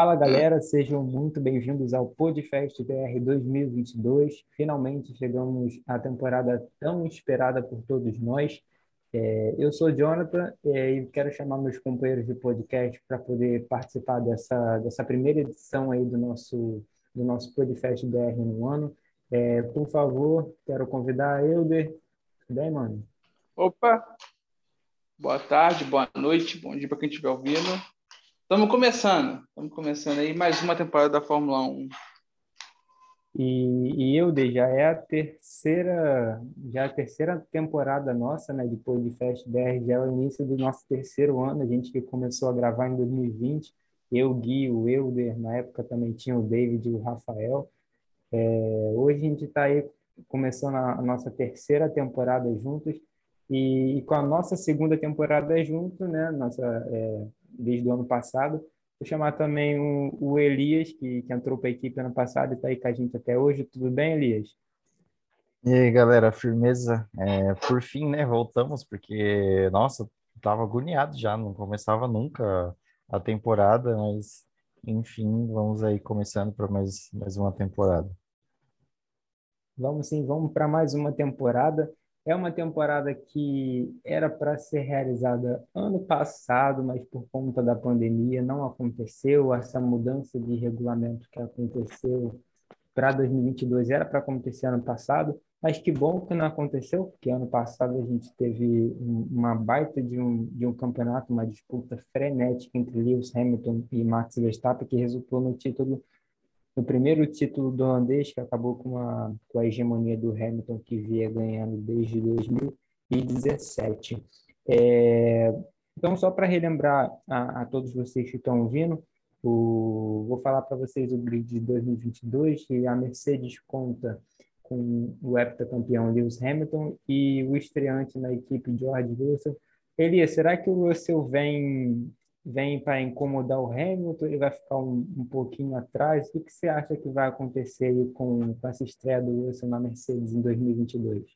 Fala galera, sejam muito bem-vindos ao Podfest BR 2022. Finalmente chegamos à temporada tão esperada por todos nós. É, eu sou Jonathan é, e quero chamar meus companheiros de podcast para poder participar dessa, dessa primeira edição aí do nosso, do nosso Podfest BR no ano. É, por favor, quero convidar a Euder. Tudo bem, mano? Opa! Boa tarde, boa noite, bom dia para quem estiver ouvindo. Estamos começando, estamos começando aí mais uma temporada da Fórmula 1. E, e Eude, já é a terceira, já é a terceira temporada nossa, né, de Podcast BR, já é o início do nosso terceiro ano, a gente que começou a gravar em 2020, eu, Gui, o Euder, na época também tinha o David e o Rafael. É, hoje a gente está aí começando a, a, nossa terceira temporada juntos e, e, com a nossa segunda temporada junto, né, nossa é, desde o ano passado. Vou chamar também o, o Elias, que, que entrou para a equipe ano passado e está aí com a gente até hoje. Tudo bem, Elias? E aí, galera, firmeza. É, por fim, né, voltamos, porque, nossa, tava agoniado já, não começava nunca a temporada, mas, enfim, vamos aí começando para mais, mais uma temporada. Vamos sim, vamos para mais uma temporada. É uma temporada que era para ser realizada ano passado, mas por conta da pandemia não aconteceu. Essa mudança de regulamento que aconteceu para 2022 era para acontecer ano passado, mas que bom que não aconteceu, porque ano passado a gente teve uma baita de um, de um campeonato, uma disputa frenética entre Lewis Hamilton e Max Verstappen, que resultou no título no primeiro título do holandês, que acabou com a, com a hegemonia do Hamilton, que via ganhando desde 2017. É, então, só para relembrar a, a, todos vocês que estão ouvindo, o, vou falar para vocês o grid de 2022, que a Mercedes conta com o heptacampeão Lewis Hamilton e o estreante na equipe George Russell. Elias, será que o Russell vem vem para incomodar o Hamilton, ele vai ficar um, um pouquinho atrás. O que, você acha que vai acontecer com, com essa estreia do Wilson na Mercedes em 2022?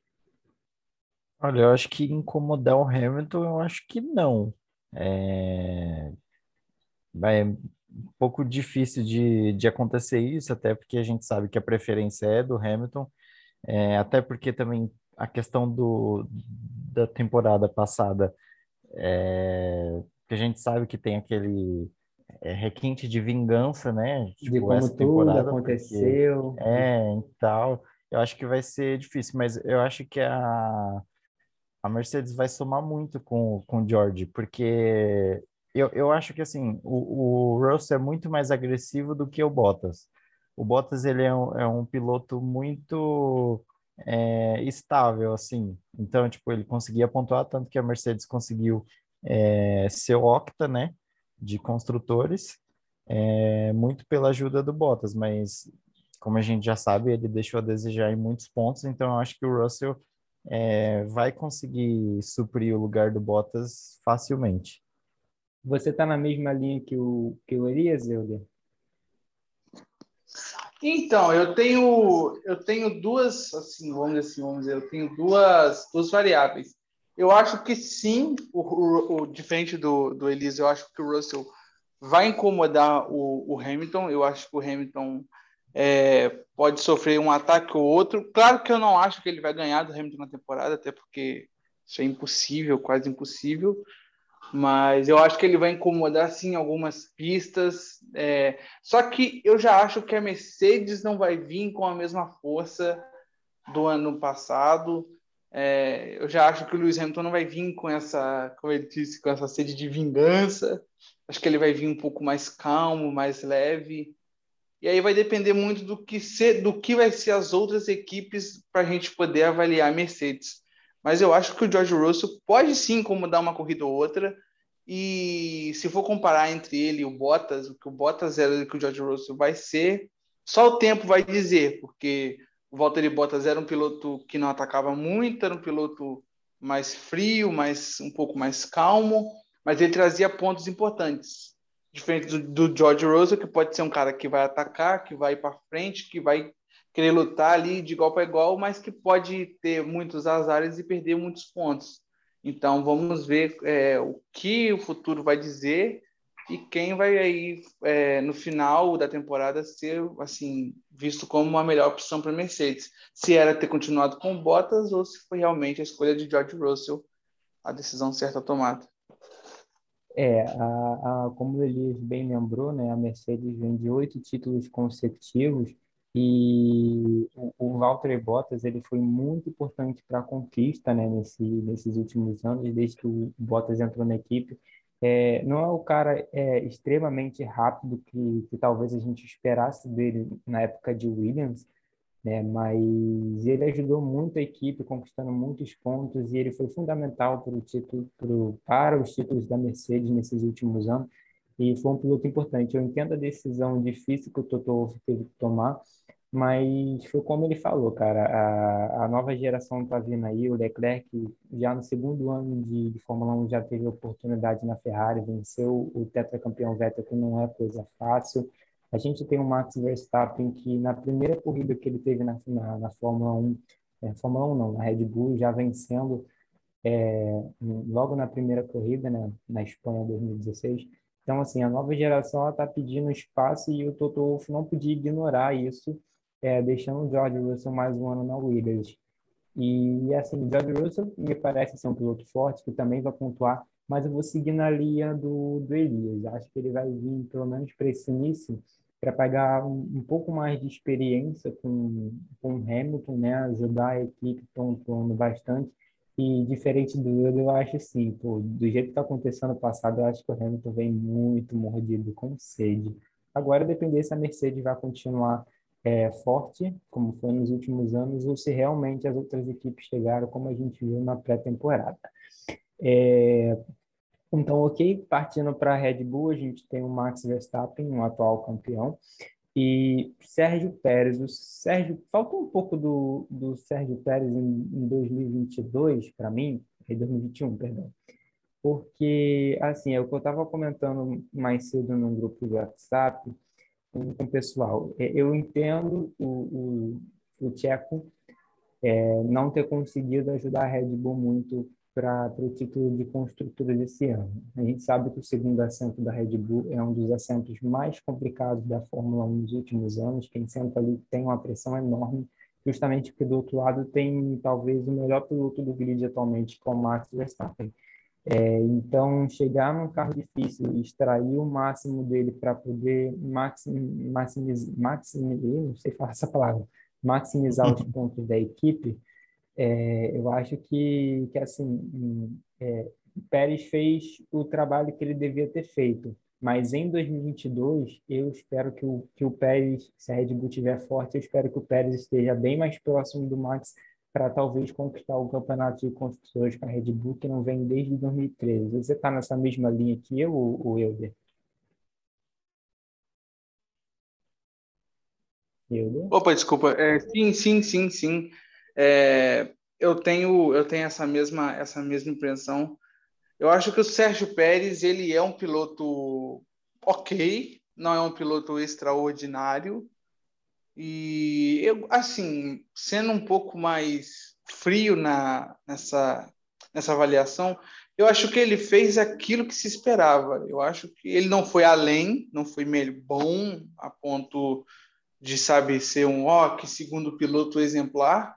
Olha, eu acho que incomodar o Hamilton, eu acho que não. É, é um pouco difícil de, de acontecer isso, até porque a gente sabe que a preferência é do Hamilton, é, até porque também a questão do, da temporada passada é, que a gente sabe que tem aquele é, requinte de vingança, né? Tipo, de como essa temporada aconteceu. Porque, é, e tal. Eu acho que vai ser difícil, mas eu acho que a, a Mercedes vai somar muito com, com o George, porque eu, eu acho que assim, o, o Russell é muito mais agressivo do que o Bottas. O Bottas ele é um, é um piloto muito é, estável, assim. Então, tipo, ele conseguia pontuar, tanto que a Mercedes conseguiu é, seu octa, né, de construtores, é, muito pela ajuda do Bottas, mas como a gente já sabe, ele deixou a desejar em muitos pontos, então eu acho que o Russell é, vai conseguir suprir o lugar do Bottas facilmente. Você está na mesma linha que o, que o Elias, Euler? Então, eu tenho eu tenho duas, assim, vamos dizer assim, vamos dizer, eu tenho duas, duas variáveis. Eu acho que sim, o, o, o, diferente do, do Elise, eu acho que o Russell vai incomodar o, o Hamilton. Eu acho que o Hamilton é, pode sofrer um ataque ou outro. Claro que eu não acho que ele vai ganhar do Hamilton na temporada, até porque isso é impossível, quase impossível. Mas eu acho que ele vai incomodar sim algumas pistas. É, só que eu já acho que a Mercedes não vai vir com a mesma força do ano passado. É, eu já acho que o Lewis Hamilton não vai vir com essa, como ele disse, com essa sede de vingança. Acho que ele vai vir um pouco mais calmo, mais leve. E aí vai depender muito do que ser, do que vai ser as outras equipes para a gente poder avaliar a Mercedes. Mas eu acho que o George Russell pode sim incomodar uma corrida ou outra. E se for comparar entre ele e o Bottas, o que o Bottas era e o que o George Russell vai ser, só o tempo vai dizer, porque o Valtteri Bottas era um piloto que não atacava muito, era um piloto mais frio, mais um pouco mais calmo, mas ele trazia pontos importantes. Diferente do, do George Russell, que pode ser um cara que vai atacar, que vai para frente, que vai querer lutar ali de igual para igual, mas que pode ter muitos azares e perder muitos pontos. Então vamos ver é, o que o futuro vai dizer, e quem vai aí é, no final da temporada ser assim visto como a melhor opção para Mercedes. Se era ter continuado com Bottas ou se foi realmente a escolha de George Russell a decisão certa tomada. É, a, a, como o bem lembrou, né, a Mercedes vem de oito títulos consecutivos e o, o Valtteri Bottas ele foi muito importante para a conquista, né, nesse, nesses últimos anos, desde que o Bottas entrou na equipe. É, não é o cara é, extremamente rápido que, que talvez a gente esperasse dele na época de Williams, né? Mas ele ajudou muito a equipe, conquistando muitos pontos e ele foi fundamental para título, pro, para os títulos da Mercedes nesses últimos anos e foi um piloto importante. Eu entendo a decisão difícil que o Toto Wolff teve que tomar, mas foi como ele falou, cara, a, a nova geração está vindo aí, o Leclerc já no segundo ano de, de Fórmula 1 já teve oportunidade na Ferrari, venceu o tetracampeão Vettel, que não é coisa fácil. A gente tem o Max Verstappen que na primeira corrida que ele teve na, na, na Fórmula 1, é, Fórmula 1 não, na Red Bull, já vencendo é, logo na primeira corrida, né, na Espanha 2016. Então, assim, a nova geração está pedindo espaço e o Toto Wolff não podia ignorar isso, é, deixando o George Russell mais um ano na Williams. E, assim, o George Russell me parece ser um piloto forte, que também vai pontuar, mas eu vou seguir na linha do, do Elias. Acho que ele vai vir, pelo menos para esse início, para pegar um, um, pouco mais de experiência com, com o Hamilton, né? Ajudar a equipe pontuando bastante. E diferente do Will, eu acho assim, pô, do jeito que está acontecendo no passado, eu acho que o Hamilton vem muito mordido, com sede. Agora, depender se a Mercedes vai continuar é, forte, como foi nos últimos anos, ou se realmente as outras equipes chegaram, como a gente viu na pré-temporada. É, então, ok, partindo para a Red Bull, a gente tem o Max Verstappen, um atual campeão, e Sérgio Pérez. O Sérgio, falta um pouco do, do Sérgio Pérez em, em 2022 para mim, em 2021, perdão. Porque, assim, é o que eu estava comentando mais cedo num grupo de WhatsApp com, com o pessoal. É, eu entendo o, o, o Tcheco é, não ter conseguido ajudar a Red Bull muito para o título de construtora desse ano. A gente sabe que o segundo assento da Red Bull é um dos assentos mais complicados da Fórmula 1 nos últimos anos. Quem senta ali tem uma pressão enorme, justamente porque do outro lado tem talvez o melhor piloto do grid atualmente, que é o Max Verstappen. É, então, chegar num carro difícil e extrair o máximo dele para poder maximizar, maximizar, não sei falar essa palavra, maximizar os pontos da equipe, é, eu acho que, que assim, é, Pérez fez o trabalho que ele devia ter feito, mas em 2022 eu espero que o, que o Pérez, se a Red Bull estiver forte, eu espero que o Pérez esteja bem mais próximo do Max para talvez conquistar o campeonato de construtores com a Red Bull, que não vem desde 2013. Você está nessa mesma linha que eu, Euler? Euler? Opa, desculpa. É, sim, sim, sim, sim. É, eu tenho eu tenho essa mesma essa mesma impressão. Eu acho que o Sérgio Pérez ele é um piloto ok, não é um piloto extraordinário e eu assim sendo um pouco mais frio na nessa nessa avaliação, eu acho que ele fez aquilo que se esperava. Eu acho que ele não foi além, não foi meio bom a ponto de sabe ser um ó, que segundo piloto exemplar,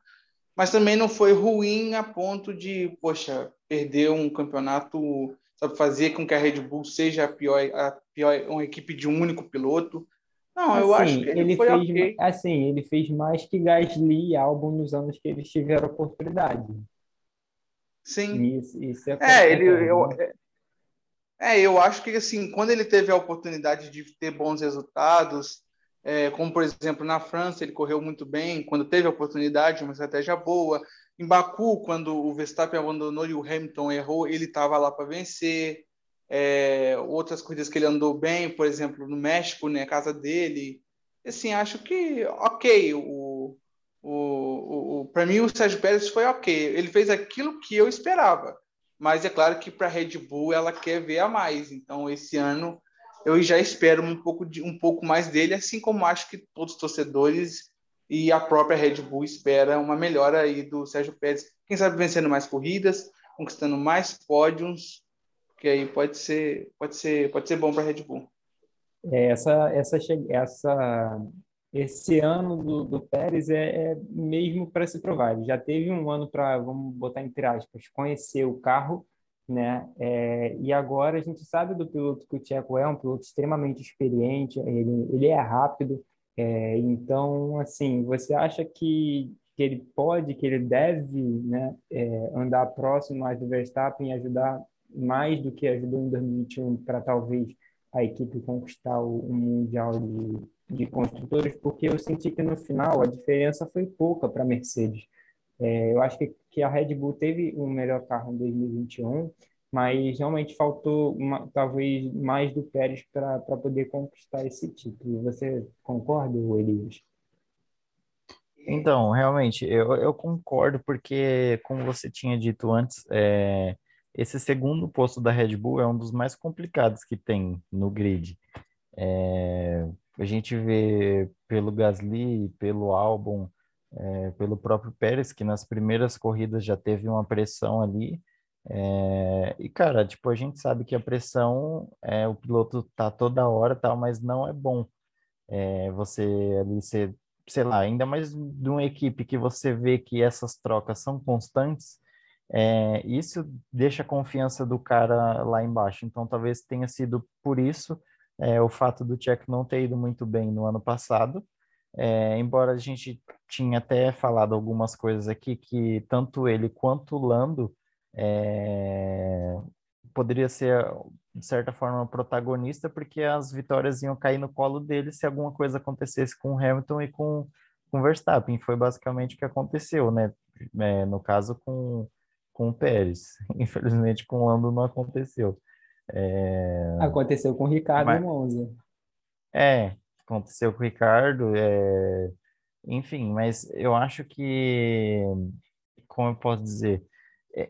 mas também não foi ruim a ponto de, poxa, perder um campeonato, sabe, fazer com que a Red Bull seja a pior, a pior uma equipe de um único piloto. Não, assim, eu acho que ele, ele fez, okay. assim, ele fez mais que Gasly e Albon nos anos que eles tiveram oportunidade. Sim. Isso, isso é, é ele, eu, né? é, eu acho que assim, quando ele teve a oportunidade de ter bons resultados, é, como por exemplo na França ele correu muito bem quando teve a oportunidade, uma estratégia boa. Em Baku, quando o Verstappen abandonou e o Hamilton errou, ele estava lá para vencer. É, outras corridas que ele andou bem, por exemplo, no México, né, casa dele. Assim, acho que ok. O, o, o, para mim, o Sérgio Pérez foi ok. Ele fez aquilo que eu esperava. Mas é claro que para a Red Bull ela quer ver a mais. Então, esse ano eu já espero um pouco, de, um pouco mais dele, assim como acho que todos os torcedores e a própria Red Bull espera uma melhora aí do Sérgio Pérez, quem sabe vencendo mais corridas, conquistando mais pódios que aí pode ser, pode ser, pode ser bom para a Red Bull. É, essa, essa, essa, esse ano do, do Pérez é, é mesmo para se provar. Ele já teve um ano para, vamos botar entre aspas, conhecer o carro, né? É, e agora a gente sabe do piloto que o Tcheco é um piloto extremamente experiente, ele, ele é rápido. É, então, assim, você acha que, que ele pode, que ele deve, né, é, andar próximo do Verstappen e ajudar mais do que ajudou em 2021 para talvez a equipe conquistar o, Mundial de, de Construtores, porque eu senti que no final a diferença foi pouca para a Mercedes. É, eu acho que, que a Red Bull teve um melhor carro em 2021, mas realmente faltou uma, talvez mais do Pérez para poder conquistar esse título. Você concorda, Elias? Então, realmente, eu, eu concordo, porque, como você tinha dito antes, é, esse segundo posto da Red Bull é um dos mais complicados que tem no grid. É, a gente vê pelo Gasly, pelo Albon, é, pelo próprio Pérez, que nas primeiras corridas já teve uma pressão ali. É, e, cara, tipo, a gente sabe que a pressão, é, o piloto tá toda hora, tal, mas não é bom. É, você ali, você, sei lá, ainda mais de uma equipe que você vê que essas trocas são constantes, é, isso deixa a confiança do cara lá embaixo. Então, talvez tenha sido por isso é, o fato do Checo não ter ido muito bem no ano passado. É, embora a gente tinha até falado algumas coisas aqui que tanto ele quanto o Lando é, poderia ser de certa forma protagonista porque as vitórias iam cair no colo dele se alguma coisa acontecesse com o Hamilton e com com Verstappen foi basicamente o que aconteceu né é, no caso com com o Pérez. Infelizmente, com o Lando não aconteceu. É... Aconteceu com o Ricardo Mas... Monza. É, aconteceu com o Ricardo. É... Enfim, mas eu acho que, como eu posso dizer,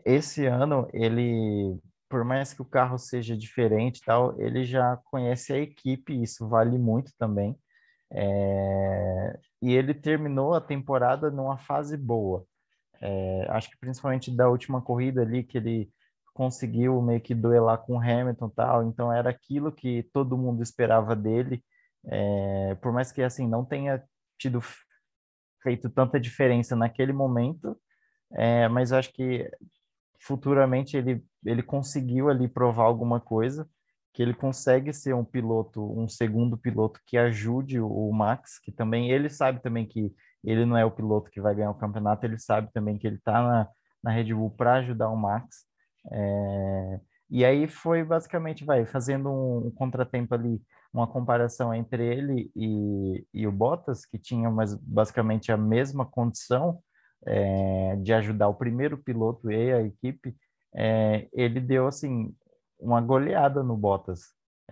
esse ano ele, por mais que o carro seja diferente tal, ele já conhece a equipe, isso vale muito também. É... E ele terminou a temporada numa fase boa. É, acho que principalmente da última corrida ali, que ele conseguiu meio que duelar com o Hamilton tal, então era aquilo que todo mundo esperava dele, é, por mais que assim não tenha tido feito tanta diferença naquele momento, é, mas acho que futuramente ele, ele conseguiu ali provar alguma coisa, que ele consegue ser um piloto, um segundo piloto que ajude o, o Max, que também ele sabe também que ele não é o piloto que vai ganhar o campeonato, ele sabe também que ele está na, na Red Bull para ajudar o Max. É, e aí foi basicamente, vai, fazendo um, um, contratempo ali, uma comparação entre ele e, e o Bottas, que tinha mas, basicamente a mesma condição é, de ajudar o primeiro piloto e a equipe, é, ele deu, assim, uma goleada no Bottas,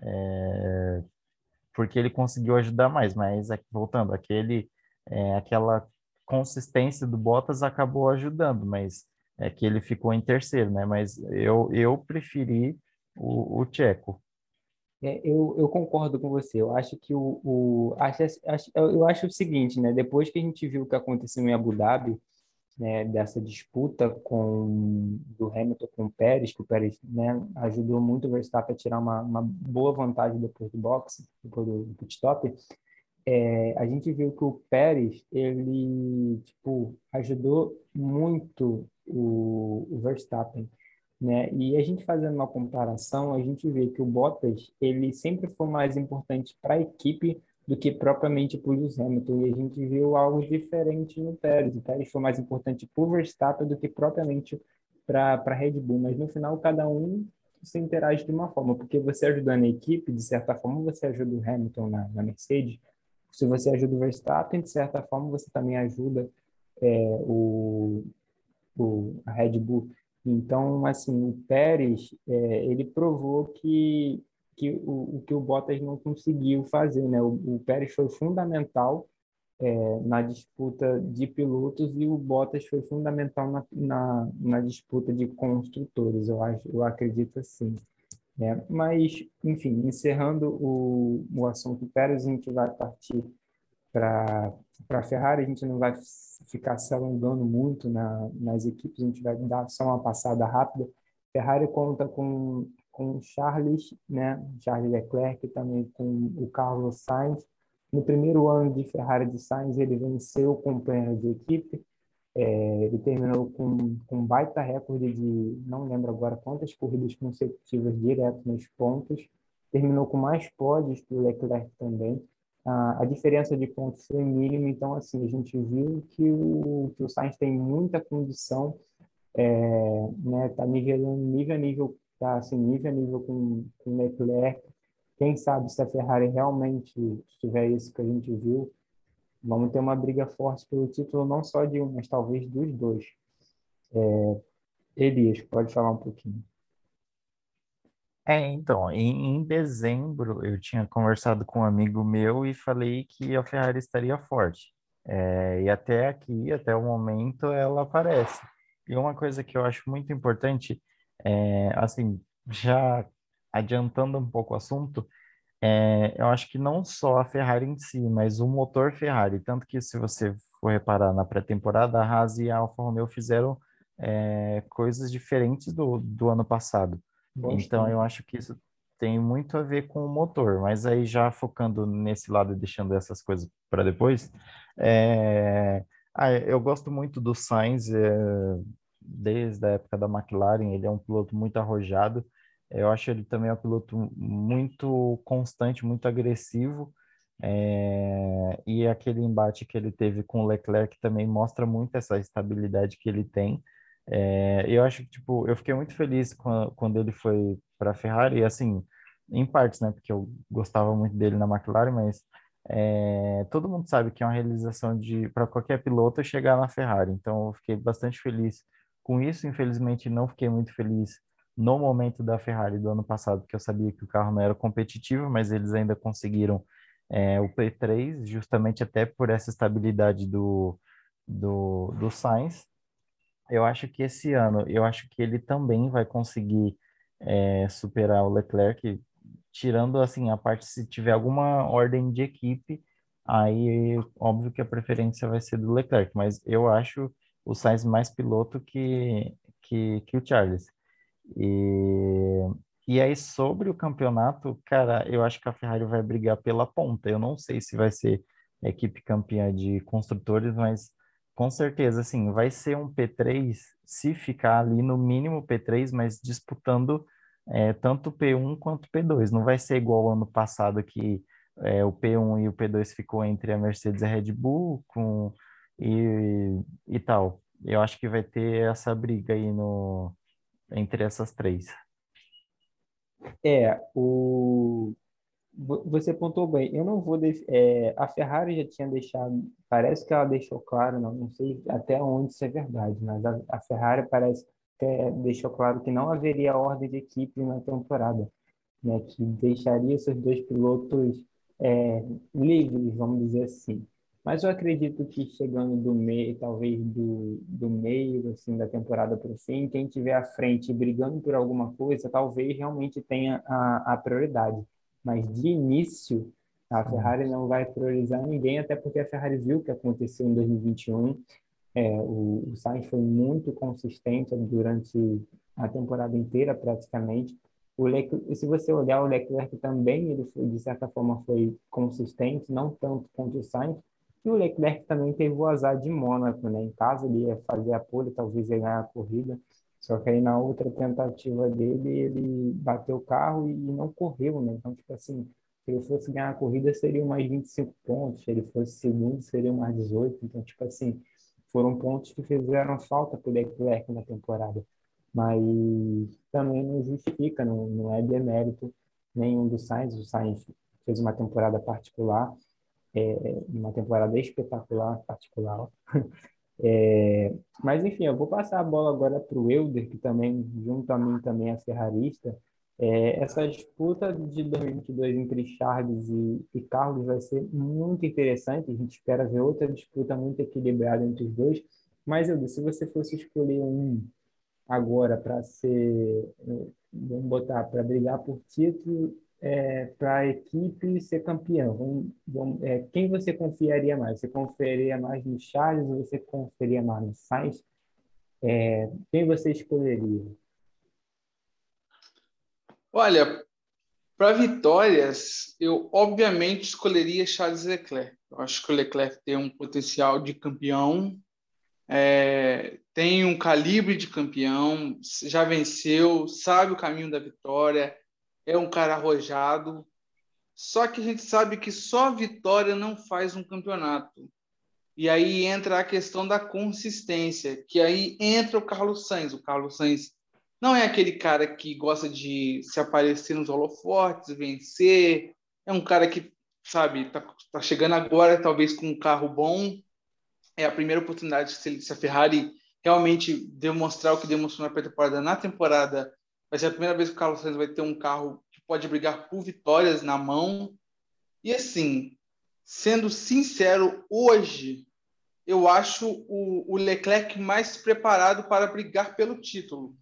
é, porque ele conseguiu ajudar mais, mas voltando, aquele é, aquela consistência do Bottas acabou ajudando, mas é que ele ficou em terceiro, né? Mas eu, eu preferi o, o Tcheco. É, eu, eu concordo com você. Eu acho que o, o acho, acho, eu acho o seguinte, né? Depois que a gente viu o que aconteceu em Abu Dhabi, né, dessa disputa com do Hamilton com o Pérez, que o Pérez né, ajudou muito o Verstappen a tirar uma, uma boa vantagem depois do boxe, depois do, pit stop é, a gente viu que o Pérez ele tipo ajudou muito o, o, Verstappen, né? E a gente fazendo uma comparação, a gente vê que o Bottas ele sempre foi mais importante para a equipe do que propriamente para o Lewis Hamilton. E a gente viu algo diferente no Pérez. O Pérez foi mais importante para o Verstappen do que propriamente para a Red Bull. Mas no final cada um se interage de uma forma, porque você ajudando a equipe, de certa forma, você ajuda o Hamilton na, na Mercedes, se você ajuda o Verstappen, de certa forma, você também ajuda é, o, o, a Red Bull. Então, assim, o Pérez, é, ele provou que, que o, o, que o Bottas não conseguiu fazer, né? O, o Pérez foi fundamental é, na disputa de pilotos e o Bottas foi fundamental na, na, na disputa de construtores, eu acho, eu acredito assim. Né? Mas, enfim, encerrando o, o assunto Pérez, a gente vai partir para a Ferrari, a gente não vai ficar se alongando muito na, nas equipes, a gente vai dar só uma passada rápida. Ferrari conta com, com Charles, né, Charles Leclerc, também com o Carlos Sainz. No primeiro ano de Ferrari de Sainz, ele venceu o companheiro de equipe, é, ele terminou com, com um baita recorde de, não lembro agora quantas corridas consecutivas direto nos pontos, terminou com mais pódios que o Leclerc também. A, a diferença de pontos foi mínima, então assim a gente viu que o, que o Sainz tem muita condição, é, né, tá nivelando nível a nível, tá assim nível a nível com, com o Leclerc. Quem sabe se a Ferrari realmente tiver isso que a gente viu, vamos ter uma briga forte pelo título, não só de um, mas talvez dos dois. É, Elias, pode falar um pouquinho. É, então, em, em, dezembro eu tinha conversado com um amigo meu e falei que a Ferrari estaria forte. É, e até aqui, até o momento, ela aparece. E uma coisa que eu acho muito importante, é, assim, já adiantando um pouco o assunto, é, eu acho que não só a Ferrari em si, mas o motor Ferrari. Tanto que, se você for reparar na pré-temporada, a Haas e a Alfa Romeo fizeram é, coisas diferentes do, do ano passado. Então, eu acho que isso tem muito a ver com o motor. Mas aí, já focando nesse lado e deixando essas coisas para depois, é... ah, eu gosto muito do Sainz, é... desde a época da McLaren. Ele é um piloto muito arrojado. Eu acho ele também um piloto muito constante, muito agressivo. É, e aquele embate que ele teve com o Leclerc também mostra muito essa estabilidade que ele tem. É, eu acho que, tipo, eu fiquei muito feliz quando, ele foi para a Ferrari, assim, em partes, né, porque eu gostava muito dele na McLaren, mas é, todo mundo sabe que é uma realização de para qualquer piloto chegar na Ferrari. Então, eu fiquei bastante feliz com isso. Infelizmente, não fiquei muito feliz no momento da Ferrari do ano passado, porque eu sabia que o carro não era competitivo, mas eles ainda conseguiram é, o P3, justamente até por essa estabilidade do, do, do Sainz. Eu acho que esse ano, eu acho que ele também vai conseguir é, superar o Leclerc, tirando assim a parte se tiver alguma ordem de equipe, aí óbvio que a preferência vai ser do Leclerc, mas eu acho o Sainz mais piloto que, que, que o Charles. E, e aí, sobre o campeonato, cara, eu acho que a Ferrari vai brigar pela ponta. Eu não sei se vai ser equipe campeã de construtores, mas com certeza, assim, vai ser um P3 se ficar ali no mínimo P3, mas disputando é, tanto P1 quanto P2. Não vai ser igual ano passado que é, o P1 e o P2 ficou entre a Mercedes e a Red Bull com, e, e tal. Eu acho que vai ter essa briga aí no, entre essas três. É, o... você pontuou bem. Eu não vou. Def... É, a Ferrari já tinha deixado. Parece que ela deixou claro, não, não sei até onde isso é verdade, mas a, a Ferrari parece que é, deixou claro que não haveria ordem de equipe na temporada, né? Que deixaria seus dois pilotos é, livres, vamos dizer assim. Mas eu acredito que chegando do meio, talvez do, do meio assim, da temporada para o fim, quem tiver à frente brigando por alguma coisa, talvez realmente tenha a, a prioridade. Mas de início, a Ferrari não vai priorizar ninguém, até porque a Ferrari viu o que aconteceu em 2021. É, o, o Sainz foi muito consistente durante a temporada inteira, praticamente. O Leclerc, se você olhar o Leclerc também, ele foi, de certa forma foi consistente, não tanto quanto o Sainz, e o Leclerc também teve o azar de Mônaco, né? Em casa ele ia fazer a pole, talvez ia ganhar a corrida. Só que aí na outra tentativa dele, ele bateu o carro e não correu, né? Então, tipo assim, se ele fosse ganhar a corrida, seriam mais 25 pontos. Se ele fosse segundo, seriam mais 18. Então, tipo assim, foram pontos que fizeram falta para o Leclerc na temporada. Mas também não justifica, não, não é demérito nenhum do Sainz. O Sainz fez uma temporada particular é, uma temporada espetacular, particular. É, mas enfim, eu vou passar a bola agora para o Euder, que também, junto a mim, também é ferrarista. É, essa disputa de 2022 entre Charles e, e, Carlos vai ser muito interessante. A gente espera ver outra disputa muito equilibrada entre os dois. Mas, Euder, se você fosse escolher um agora para ser, vamos botar, para brigar por título é, para a equipe ser campeã? Vamos, vamos, é, quem você confiaria mais? Você confiaria mais no Charles ou você confiaria mais no Sainz? É, quem você escolheria? Olha, para vitórias, eu obviamente escolheria Charles Leclerc. Eu acho que o Leclerc tem um potencial de campeão, é, tem um calibre de campeão, já venceu, sabe o caminho da vitória, é um cara arrojado. Só que a gente sabe que só vitória não faz um campeonato. E aí entra a questão da consistência, que aí entra o Carlos Sainz. O Carlos Sainz não é aquele cara que gosta de se aparecer nos holofotes, vencer. É um cara que, sabe, tá, tá chegando agora, talvez com um carro bom. É a primeira oportunidade se, se a Ferrari realmente demonstrar o que demonstrou na pré-temporada na temporada. Vai ser a primeira vez que o Carlos Sainz vai ter um carro que pode brigar por vitórias na mão. E assim, sendo sincero, hoje eu acho o, o Leclerc mais preparado para brigar pelo título.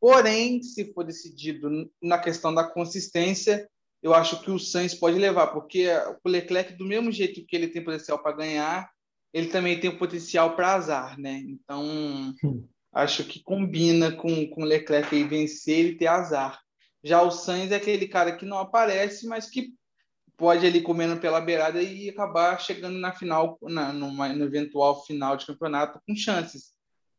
Porém, se for decidido na questão da consistência, eu acho que o Sainz pode levar, porque o Leclerc, do mesmo jeito que ele tem potencial para ganhar, ele também tem o potencial para azar, né? Então, acho que combina com, com o Leclerc e vencer e ter azar. Já o Sainz é aquele cara que não aparece, mas que pode ali comendo pela beirada e acabar chegando na final, na, numa, no eventual final de campeonato com chances.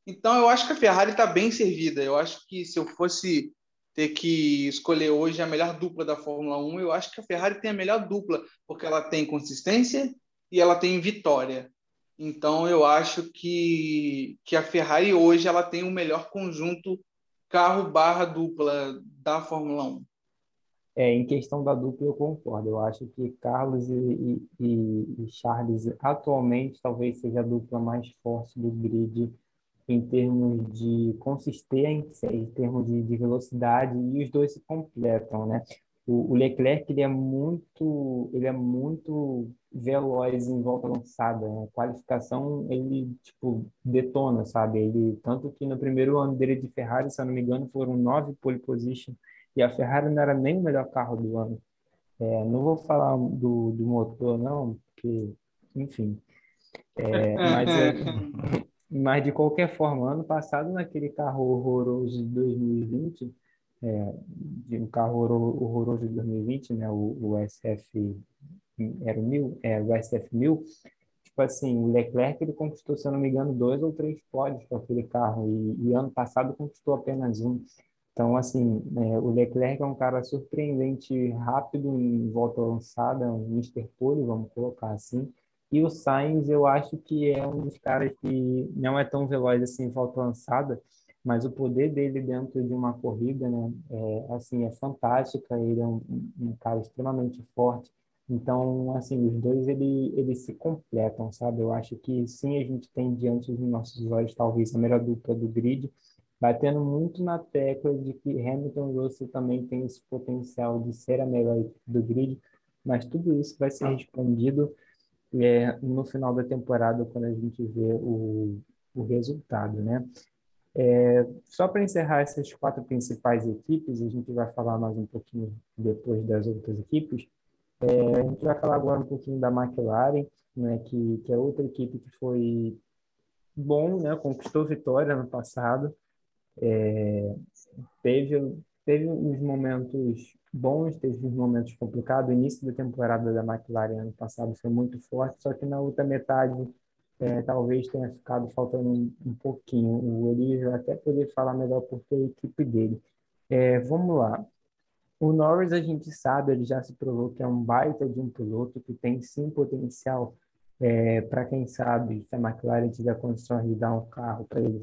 Então, eu acho que a Ferrari está bem servida. Eu acho que se eu fosse ter que escolher hoje a melhor dupla da Fórmula 1, eu acho que a Ferrari tem a melhor dupla, porque ela tem consistência e ela tem vitória. Então, eu acho que, que a Ferrari hoje ela tem o melhor conjunto carro barra dupla da Fórmula 1. É, em questão da dupla, eu concordo. Eu acho que Carlos e, e, e Charles atualmente talvez seja a dupla mais forte do grid em termos de consistência, em termos de, de velocidade, e os dois se completam, né? O, o, Leclerc ele é muito ele é muito veloz em volta lançada né? qualificação ele tipo detona sabe ele tanto que no primeiro ano dele de Ferrari se eu não me engano foram nove pole position e a Ferrari não era nem o melhor carro do ano. É, não vou falar do, do motor, não, porque, enfim. É, mas, é, mas, de qualquer forma, ano passado, naquele carro horroroso de 2020, é, de um carro horroroso de 2020, né, o, o SF era o 1000, é, o SF 1000, tipo assim, o Leclerc ele conquistou, se eu não me engano, dois ou três pódios com aquele carro e, e ano passado conquistou apenas um. Então, assim, é, o Leclerc é um cara surpreendente, rápido em volta lançada, um Mr. Pole, vamos colocar assim. E o Sainz, eu acho que é um dos caras que não é tão veloz assim em volta lançada, mas o poder dele dentro de uma corrida, né, é, assim, é fantástica. Ele é um, um cara extremamente forte. Então, assim, os dois ele, eles se completam, sabe? Eu acho que sim, a gente tem diante dos nossos olhos talvez a melhor dupla do grid, batendo muito na tecla de que Hamilton e Russell também tem esse potencial de ser a melhor do grid, mas tudo isso vai ser respondido é, no final da temporada quando a gente vê o, o resultado, né? É, só para encerrar essas quatro principais equipes, a gente vai falar mais um pouquinho depois das outras equipes. É, a gente vai falar agora um pouquinho da McLaren, né, que, que é outra equipe que foi bom, né, conquistou vitória no passado, é, teve, teve uns momentos bons, teve uns momentos complicados. O início da temporada da McLaren ano passado foi muito forte, só que na outra metade é, talvez tenha ficado faltando um, um pouquinho. O Elias vai até poder falar melhor porque a equipe dele. É, vamos lá. O Norris, a gente sabe, ele já se provou que é um baita de um piloto que tem sim potencial é, para quem sabe, se a McLaren tiver condições de dar um carro para ele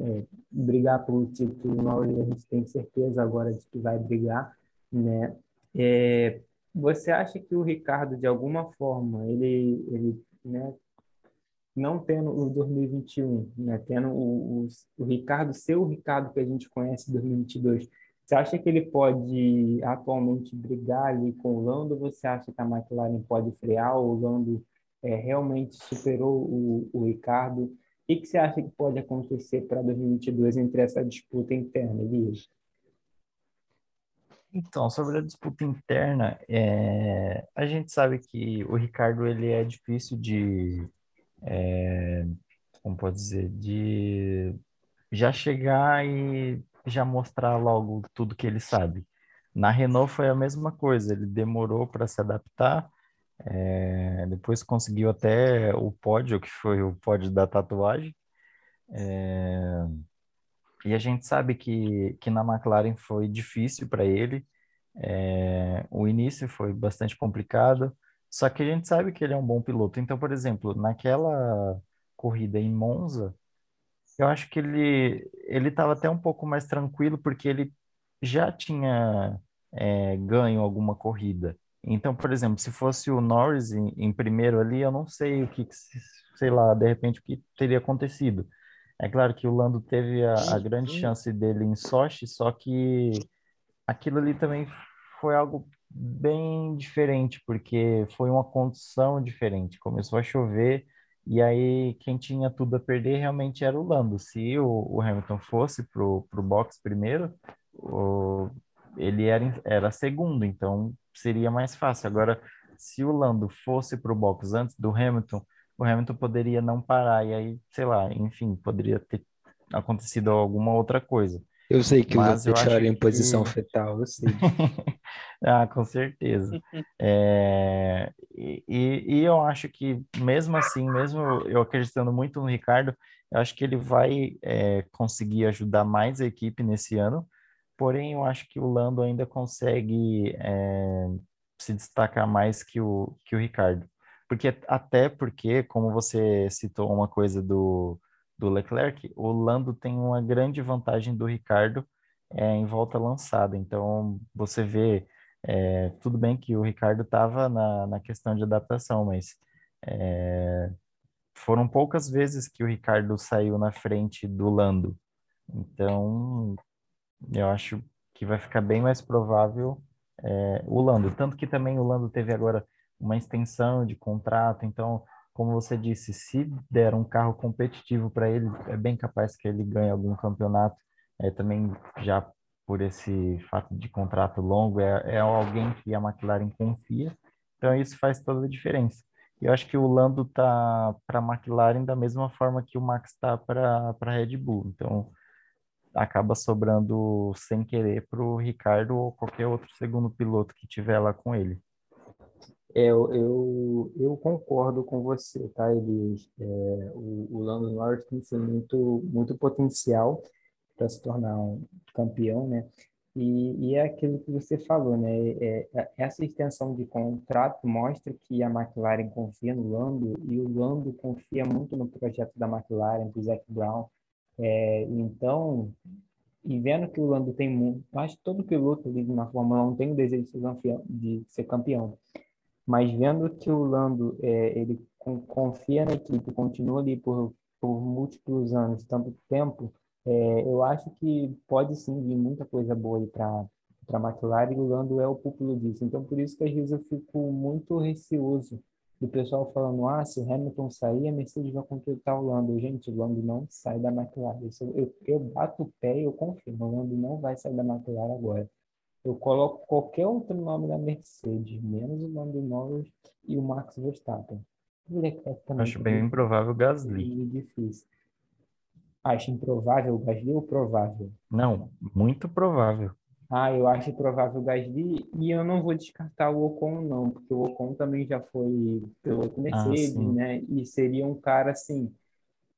é, brigar pelo título, a gente tem certeza agora de que vai brigar, né? É, você acha que o Ricardo, de alguma forma, ele, ele né, não tendo o 2021, né, tendo o, o, o Ricardo ser o Ricardo que a gente conhece em 2022, você acha que ele pode atualmente brigar ali com o Lando? Você acha que a McLaren pode frear o Lando? é, realmente superou o, o Ricardo. O que, você acha que pode acontecer para 2022 entre essa disputa interna, Elias? Então, sobre a disputa interna, é, a gente sabe que o Ricardo ele é difícil de, é, como pode dizer, de já chegar e já mostrar logo tudo que ele sabe. Na Renault foi a mesma coisa, ele demorou para se adaptar, é, depois conseguiu até o pódio, que foi o pódio da tatuagem. É, e a gente sabe que, que na McLaren foi difícil para ele, é, o início foi bastante complicado, só que a gente sabe que ele é um bom piloto. Então, por exemplo, naquela corrida em Monza, eu acho que ele ele estava até um pouco mais tranquilo porque ele já tinha é, ganho alguma corrida. Então, por exemplo, se fosse o Norris em, em primeiro ali, eu não sei o que, sei lá, de repente o que teria acontecido. É claro que o Lando teve a, a grande chance dele em Sochi, só que aquilo ali também foi algo bem diferente, porque foi uma condição diferente. Começou a chover e aí quem tinha tudo a perder realmente era o Lando. Se o, o Hamilton fosse pro, pro box primeiro, o, ele era, era segundo, então seria mais fácil. Agora, se o Lando fosse pro box antes do Hamilton, o Hamilton poderia não parar, e aí, sei lá, enfim, poderia ter acontecido alguma outra coisa. Eu sei que Mas eu deixaria em posição que... fetal, eu sei. ah, com certeza. É... E, e, eu acho que, mesmo assim, mesmo eu acreditando muito no Ricardo, eu acho que ele vai é, conseguir ajudar mais a equipe nesse ano. Porém, eu acho que o Lando ainda consegue é, se destacar mais que o, que o Ricardo. Porque, até porque, como você citou uma coisa do do Leclerc, o Lando tem uma grande vantagem do Ricardo é, em volta lançada. Então, você vê, é, tudo bem que o Ricardo estava na, na questão de adaptação, mas é, foram poucas vezes que o Ricardo saiu na frente do Lando. Então, eu acho que vai ficar bem mais provável o Lando. Tanto que também o Lando teve agora uma extensão de contrato, então como você disse, se der um carro competitivo para ele, é bem capaz que ele ganhe algum campeonato. É, também já por esse fato de contrato longo, é, é alguém que a McLaren confia. Então isso faz toda a diferença. Eu acho que o Lando tá para a McLaren da mesma forma que o Max está para a Red Bull. Então acaba sobrando sem querer para o Ricardo ou qualquer outro segundo piloto que tiver lá com ele. É, eu, eu, eu concordo com você, tá, Elias? É, o, o Lando Norris tem muito, muito potencial para se tornar um campeão, né? E, e, é aquilo que você falou, né? É, é, essa extensão de contrato mostra que a McLaren confia no Lando e o Lando confia muito no projeto da McLaren, do Zac Brown. É, então, e vendo que o Lando tem muito, acho que todo piloto ali na Fórmula 1 tem o desejo de ser campeão. De ser campeão mas vendo que o Lando é, ele confia na equipe, continua ali por, por múltiplos anos, tanto tempo, é, eu acho que pode sim vir muita coisa boa para para a McLaren e o Lando é o público disso. Então, por isso que às vezes eu fico muito receoso do pessoal falando, ah, se o Hamilton sair, a Mercedes vai contratar o Lando. Gente, o Lando não sai da McLaren. Eu, eu, eu bato o pé e eu confirmo, o Lando não vai sair da McLaren agora eu coloco qualquer outro nome da Mercedes, menos o nome do Norris e o Max Verstappen. Acho bem improvável o Gasly. Difícil. Acho improvável o Gasly ou provável? Não, muito provável. Ah, eu acho provável o Gasly e eu não vou descartar o Ocon não, porque o Ocon também já foi piloto ah, Mercedes, ah, né? E seria um cara assim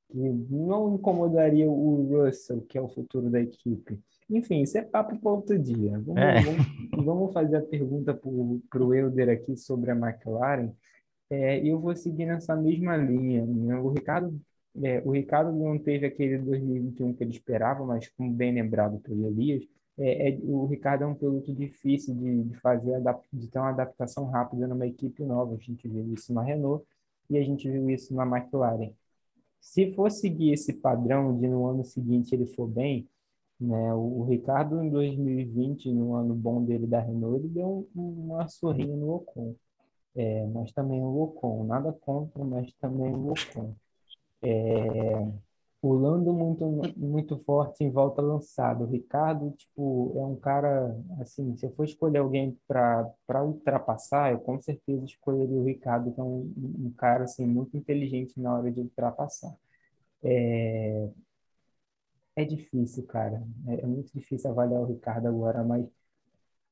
que não incomodaria o Russell, que é o futuro da equipe. Enfim, isso é papo para outro dia. Vamos, é. vamos, vamos, fazer a pergunta para o Euder aqui sobre a McLaren. É, eu vou seguir nessa mesma linha. Né? O Ricardo, é, o Ricardo não teve aquele 2021 que ele esperava, mas como bem lembrado pelo Elias, é, é, o Ricardo é um piloto difícil de, de fazer, de ter uma adaptação rápida numa equipe nova. A gente viu isso na Renault e a gente viu isso na McLaren. Se for seguir esse padrão de no ano seguinte ele for bem, né? O, Ricardo, em 2020, no ano bom dele da Renault, ele deu uma sorrinha no Ocon. É, mas também o Ocon, nada contra, mas também o Ocon. É, o Lando muito, muito forte em volta lançada. O Ricardo, tipo, é um cara, assim, se eu for escolher alguém para ultrapassar, eu com certeza escolheria o Ricardo, que é um, um cara, assim, muito inteligente na hora de ultrapassar. É, é difícil, cara. É, é muito difícil avaliar o Ricardo agora, mas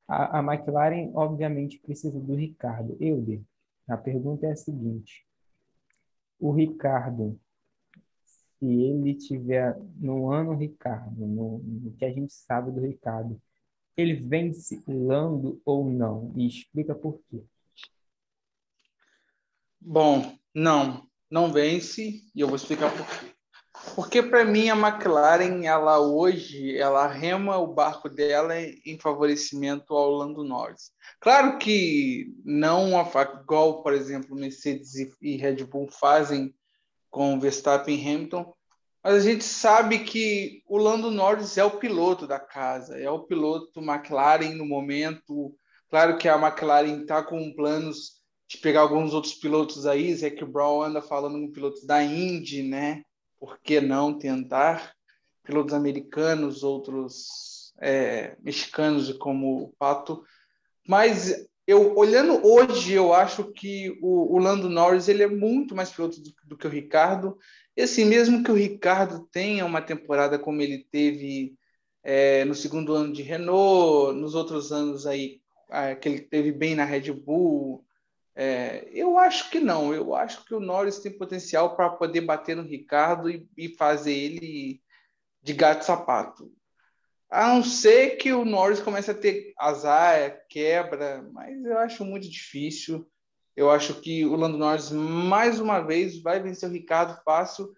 A, a McLaren, obviamente, precisa do Ricardo. Euder, a pergunta é a seguinte: o Ricardo, se ele tiver no ano Ricardo, no, no que a gente sabe do Ricardo, ele vence Lando ou não? E explica por quê. Bom, não, não vence e eu vou explicar por quê. Porque para mim a McLaren, ela hoje, ela rema o barco dela em favorecimento ao Lando Norris. Claro que não a igual, por exemplo, Mercedes e Red Bull fazem com Verstappen e Hamilton, mas a gente sabe que o Lando Norris é o piloto da casa, é o piloto McLaren no momento. Claro que a McLaren está com planos de pegar alguns outros pilotos aí, Zac Brown anda falando com pilotos da Indy, né? Por que não tentar? Pilotos americanos, outros é, mexicanos, como o Pato. Mas eu olhando hoje, eu acho que o, o Lando Norris ele é muito mais piloto do, do que o Ricardo e assim, mesmo que o Ricardo tenha uma temporada como ele teve é, no segundo ano de Renault, nos outros anos aí é, que ele teve bem na Red Bull, é, eu acho que não. Eu acho que o Norris tem potencial para poder bater no Ricardo e, e fazer ele de gato sapato. A não ser que o Norris comece a ter azar, quebra, mas eu acho muito difícil. Eu acho que o Lando Norris, mais uma vez, vai vencer o Ricardo fácil,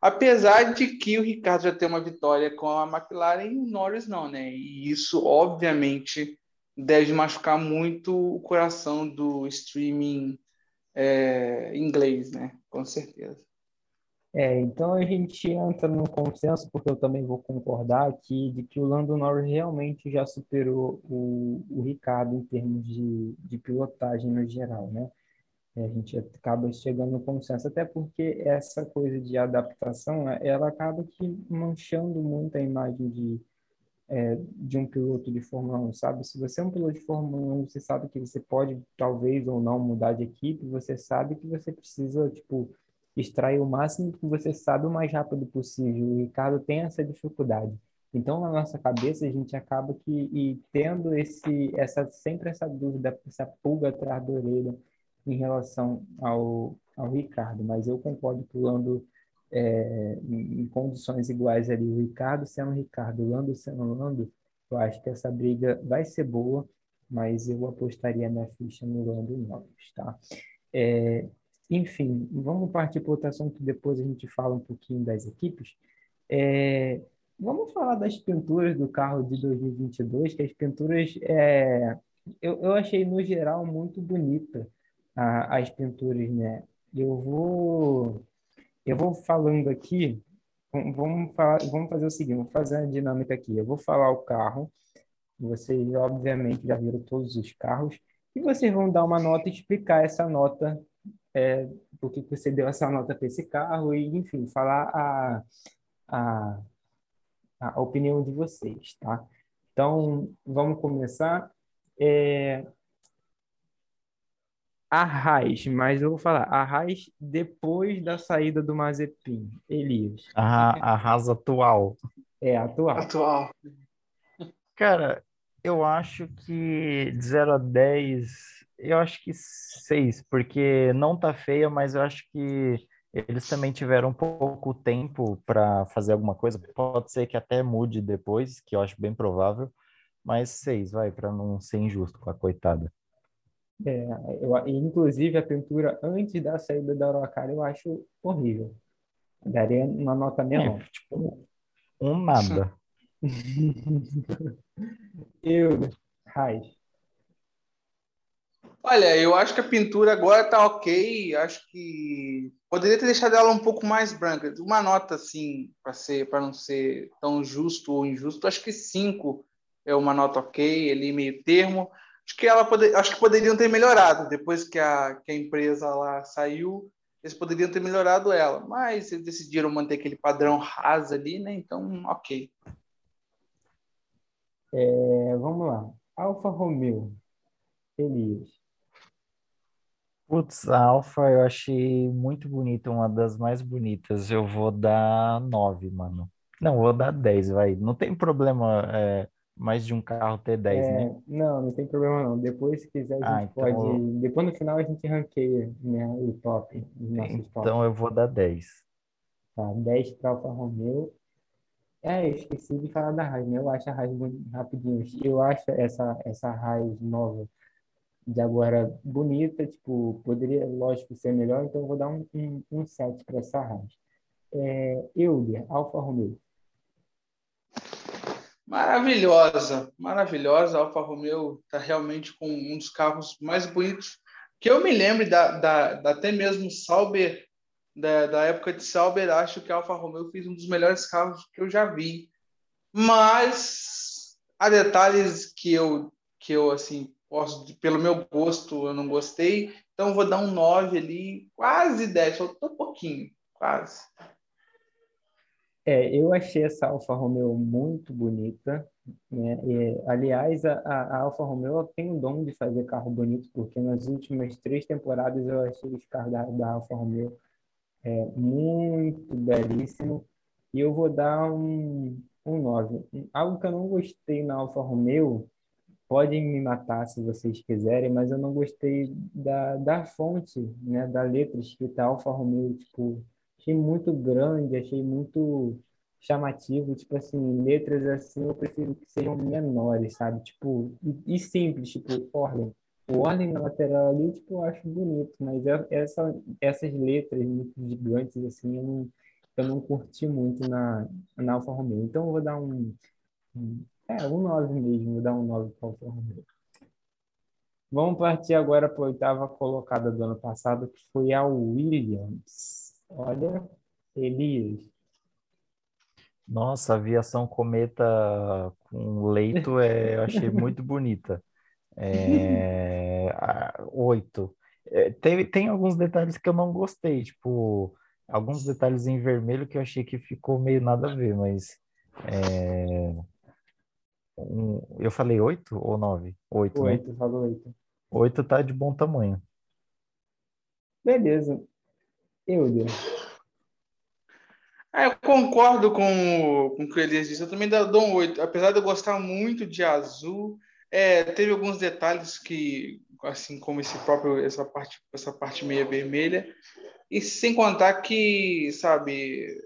apesar de que o Ricardo já tem uma vitória com a McLaren e o Norris não, né? E isso, obviamente, deve machucar muito o coração do streaming é, inglês, né? Com certeza. É, então a gente entra num consenso, porque eu também vou concordar aqui, de que o Lando Norris realmente já superou o, o Ricardo em termos de, de pilotagem no geral, né? a gente acaba chegando no consenso, até porque essa coisa de adaptação, ela acaba que manchando muito a imagem de, é, de um piloto de Fórmula 1, sabe? Se você é um piloto de Fórmula 1, você sabe que você pode, talvez ou não, mudar de equipe, você sabe que você precisa, tipo, extrair o máximo que você sabe o mais rápido possível. O Ricardo tem essa dificuldade. Então, na nossa cabeça, a gente acaba que e tendo esse, essa, sempre essa dúvida, essa pulga atrás da orelha, em relação ao, ao Ricardo, mas eu concordo que o Lando, é, em, condições iguais ali, o Ricardo sendo Ricardo, Lando sendo Lando, eu acho que essa briga vai ser boa, mas eu apostaria na ficha no Lando Norris, tá? É, enfim, vamos partir para outro assunto, depois a gente fala um pouquinho das equipes. É, vamos falar das pinturas do carro de 2022, que as pinturas é, eu, eu achei no geral muito bonita a, as pinturas, né? Eu vou, eu vou falando aqui, vamos, falar, vamos fazer o seguinte, vamos fazer a dinâmica aqui. Eu vou falar o carro, vocês obviamente já viram todos os carros, e vocês vão dar uma nota e explicar essa nota, é, por que você deu essa nota para esse carro, e enfim, falar a, a, a opinião de vocês, tá? Então, vamos começar. É, a Raiz, mas eu vou falar a Raiz depois da saída do Mazepin, Elias. A, a Haas atual. É, atual. Atual. Cara, eu acho que de 0 a 10, eu acho que 6, porque não tá feia, mas eu acho que eles também tiveram pouco tempo para fazer alguma coisa. Pode ser que até mude depois, que eu acho bem provável, mas 6, vai, para não ser injusto com a coitada. É, eu, inclusive, a pintura antes da saída da Araucária eu acho horrível. Daria uma nota menor. É, tipo, um nada. eu, Raiz. Olha, eu acho que a pintura agora tá ok. Acho que poderia ter deixado ela um pouco mais branca. Uma nota assim, para ser, para não ser tão justo ou injusto, acho que cinco é uma nota ok, ali meio termo acho que ela pode, acho que poderiam ter melhorado. Depois que a, que a empresa lá saiu eles poderiam ter melhorado ela. Mas eles decidiram manter aquele padrão raso ali né? Então ok. É, vamos lá. Alfa Romeo. Elias Putz, a Alfa eu achei muito bonita, uma das mais bonitas. Eu vou dar 9, mano. Não, vou dar 10, vai. Não tem problema é, mais de um carro T10, É, né? não, não tem problema não. Depois, se quiser, a Ah, gente então, pode. Depois no final a gente ranqueia, né, o top, então eu vou dar 10. Tá, 10 para Alfa Romeo. É, eu esqueci de falar da Haas, né? Eu acho a boni- rapidinho. Eu acho essa essa Haas nova de agora bonita, tipo, poderia, lógico, ser melhor, então eu vou dar um, um, um 7 para essa Haas. É, Euler, Alfa Romeo. Maravilhosa, maravilhosa. A Alfa Romeo está realmente com um dos carros mais bonitos que eu me lembro da, da, da até mesmo Sauber, da, da época de Sauber, acho que a Alfa Romeo fez um dos melhores carros que eu já vi. Mas há detalhes que eu, que eu assim, posso, pelo meu gosto, eu não gostei. Então vou dar um 9 ali, quase 10, faltou um pouquinho, quase. É, eu achei essa Alfa Romeo muito bonita, né? E, aliás, a, a Alfa Romeo tem o dom de fazer carro bonito, porque nas últimas três temporadas eu achei os carros da, da Alfa Romeo é, muito belíssimo. E eu vou dar um, um 9. Algo que eu não gostei na Alfa Romeo, podem me matar se vocês quiserem, mas eu não gostei da, da fonte, né? Da letra escrita Alfa Romeo, tipo. Achei muito grande, achei muito chamativo, tipo assim, letras assim, eu prefiro que sejam menores, sabe? Tipo, e, e simples, tipo, ordem. O ordem na lateral ali, tipo, eu acho bonito, mas é- essa, essas letras muito gigantes, assim, eu não, eu não curti muito na, na Alfa Romeo. Então eu vou dar um, um- é, um 9 mesmo, vou dar um 9 para Alfa Romeo. Vamos partir agora para a oitava colocada do ano passado, que foi a Williams. Olha, Elias. Nossa, a aviação cometa com leito é, eu achei muito bonita. É, a- oito. É, tem, tem alguns detalhes que eu não gostei, tipo, alguns detalhes em vermelho que eu achei que ficou meio nada a ver, mas é, um- eu falei oito ou nove? Oito, né? Oito, falou oito. Oito tá de bom tamanho. Beleza. Euler. Ah, eu concordo com, com o que Elias disse. Eu também dou um 8. Apesar de eu gostar muito de azul, é, teve alguns detalhes que, assim como esse próprio, essa parte, essa parte meia vermelha, e sem contar que, sabe,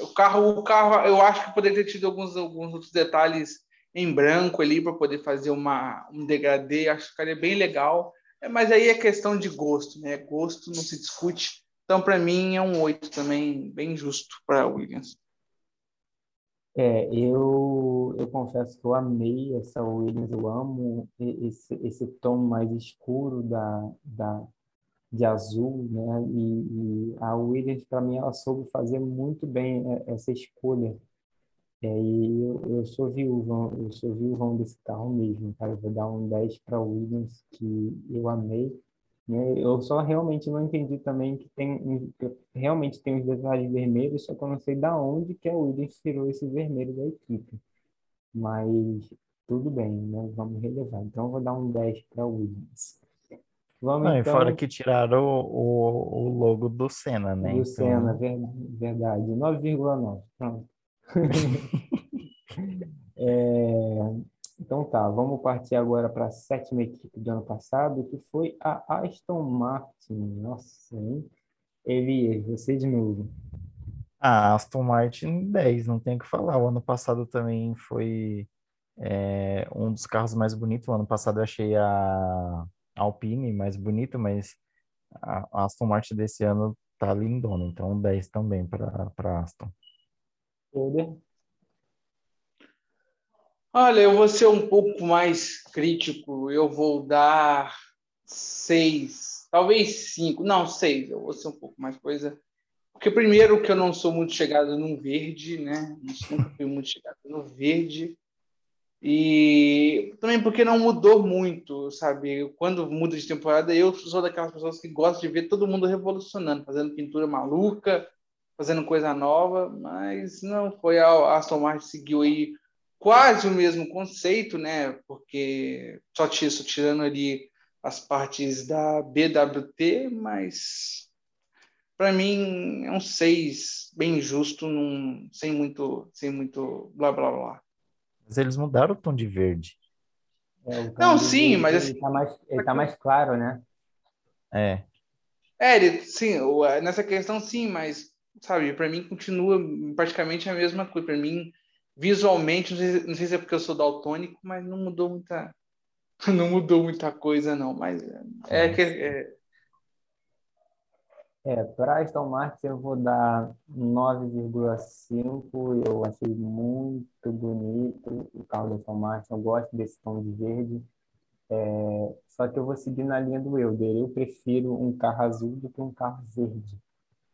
o carro, o carro, eu acho que poderia ter tido alguns, alguns outros detalhes em branco ali para poder fazer uma, um degradê, acho que ficaria bem legal. É, mas aí é questão de gosto, né? Gosto não se discute. Então, para mim, é um 8 também, bem justo para Williams. É, eu, eu confesso que eu amei essa Williams, eu amo esse, esse tom mais escuro da, da, de azul, né? E, e a Williams, para mim, ela soube fazer muito bem é, essa escolha. É, e eu, eu sou viúvão, eu sou viúvão desse carro mesmo, cara. Eu vou dar um 10 para Williams, que eu amei. Né? Eu só realmente não entendi também que tem realmente tem os detalhes vermelhos, só que eu não sei da onde que a Williams tirou esse vermelho da equipe. Mas tudo bem, né? Vamos relevar. Então eu vou dar um 10 para Williams. Vamos Não, e então fora que tiraram o, o, o logo do Senna, né? do Então, Senna, ver- verdade, 9,9. Pronto. É, então tá, vamos partir agora para a sétima equipe do ano passado, que foi a Aston Martin. Nossa, hein? Elias, você de novo. A Aston Martin 10, não tem o que falar. O ano passado também foi é, um dos carros mais bonitos. O ano passado eu achei a Alpine mais bonita, mas a Aston Martin desse ano tá lindona. Então 10 também para Aston. Oder? Olha, eu vou ser um pouco mais crítico. Eu vou dar seis, talvez cinco. Não, seis. Eu vou ser um pouco mais coisa. Porque, primeiro, que eu não sou muito chegado no verde, né? Nunca fui muito chegado no verde. E também porque não mudou muito, sabe? Quando muda de temporada, eu sou daquelas pessoas que gostam de ver todo mundo revolucionando, fazendo pintura maluca, fazendo coisa nova, mas não foi a Aston Martin seguiu aí quase o mesmo conceito, né? Porque só tinha só tirando ali as partes da BWT, mas para mim é um 6 bem justo, num, sem muito sem muito blá blá blá. Mas eles mudaram o tom de verde. É, Não, sim, mas ele assim- tá mais, ele tá mais claro, né? É. É, ele, sim, nessa questão sim, mas, sabe, para mim continua praticamente a mesma coisa. Para mim, visualmente, não sei, se é porque eu sou daltônico, mas não mudou muita, não mudou muita coisa, não. Mas é, é que é, É, para Aston Martin eu vou dar 9,5. Eu achei muito bonito o carro da Aston Martin. Eu gosto desse tom de verde. É, só que eu vou seguir na linha do Euler. Eu prefiro um carro azul do que um carro verde,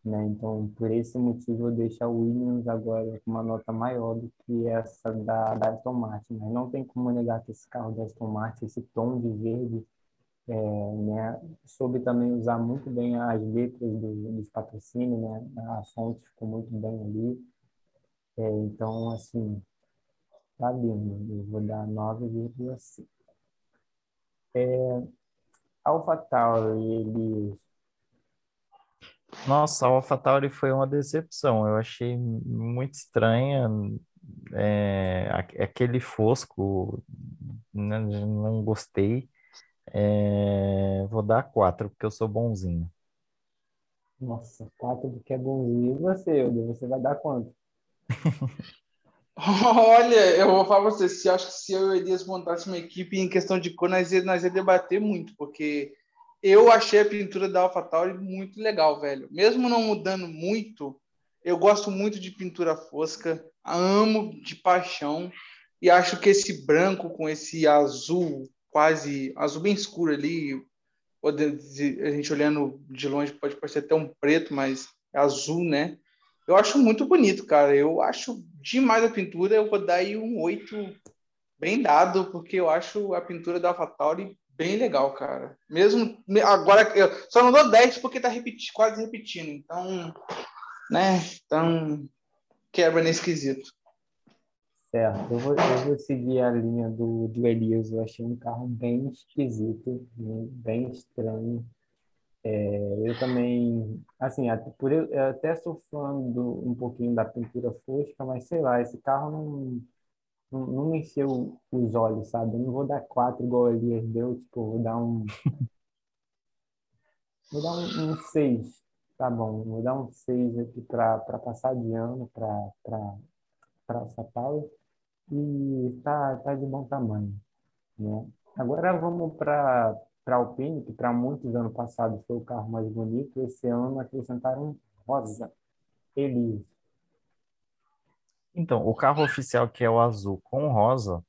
né? Então, por esse motivo, eu deixo a Williams agora com uma nota maior do que essa da, da Aston Martin. Mas não tem como negar que esse carro da Aston Martin, esse tom de verde, é, né? Soube também usar muito bem as letras do, dos patrocínios, né? A fonte ficou muito bem ali. É, então, assim, tá lindo. Eu vou dar 9,5. AlphaTauri, ele Nossa, a AlphaTauri foi uma decepção. Eu achei muito estranha. é, a- aquele fosco, né, não gostei. É, vou dar quatro, porque eu sou bonzinho. Nossa, quatro porque é bonzinho. E você, Euler, você vai dar quanto? Olha, eu vou falar pra você, se eu acho que se eu e o Elias montasse uma equipe em questão de cor, nós ia, nós ia debater muito, porque eu achei a pintura da AlphaTauri muito legal, velho. Mesmo não mudando muito, eu gosto muito de pintura fosca, amo de paixão, e acho que esse branco com esse azul quase, azul bem escuro ali, a gente olhando de longe pode parecer até um preto, mas é azul, né? Eu acho muito bonito, cara. Eu acho demais a pintura. Eu vou dar aí um 8 bem dado, porque eu acho a pintura da AlphaTauri bem legal, cara. Mesmo me- agora, eu só não dou 10 porque tá repeti- quase repetindo. Então, né? Então, quebra nesse quesito. Certo, eu vou, eu vou seguir a linha do, do Elias. Eu achei um carro bem esquisito, né, bem estranho. É, eu também, assim, até, por eu até sou fã do, um pouquinho da pintura fosca, mas sei lá, esse carro não, não, não os olhos, sabe? Eu não vou dar quatro igual Elias deu, tipo, vou dar um. Vou dar um, um seis, tá bom? Vou dar um seis aqui para passar de ano para para AlphaTauri e tá, tá de bom tamanho, né? Agora vamos para para Alpine, que para muitos ano passado foi o carro mais bonito, esse ano acrescentaram rosa. Elias. Então, o carro oficial, que é o azul com rosa,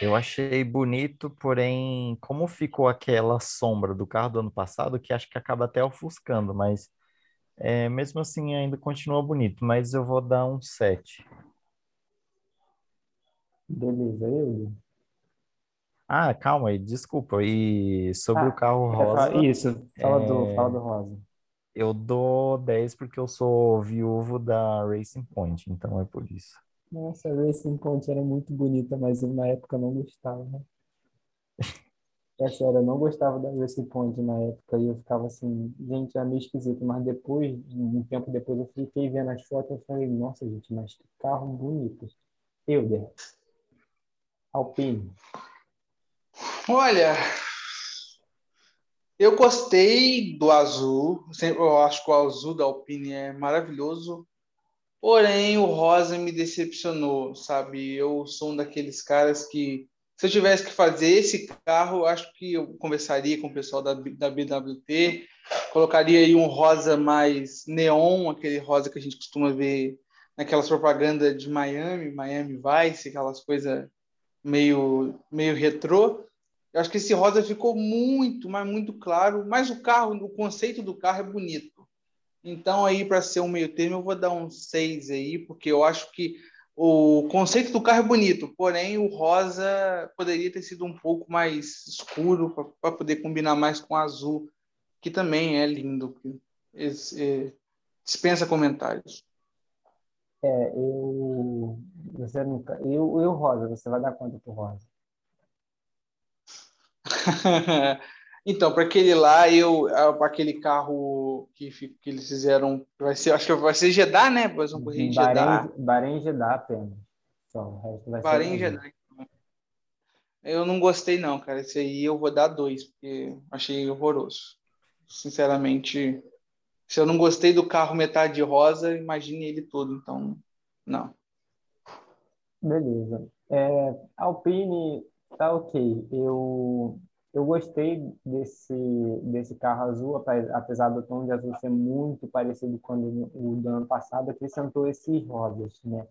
eu achei bonito, porém, como ficou aquela sombra do carro do ano passado, que acho que acaba até ofuscando, mas é, mesmo assim ainda continua bonito, mas eu vou dar um 7. Beleza, Elias? Ah, calma aí, desculpa. E sobre Ah, o carro rosa, Isso, fala do, é, fala do rosa. Eu dou 10 porque eu sou viúvo da Racing Point, então é por isso. Nossa, a Racing Point era muito bonita, mas eu na época não gostava. né? É sério, eu não gostava da Racing Point na época e eu ficava assim, gente, é meio esquisito. Mas depois, um tempo depois, eu fiquei vendo as fotos e falei, nossa, gente, mas que carro bonito. Euler, Alpine. Olha, eu gostei do azul. Sempre- Eu acho que o azul da Alpine é maravilhoso. Porém, o rosa me decepcionou, sabe? Eu sou um daqueles caras que, se eu tivesse que fazer esse carro, acho que eu conversaria com o pessoal da, da BWT, colocaria aí um rosa mais neon, aquele rosa que a gente costuma ver naquelas propagandas de Miami, Miami Vice, aquelas coisas meio, meio retrô. Eu acho que esse rosa ficou muito, mas muito claro. Mas o carro, o conceito do carro é bonito. Então, aí, para ser um meio termo, eu vou dar um 6 aí, porque eu acho que o conceito do carro é bonito, porém o rosa poderia ter sido um pouco mais escuro para poder combinar mais com o azul, que também é lindo. É, dispensa comentários. É, eu. Você nunca. Eu, eu, Rosa, você vai dar quanto pro Rosa? Então, para aquele lá, eu para aquele carro que, que eles fizeram, vai ser, acho que vai ser Jeddah, né? Vai ser um corrida Jeddah. Bahrein, Jeddah apenas. Só, o resto vai Bahrein ser Jeddah. Eu não gostei, não, cara. Esse aí eu vou dar dois, porque achei horroroso. Sinceramente, se eu não gostei do carro metade rosa, imagine ele todo. Então, não. Beleza. É, Alpine tá ok. Eu, eu gostei desse, desse carro azul, ape- apesar do tom de azul ser muito parecido com o do ano passado, acrescentou esses rosas, né?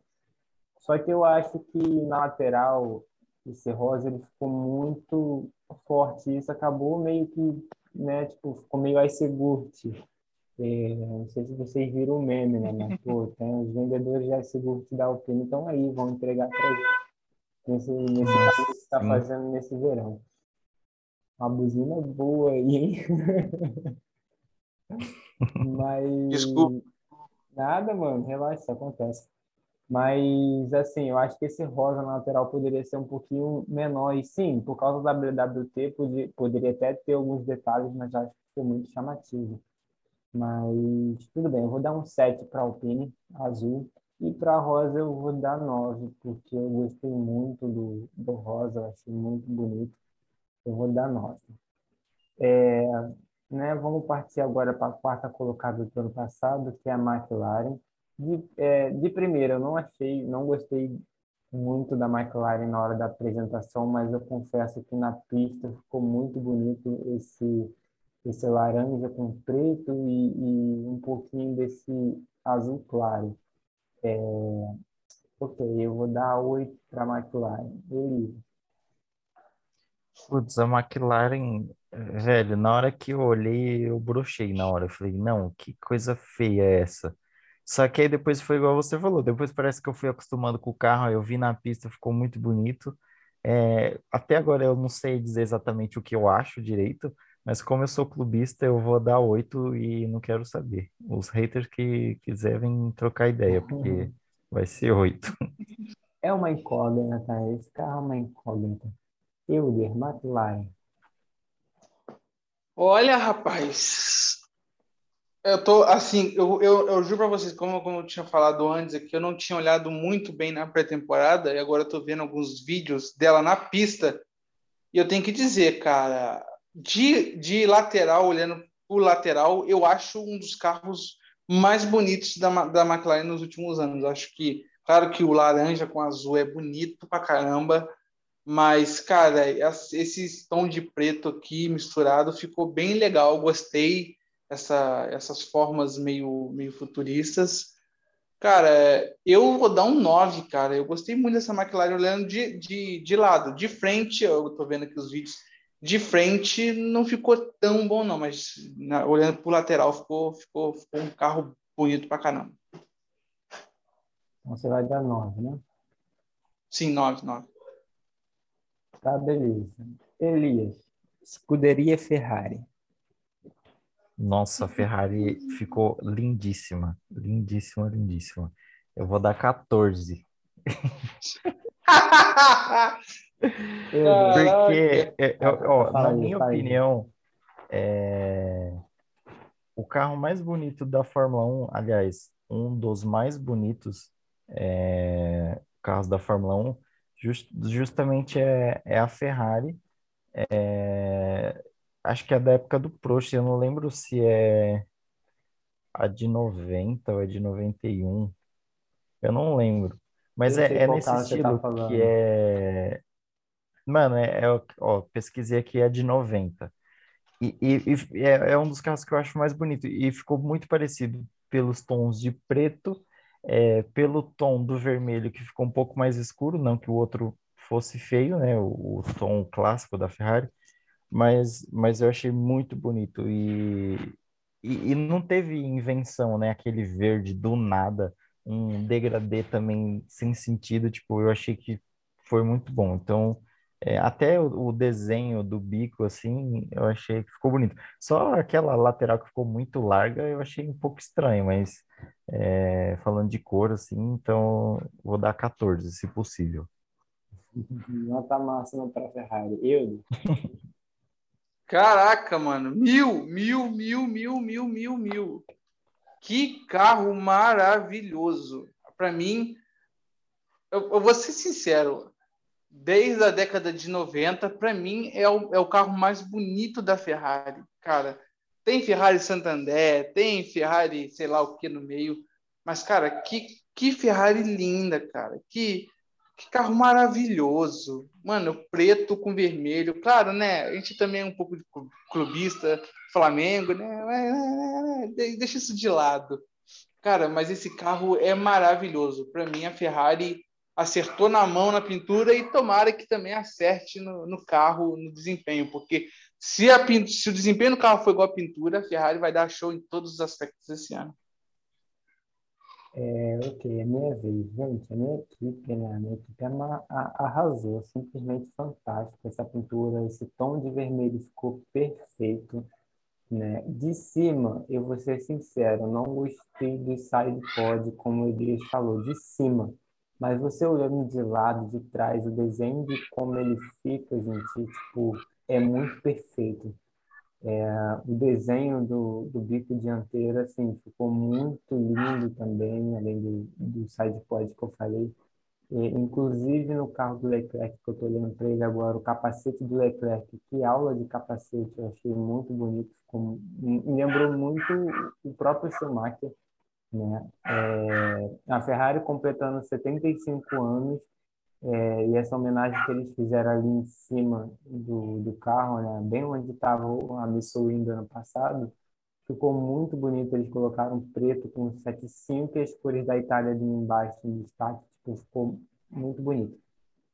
Só que eu acho que na lateral, esse rosa ele ficou muito forte. Isso acabou meio que, né, tipo, ficou meio iogurte. É, não sei se vocês viram o meme, né? Mas, pô, tem os vendedores de iogurte da Alpine estão aí, vão entregar para gente nesse, nesse Nossa, que está fazendo nesse verão. Uma buzina boa aí, hein? Mas Desculpa. nada, mano, relaxa, isso acontece. Mas assim, eu acho que esse rosa na lateral poderia ser um pouquinho menor. E sim, por causa da WWT, podia, poderia até ter alguns detalhes, mas acho que foi muito chamativo. Mas tudo bem, eu vou dar um 7 para a Alpine, azul. E para a rosa eu vou dar 9, porque eu gostei muito do, do rosa, eu achei muito bonito. Eu vou dar 9. É, né, vamos partir agora para a quarta colocada do ano passado, que é a McLaren. De, é, de primeira, eu não achei, não gostei muito da McLaren na hora da apresentação, mas eu confesso que na pista ficou muito bonito esse, esse laranja com preto e, e um pouquinho desse azul claro. É, ok, eu vou dar 8 para a McLaren. Beleza. Putz, a McLaren, velho, na hora que eu olhei, eu brochei na hora. Eu falei, não, que coisa feia é essa? Só que aí depois foi igual você falou, depois parece que eu fui acostumando com o carro, aí eu vi na pista, ficou muito bonito. É, até agora eu não sei dizer exatamente o que eu acho direito, mas como eu sou clubista, eu vou dar oito e não quero saber. Os haters que quiserem trocar ideia, porque vai ser oito. É uma incógnita, tá? Esse carro é uma incógnita. Euler, McLaren. Olha, rapaz. Eu tô assim, eu, eu, eu juro pra vocês, como, como eu tinha falado antes aqui, eu não tinha olhado muito bem na pré-temporada e agora eu tô vendo alguns vídeos dela na pista. E eu tenho que dizer, cara, de, de lateral, olhando o lateral, eu acho um dos carros mais bonitos da, da McLaren nos últimos anos. Acho que, claro que o laranja com azul é bonito pra caramba, mas, cara, es- esse tom de preto aqui misturado ficou bem legal. Gostei essa, essas formas meio, meio futuristas. Cara, eu vou dar um 9, cara. Eu gostei muito dessa McLaren olhando de, de, de lado. De frente, eu tô vendo aqui os vídeos. De frente não ficou tão bom, não, mas na- olhando pro lateral ficou, ficou, ficou um carro bonito pra caramba. Então você vai dar 9, né? Sim, 9, 9. Tá, beleza. Elias, escuderia Ferrari. Nossa, a Ferrari ficou lindíssima, lindíssima, lindíssima. Eu vou dar 14. Euler, Porque, é, é, ó, na minha opinião, é, o carro mais bonito da Fórmula 1, aliás, um dos mais bonitos é, carros da Fórmula 1, jus- justamente é, é a Ferrari. É, acho que é da época do Prost, eu não lembro se é a de 90 ou é de 91. Eu não lembro. Mas Eu é, é nesse tá estilo falando. que é. Mano, é, é ó, pesquisei aqui, é de 90. E, e- e é, é um dos carros que eu acho mais bonito. E ficou muito parecido pelos tons de preto, é, pelo tom do vermelho, que ficou um pouco mais escuro, não que o outro fosse feio, né? O, o tom clássico da Ferrari. Mas, mas eu achei muito bonito. E, e, e não teve invenção, né? Aquele verde do nada, um degradê também sem sentido. Tipo, eu achei que foi muito bom. Então, é, até o, o desenho do bico, assim, eu achei que ficou bonito. Só aquela lateral que ficou muito larga, eu achei um pouco estranho, mas é, falando de cor, assim, então vou dar 14, se possível. Nota máxima para Ferrari. Euler, Caraca, mano. Mil, mil, mil, mil, mil, mil, mil. Que carro maravilhoso. Para mim, eu, eu vou ser sincero, desde a década de 90, para mim é o, é o carro mais bonito da Ferrari, cara. Tem Ferrari Santander, tem Ferrari, sei lá o que no meio, mas cara, que que Ferrari linda, cara. Que que carro maravilhoso. Mano, preto com vermelho. Claro, né? A gente também é um pouco de clubista, Flamengo, né? Deixa isso de lado. Cara, mas esse carro é maravilhoso. Para mim, a Ferrari acertou na mão na pintura e tomara que também acerte no, no carro, no desempenho, porque se, a, se o desempenho do carro for igual a pintura, a Ferrari vai dar show em todos os aspectos esse ano. É, ok, é minha vez. Gente, a minha equipe, né? A minha equipe é arrasou, simplesmente fantástico. Essa pintura, esse tom de vermelho ficou perfeito, né? De cima, eu vou ser sincero, não gostei do side pod, como o falou, de cima. Mas você olhando de lado, de trás, o desenho de como ele fica, gente, tipo, é muito perfeito. É, o desenho do, do bico dianteiro, assim, ficou muito lindo também, além do, do side pod que eu falei. Inclusive no carro do Leclerc, que eu estou olhando para ele agora, o capacete do Leclerc, que aula de capacete, eu achei muito bonito, ficou, me lembrou muito o próprio Schumacher, né? É, a Ferrari completando 75 anos, é, e essa homenagem que eles fizeram ali em cima do, do carro, né? bem onde estava a Miss Window ano passado, ficou muito bonito. Eles colocaram preto com 75 e as cores da Itália ali embaixo em destaque, tipo, ficou muito bonito.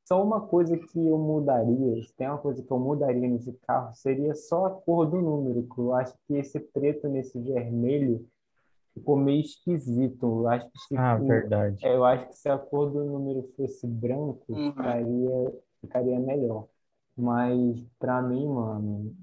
Só uma coisa que eu mudaria, se tem uma coisa que eu mudaria nesse carro, seria só a cor do número, eu acho que esse preto nesse vermelho ficou meio esquisito. Eu acho que se, ah, verdade. É, eu acho que se a cor do número fosse branco, uhum. ficaria, ficaria melhor. Mas para mim, mano,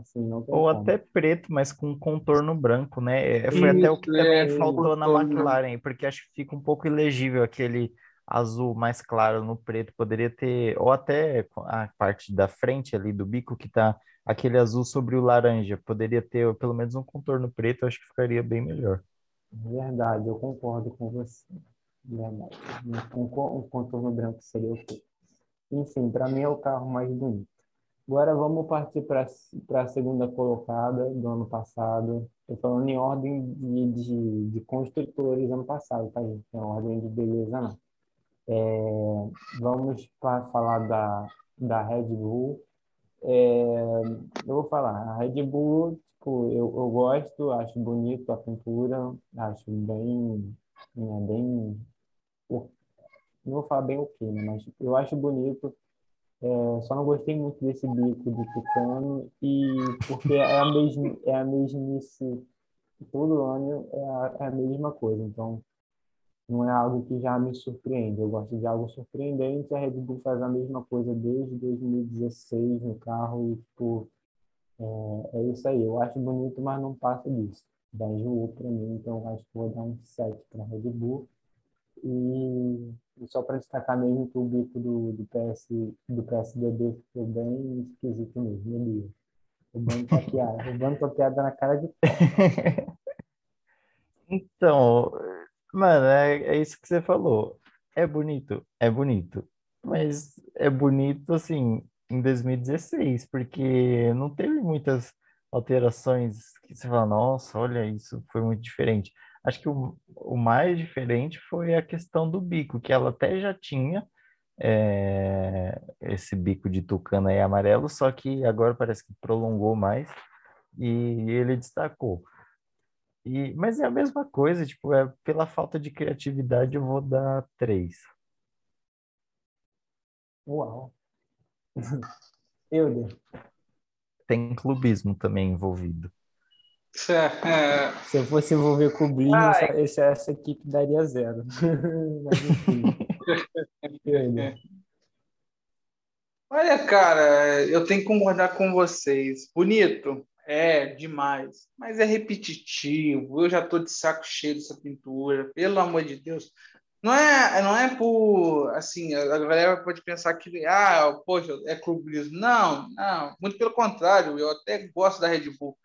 assim, não tem Ou como. até preto, mas com contorno branco, né? É, foi Isso, até o que também é, faltou na McLaren, porque acho que fica um pouco ilegível aquele azul mais claro no preto. Poderia ter, ou até a parte da frente ali do bico que tá aquele azul sobre o laranja. Poderia ter pelo menos um contorno preto, acho que ficaria bem melhor. Verdade, eu concordo com você. Verdade. Um, contorno branco seria o quê? Enfim, para mim é o carro mais bonito. Agora vamos partir para a segunda colocada do ano passado. Estou falando em ordem de, de, de, construtores ano passado, tá, gente? Em ordem de beleza, não. É, vamos para falar da, da Red Bull. É, eu vou falar, a Red Bull Tipo, eu, eu gosto, acho bonito a pintura, acho bem, né, bem, não vou falar bem ok, né, mas eu acho bonito, é, só não gostei muito desse bico de tucano e porque é a mesma, é a mesmice, todo ano é a, é a mesma coisa, então não é algo que já me surpreende. Eu gosto de algo surpreendente. A Red Bull faz a mesma coisa desde 2016 no carro e, tipo, é, é isso aí, eu acho bonito, mas não passa disso. Da enjoou para mim, então acho que vou dar um 7 para Red Bull. E, e só para destacar mesmo que o bico do, do, PS, do PSDB ficou bem esquisito mesmo, meu Deus. Roubando tua piada, roubando piada na cara de Então, mano, é, é isso que você falou. É bonito? É bonito. Mas é bonito, assim, em 2016, porque não teve muitas alterações que você fala, nossa, olha, isso foi muito diferente. Acho que o, o mais diferente foi a questão do bico, que ela até já tinha é, esse bico de tucano aí amarelo, só que agora parece que prolongou mais e ele destacou. E, mas é a mesma coisa, tipo, é, pela falta de criatividade eu vou dar três. Uau! Euler. Tem clubismo também envolvido. É. Se eu fosse envolver clubismo, essa, essa, essa, equipe daria zero. Olha, cara, eu tenho que concordar com vocês. Bonito, é demais, mas é repetitivo. Eu já tô de saco cheio dessa pintura, pelo amor de Deus. Não é, não é por, assim, a galera pode pensar que, ah, poxa, é clubismo. Não, não, muito pelo contrário, eu até gosto da Red Bull.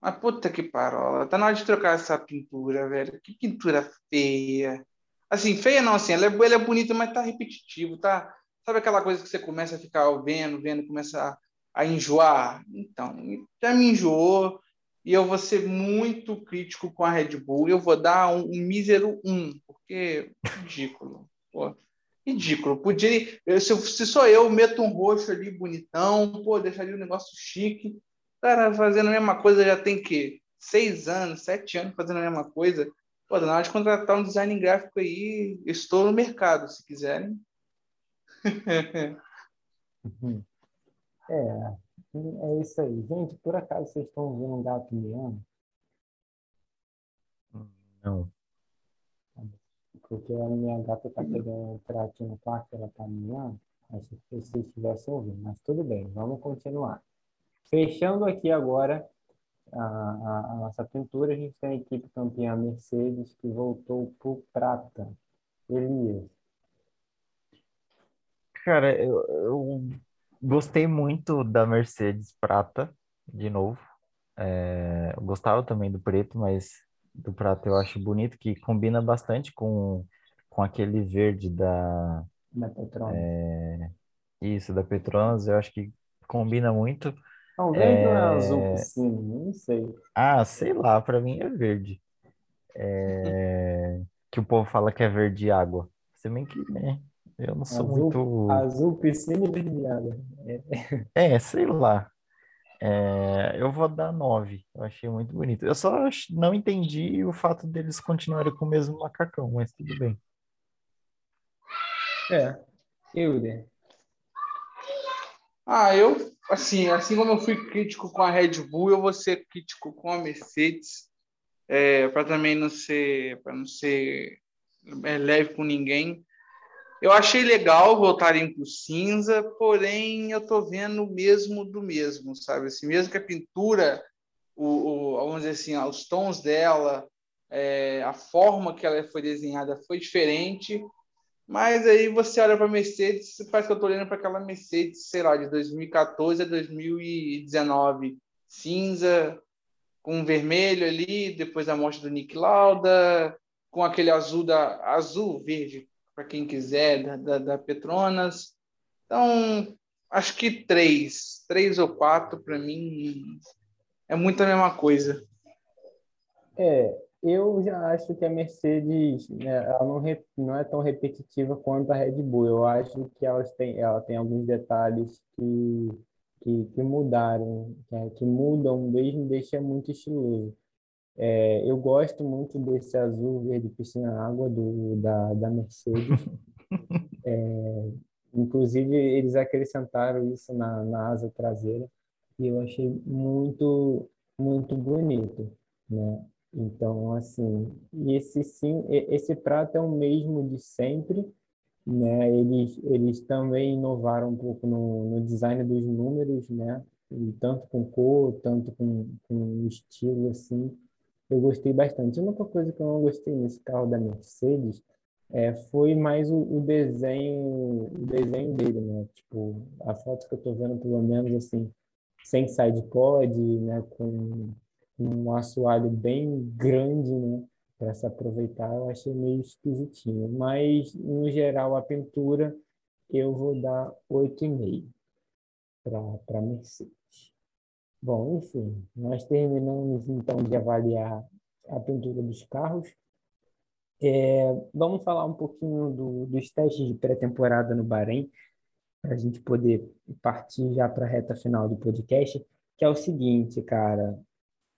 Mas puta que parola, tá na hora de trocar essa pintura, velho. Que pintura feia. Assim, feia não, assim, ela é, ela é bonita, mas tá repetitivo, tá? Sabe aquela coisa que você começa a ficar vendo, vendo, começa a, a enjoar? Então, já me enjoou e eu vou ser muito crítico com a Red Bull. Eu vou dar um, um mísero 1, porque ridículo. Pô, ridículo. Podia, se, se sou eu, meto um roxo ali bonitão, pô, deixaria o um negócio chique. Cara, fazendo a mesma coisa já tem que seis anos, sete anos fazendo a mesma coisa. Pô, na hora de contratar um design gráfico aí, estou no mercado, se quiserem. é, é isso aí. Gente, por acaso vocês estão ouvindo um gato miando? Não. Porque a minha gata tá querendo entrar aqui no quarto, ela tá miando. Acho que vocês estivessem ouvindo, mas tudo bem, vamos continuar. Fechando aqui agora a, a, a, nossa pintura, a gente tem a equipe campeã Mercedes que voltou pro prata. Elias. Cara, eu, eu gostei muito da Mercedes prata, de novo. É, gostava também do preto, mas do prata eu acho bonito, que combina bastante com, com aquele verde da... Da Petronas. É, isso, da Petronas, eu acho que combina muito. Não, verde é... não é azul piscina, não sei. Ah, sei lá, para mim é verde. É... que o povo fala que é verde água. Se bem que, né? Eu não sou azul, muito. Azul, piscina e água. É, é sei lá. É, eu vou dar nove. Eu achei muito bonito. Eu só não entendi o fato deles continuarem com o mesmo macacão, mas tudo bem. É. Euler. Ah, eu, assim, assim como eu fui crítico com a Red Bull, eu vou ser crítico com a Mercedes, é, para também não ser, para não ser é, leve com ninguém. Eu achei legal voltarem para o cinza, porém eu estou vendo o mesmo do mesmo, sabe? Assim, mesmo que a pintura, o, o vamos dizer assim, os tons dela, é, a forma que ela foi desenhada foi diferente, mas aí você olha para a Mercedes, parece que eu estou olhando para aquela Mercedes, sei lá, de 2014 a 2019. Cinza, com vermelho ali, depois a morte do Nick Lauda, com aquele azul da azul, verde, para quem quiser, da, da, da, Petronas. Então, acho que três, três ou quatro, para mim, é muito a mesma coisa. É, eu já acho que a Mercedes, né, ela não, não é tão repetitiva quanto a Red Bull. Eu acho que elas têm, ela tem alguns detalhes que, que, que mudaram, que, é, que mudam mesmo, deixa muito estiloso. É, eu gosto muito desse azul verde piscina água do, da, da Mercedes. É, inclusive, eles acrescentaram isso na, na asa traseira e eu achei muito, muito bonito, né? Então, assim, esse sim, esse prato é o mesmo de sempre, né? Eles, eles também inovaram um pouco no, no design dos números, né? E tanto com cor, tanto com, com estilo, assim. Eu gostei bastante. A única coisa que eu não gostei nesse carro da Mercedes é, foi mais o, o desenho, o desenho dele, né? Tipo, a foto que eu tô vendo, pelo menos, assim, sem side pod, né? Com um assoalho bem grande, né? Para se aproveitar, eu achei meio esquisitinho. Mas, no geral, a pintura eu vou dar 8,5 para Mercedes. Bom, enfim, nós terminamos então de avaliar a pintura dos carros. É, vamos falar um pouquinho do, dos testes de pré-temporada no Bahrein, para a gente poder partir já para a reta final do podcast, que é o seguinte, cara.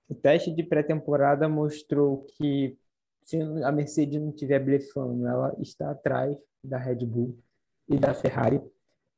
O teste de pré-temporada mostrou que se a Mercedes não estiver blefando, ela está atrás da Red Bull e da Ferrari.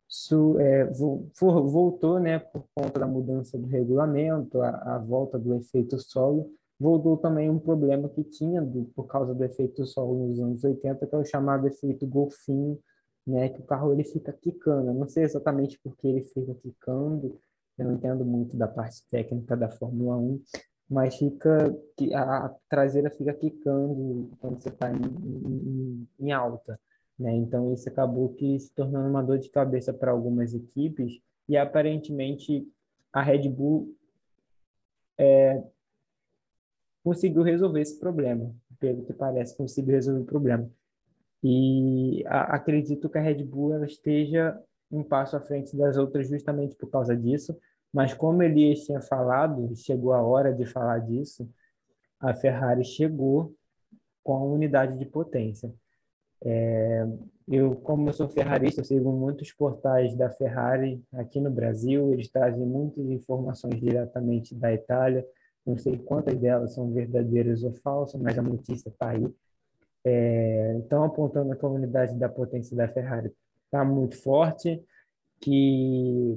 Isso, é, voltou, né, por conta da mudança do regulamento, a, a, volta do efeito solo, voltou também um problema que tinha do, por causa do efeito solo nos anos 80, que é o chamado efeito golfinho, né, que o carro ele fica quicando. Eu não sei exatamente por que ele fica quicando, eu não entendo muito da parte técnica da Fórmula 1, mas fica a traseira fica quicando quando você está em, em, em, alta, né? Então isso acabou que se tornando uma dor de cabeça para algumas equipes e aparentemente a Red Bull é, conseguiu resolver esse problema, pelo que parece conseguiu resolver o problema. E a, acredito que a Red Bull esteja um passo à frente das outras justamente por causa disso. Mas como Elias tinha falado, chegou a hora de falar disso, a Ferrari chegou com a unidade de potência. É, eu, como eu sou ferrarista, eu sigo muitos portais da Ferrari aqui no Brasil, eles trazem muitas informações diretamente da Itália, não sei quantas delas são verdadeiras ou falsas, mas a notícia está aí. É, estão apontando a unidade da potência da Ferrari está muito forte, que,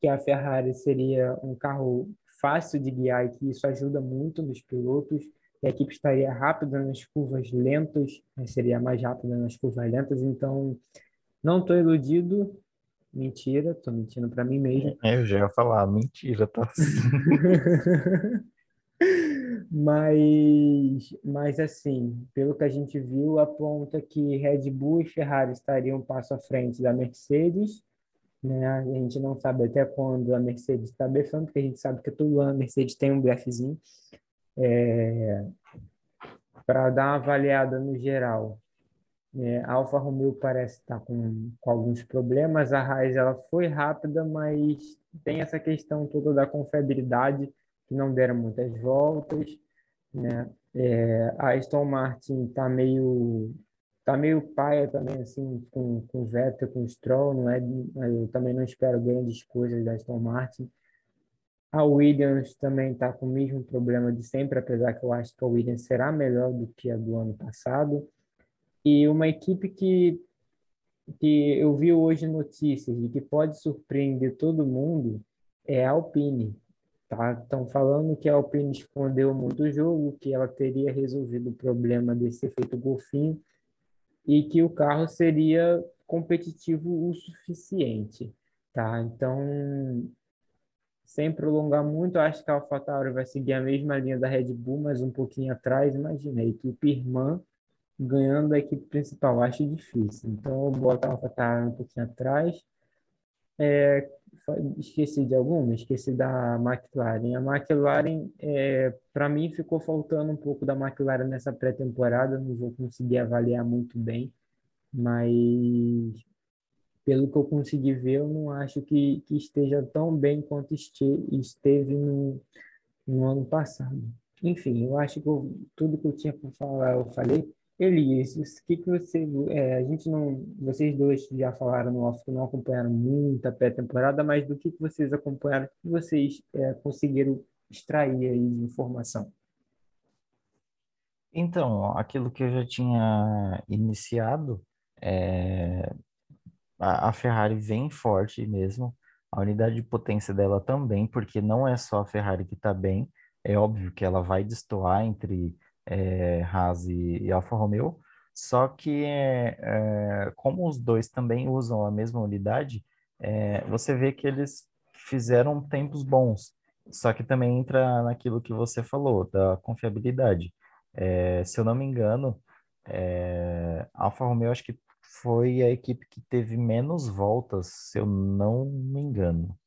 que a Ferrari seria um carro fácil de guiar e que isso ajuda muito nos pilotos, a equipe estaria rápida nas curvas lentas, né, seria mais rápida nas curvas lentas, então não estou iludido, mentira, estou mentindo para mim mesmo. É, eu já ia falar, mentira, tá? mas, mas assim, pelo que a gente viu, aponta que Red Bull e Ferrari estariam um passo à frente da Mercedes, né? A gente não sabe até quando a Mercedes está blefando, porque a gente sabe que todo ano a Mercedes tem um blefzinho, é, para dar uma avaliada no geral, é, a Alfa Romeo parece estar tá com, com alguns problemas, a Haas ela foi rápida, mas tem essa questão toda da confiabilidade, que não deram muitas voltas, né? É, a Aston Martin está meio tá meio paia também assim com com Vettel, com Stroll, não é? Eu também não espero grandes coisas da Aston Martin. A Williams também está com o mesmo problema de sempre, apesar que eu acho que a Williams será melhor do que a do ano passado. E uma equipe que, que eu vi hoje notícias de que pode surpreender todo mundo é a Alpine. Tá? Estão falando que a Alpine escondeu muito o jogo, que ela teria resolvido o problema desse efeito golfinho e que o carro seria competitivo o suficiente. Tá? Então, sem prolongar muito, acho que a AlphaTauri vai seguir a mesma linha da Red Bull, mas um pouquinho atrás. Imagina, a equipe irmã ganhando a equipe principal, acho difícil. Então, eu boto a AlphaTauri um pouquinho atrás. É, esqueci de alguma? Esqueci da McLaren. A McLaren, é, para mim, ficou faltando um pouco da McLaren nessa pré-temporada. Não vou conseguir avaliar muito bem, mas pelo que eu consegui ver, eu não acho que, que esteja tão bem quanto este, esteve no, no ano passado. Enfim, eu acho que eu, tudo que eu tinha para falar, eu falei. Elias, o que, que você. É, a gente não. Vocês dois já falaram no off que não acompanharam muita pré-temporada, mas do que, que vocês acompanharam, que vocês é, conseguiram extrair aí de informação? Então, aquilo que eu já tinha iniciado, é, a, a Ferrari vem forte mesmo, a unidade de potência dela também, porque não é só a Ferrari que está bem, é óbvio que ela vai destoar entre é, Haas e, e Alfa Romeo, só que é, é, como os dois também usam a mesma unidade, é, você vê que eles fizeram tempos bons, só que também entra naquilo que você falou, da confiabilidade. É, se eu não me engano, é, Alfa Romeo acho que foi a equipe que teve menos voltas, se eu não me engano.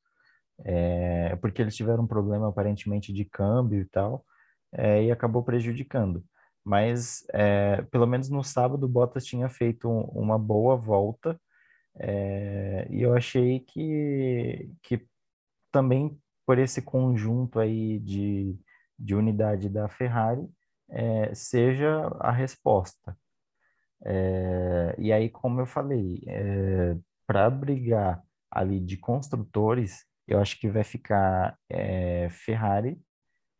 É, porque eles tiveram um problema aparentemente de câmbio e tal, é, e acabou prejudicando. Mas é, pelo menos no sábado, Bottas tinha feito um, uma boa volta, é, e eu achei que, que também por esse conjunto aí de, de unidade da Ferrari, é, seja a resposta. É, e aí, como eu falei, é, para brigar ali de construtores, eu acho que vai ficar é, Ferrari,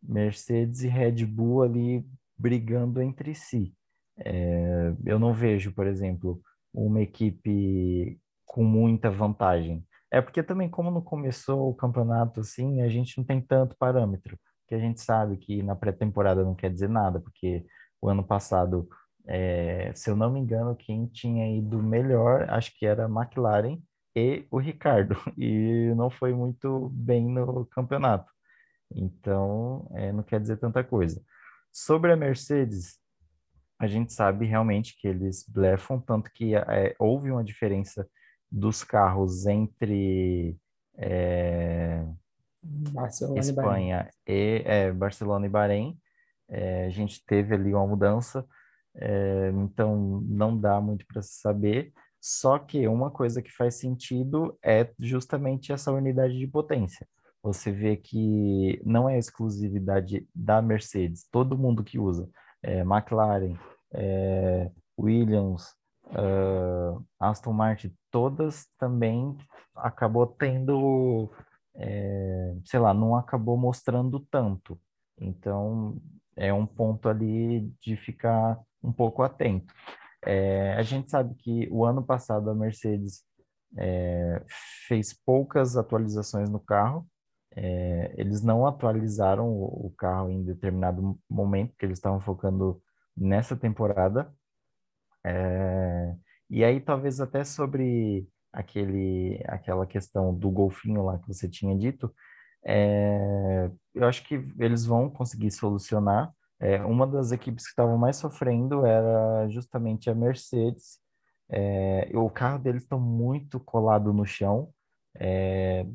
Mercedes e Red Bull ali brigando entre si. É, eu não vejo, por exemplo, uma equipe com muita vantagem. É porque também, como não começou o campeonato assim, a gente não tem tanto parâmetro, que a gente sabe que na pré-temporada não quer dizer nada, porque o ano passado é, se eu não me engano, quem tinha ido melhor, acho que era a McLaren e o Ricardo, e não foi muito bem no campeonato. Então, é, não quer dizer tanta coisa. Sobre a Mercedes, a gente sabe realmente que eles blefam, tanto que é, houve uma diferença dos carros entre é, Barcelona Espanha e, e é, Barcelona e Bahrein. É, a gente teve ali uma mudança é, então não dá muito para saber. Só que uma coisa que faz sentido é justamente essa unidade de potência. Você vê que não é exclusividade da Mercedes, todo mundo que usa, é, McLaren, é, Williams, uh, Aston Martin, todas também acabou tendo, é, sei lá, não acabou mostrando tanto. Então, é um ponto ali de ficar um pouco atento. É, a gente sabe que o ano passado a Mercedes é, fez poucas atualizações no carro. É, eles não atualizaram o, o, carro em determinado momento, porque eles estavam focando nessa temporada. É, e aí, talvez até sobre aquele, aquela questão do golfinho lá que você tinha dito, é, eu acho que eles vão conseguir solucionar. É, uma das equipes que estavam mais sofrendo era justamente a Mercedes. É, o carro deles está muito colado no chão. É,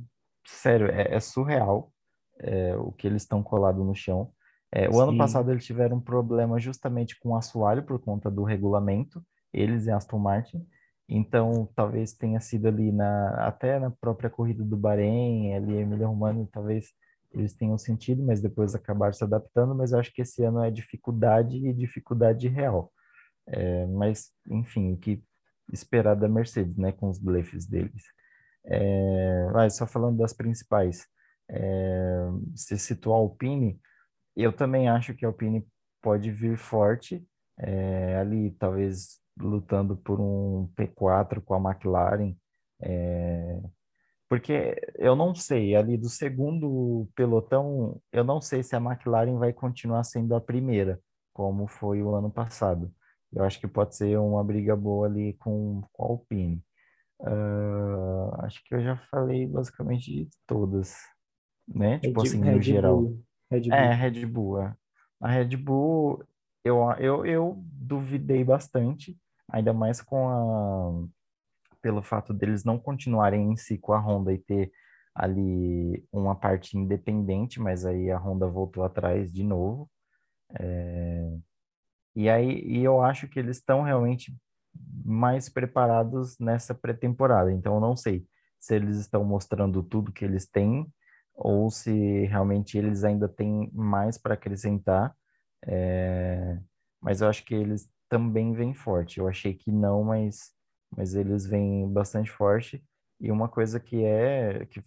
sério, é, é surreal é, o que eles estão colados no chão. É, o Sim. ano passado eles tiveram um problema justamente com o assoalho por conta do regulamento, eles e Aston Martin. Então, talvez tenha sido ali na até na própria corrida do Bahrein, ali Emília Romano, talvez eles tenham sentido, mas depois acabaram se adaptando, mas eu acho que esse ano é dificuldade e dificuldade real. É, mas, enfim, o que esperar da Mercedes, né, com os blefs deles. É, mas só falando das principais, é, se citou a Alpine, eu também acho que a Alpine pode vir forte, é, ali talvez lutando por um P4 com a McLaren, é, porque eu não sei, ali do segundo pelotão, eu não sei se a McLaren vai continuar sendo a primeira, como foi o ano passado. Eu acho que pode ser uma briga boa ali com, com a Alpine. Uh, acho que eu já falei basicamente de todas, né? Red, tipo assim, Red no geral. Bull. Red Bull. É, Red Bull. É. A Red Bull, eu, eu, eu duvidei bastante, ainda mais com a pelo fato deles não continuarem em si com a Honda e ter ali uma parte independente, mas aí a Honda voltou atrás de novo. É... E aí e eu acho que eles estão realmente mais preparados nessa pré-temporada. Então eu não sei se eles estão mostrando tudo que eles têm ou se realmente eles ainda têm mais para acrescentar. É... Mas eu acho que eles também vêm forte. Eu achei que não, mas mas eles vêm bastante forte. E uma coisa que é, que,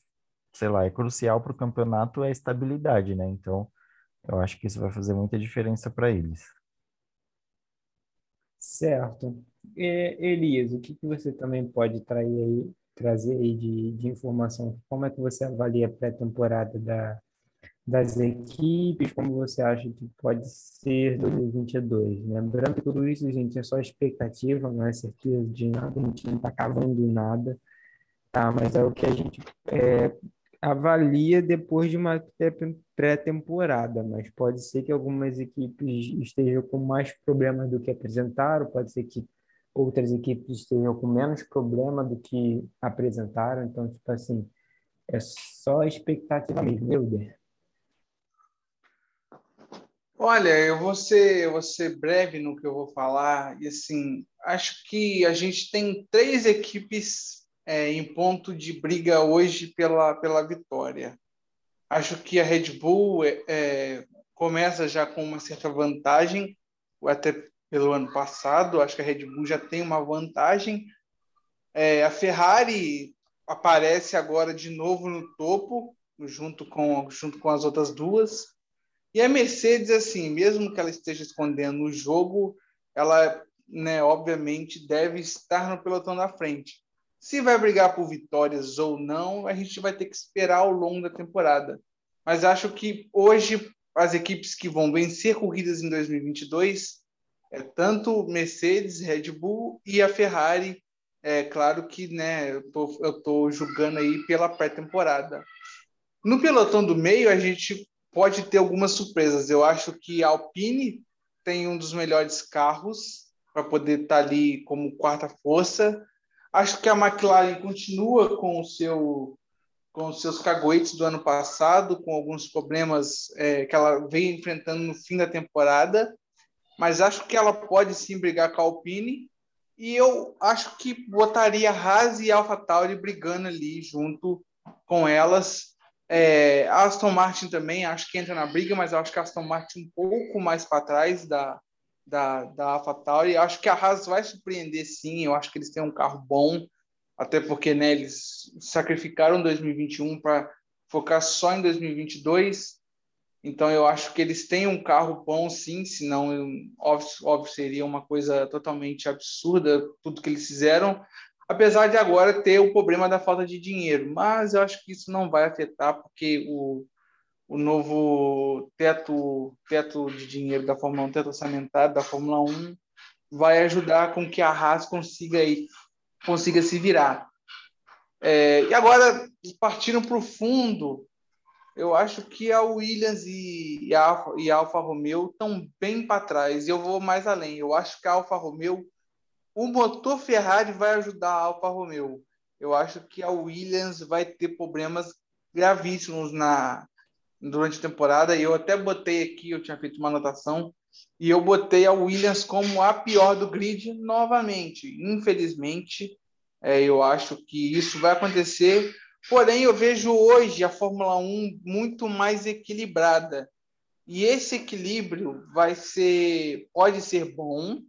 sei lá, é crucial para o campeonato é a estabilidade, né? Então, eu acho que isso vai fazer muita diferença para eles. Certo. Elias, o que, que você também pode trazer aí, trazer aí de, de informação? Como é que você avalia a pré-temporada da, das equipes, como você acha que pode ser 2022. Lembrando que tudo isso, gente, é só expectativa, não é certeza de nada, a gente não está cavando nada, tá? Mas é o que a gente é, avalia depois de uma pré-temporada, mas pode ser que algumas equipes estejam com mais problemas do que apresentaram, pode ser que outras equipes estejam com menos problema do que apresentaram, então, tipo assim, é só expectativa mesmo, meu Deus. Olha, eu vou ser, eu vou ser breve no que eu vou falar. E assim, acho que a gente tem três equipes é, em ponto de briga hoje pela, pela vitória. Acho que a Red Bull é, é, começa já com uma certa vantagem, até pelo ano passado. Acho que a Red Bull já tem uma vantagem. É, a Ferrari aparece agora de novo no topo, junto com, junto com as outras duas. E a Mercedes, assim, mesmo que ela esteja escondendo o jogo, ela, né, obviamente, deve estar no pelotão da frente. Se vai brigar por vitórias ou não, a gente vai ter que esperar ao longo da temporada. Mas acho que hoje as equipes que vão vencer corridas em 2022 é tanto Mercedes, Red Bull e a Ferrari. É claro que né, eu tô, eu tô julgando aí pela pré-temporada. No pelotão do meio, a gente pode ter algumas surpresas. Eu acho que a Alpine tem um dos melhores carros para poder estar tá ali como quarta força. Acho que a McLaren continua com o seu com os seus cagoetes do ano passado, com alguns problemas é, que ela veio enfrentando no fim da temporada. mas acho que ela pode sim brigar com a Alpine. E eu acho que botaria Haas e AlphaTauri brigando ali junto com elas. É, Aston Martin também acho que entra na briga, mas acho que Aston Martin um pouco mais para trás da, da, da AlphaTauri. Acho que a Haas vai surpreender sim, eu acho que eles têm um carro bom, até porque né, eles sacrificaram 2021 para focar só em 2022. Então eu acho que eles têm um carro bom, sim, senão óbvio, óbvio seria uma coisa totalmente absurda tudo que eles fizeram. Apesar de agora ter o problema da falta de dinheiro, mas eu acho que isso não vai afetar porque o, o novo teto teto de dinheiro da Fórmula 1, teto orçamentário da Fórmula 1 vai ajudar com que a Haas consiga aí consiga se virar. É, e agora partindo para o fundo, eu acho que a Williams e, a, e a Alfa Romeo estão bem para trás. E eu vou mais além. Eu acho que a Alfa Romeo, o motor Ferrari vai ajudar a Alfa Romeo. Eu acho que a Williams vai ter problemas gravíssimos na durante a temporada. Eu até botei aqui, eu tinha feito uma anotação, e eu botei a Williams como a pior do grid novamente. Infelizmente, é, eu acho que isso vai acontecer Porém, eu vejo hoje a Fórmula 1 muito mais equilibrada. E esse equilíbrio vai ser, pode ser bom,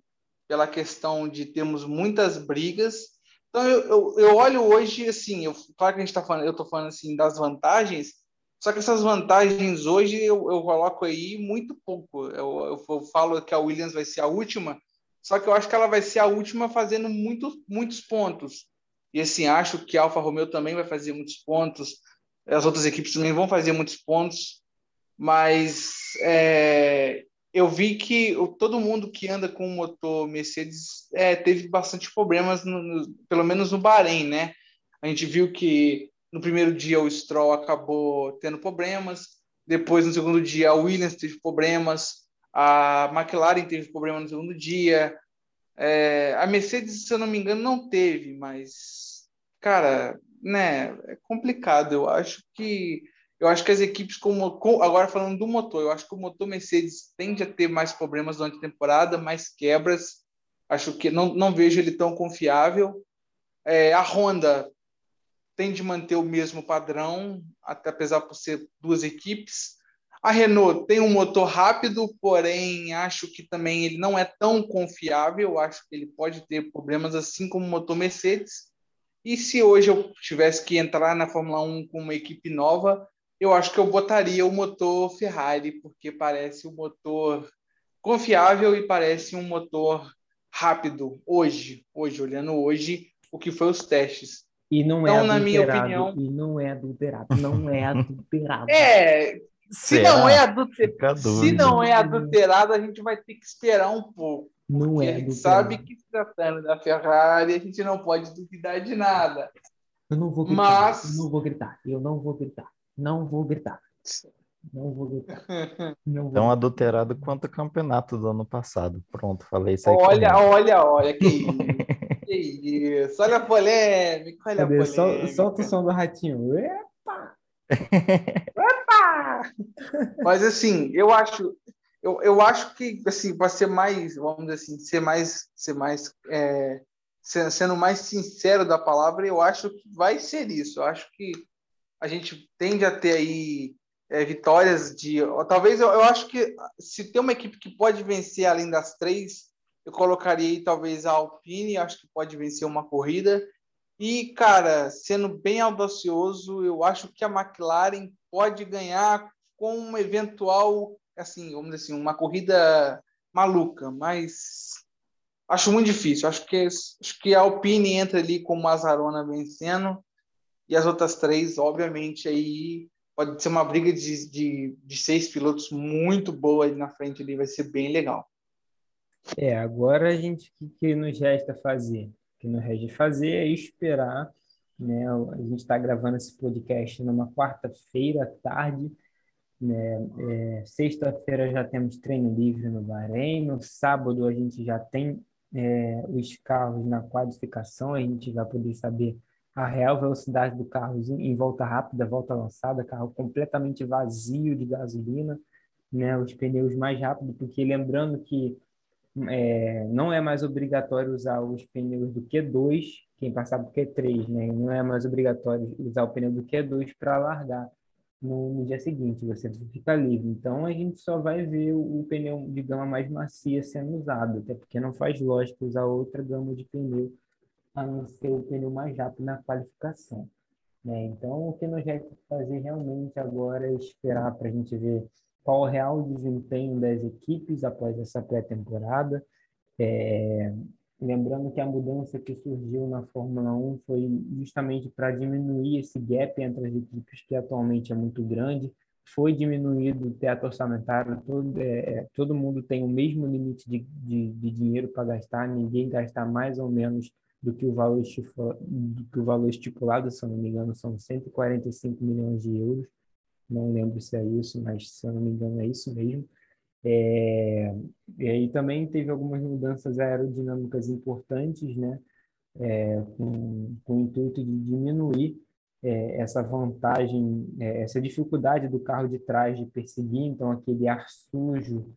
pela questão de termos muitas brigas. Então, eu, eu, eu olho hoje, assim, eu, claro que a gente está falando, eu estou falando assim das vantagens, só que essas vantagens hoje eu, eu coloco aí muito pouco. Eu, eu, falo que a Williams vai ser a última, só que eu acho que ela vai ser a última fazendo muito, muitos pontos. E assim, acho que a Alfa Romeo também vai fazer muitos pontos, as outras equipes também vão fazer muitos pontos, mas é, eu vi que todo mundo que anda com o motor Mercedes é, teve bastante problemas, no, no, pelo menos no Bahrein, né? A gente viu que no primeiro dia o Stroll acabou tendo problemas, depois no segundo dia a Williams teve problemas, a McLaren teve problema no segundo dia, é, a Mercedes, se eu não me engano, não teve, mas, cara, né, é complicado. Eu acho que eu acho que as equipes como agora falando do motor, eu acho que o motor Mercedes tende a ter mais problemas durante a temporada, mais quebras. Acho que não, não vejo ele tão confiável. É, a Honda tende a manter o mesmo padrão, até apesar por ser duas equipes. A Renault tem um motor rápido, porém acho que também ele não é tão confiável. Acho que ele pode ter problemas assim como o motor Mercedes. E se hoje eu tivesse que entrar na Fórmula 1 com uma equipe nova, eu acho que eu botaria o motor Ferrari, porque parece um motor confiável e parece um motor rápido hoje, hoje olhando hoje o que foi os testes. E não é então, na minha opinião, e não é adulterado, não é adulterado. é, se não, é adulter... Se não é adulterado, a gente vai ter que esperar um pouco. Não é. A gente sabe que se tratando da Ferrari, a gente não pode duvidar de nada. Eu não vou gritar. Mas... Eu não vou gritar. Eu não vou gritar. Não vou gritar. Não vou gritar. Não vou. Tão adulterado quanto o campeonato do ano passado. Pronto, falei isso aí. Olha, olha, olha, que isso. que isso. Olha a polêmica, olha Cadê? a polêmica. solta o som do ratinho. Epa! Mas assim, eu acho, eu, eu acho que assim vai ser mais, vamos dizer assim, ser mais, ser mais, é, sendo mais sincero da palavra, eu acho que vai ser isso. Eu acho que a gente tende a ter aí é, vitórias de, talvez eu, eu acho que se tem uma equipe que pode vencer além das três, eu colocaria aí talvez a Alpine, acho que pode vencer uma corrida. E, cara, sendo bem audacioso, eu acho que a McLaren pode ganhar com uma eventual, assim, vamos dizer assim, uma corrida maluca, mas acho muito difícil. Acho que, acho que a Alpine entra ali com o Mazarona vencendo e as outras três, obviamente, aí pode ser uma briga de, de, de seis pilotos muito boa ali na frente, ali vai ser bem legal. É, agora a gente, o que, que nos resta fazer? O que nos resta fazer é esperar, né? A gente está gravando esse podcast numa quarta-feira à tarde, né? É, Sexta-feira já temos treino livre no Bahrein. No sábado a gente já tem é, os carros na qualificação. A gente vai poder saber a real velocidade do carro em volta rápida, volta lançada, carro completamente vazio de gasolina, né? Os pneus mais rápidos, porque lembrando que é, não é mais obrigatório usar os pneus do Q2, quem passar do Q3, né? Não é mais obrigatório usar o pneu do Q2 para largar no, no, dia seguinte, você fica livre. Então a gente só vai ver o, o, pneu de gama mais macia sendo usado, até porque não faz lógica usar outra gama de pneu a não ser o pneu mais rápido na qualificação. Né? Então o que nós vamos fazer realmente agora é esperar para a gente ver qual o real desempenho das equipes após essa pré-temporada. É, lembrando que a mudança que surgiu na Fórmula 1 foi justamente para diminuir esse gap entre as equipes, que atualmente é muito grande. Foi diminuído o teto orçamentário, todo, é, é todo mundo tem o mesmo limite de, de, de dinheiro para gastar, ninguém gasta mais ou menos do que o valor estipulado, do que o valor estipulado, se eu não me engano, são 145 milhões de euros não lembro se é isso, mas se eu não me engano é isso mesmo. É, e aí também teve algumas mudanças aerodinâmicas importantes, né? É, com, com o intuito de diminuir é, essa vantagem, é, essa dificuldade do carro de trás de perseguir, então aquele ar sujo,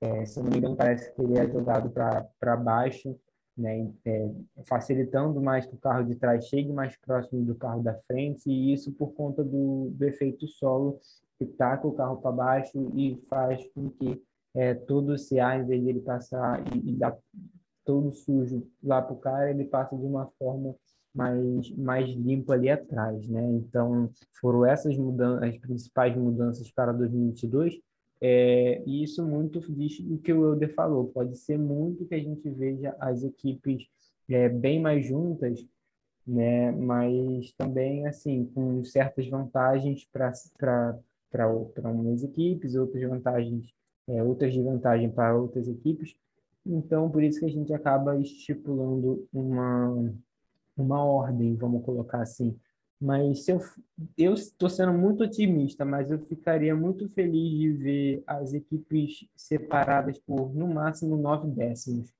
é, se não me engano, parece que ele é jogado para baixo, né, é, facilitando mais que o carro de trás chegue mais próximo do carro da frente, e isso por conta do, do efeito solo, que taca o carro para baixo e faz com que é, todo esse ar, em vez de ele passar e, e dar todo sujo lá para o cara, ele passa de uma forma mais, mais limpa ali atrás, né? Então, foram essas mudanças, as principais mudanças para 2022, é, e isso muito diz o que o Euder falou. Pode ser muito que a gente veja as equipes é, bem mais juntas, né? mas também assim com certas vantagens para umas equipes, outras vantagens, é, outras desvantagens para outras equipes. Então, por isso que a gente acaba estipulando uma, uma ordem, vamos colocar assim, mas se eu eu estou sendo muito otimista, mas eu ficaria muito feliz de ver as equipes separadas por no máximo nove décimos.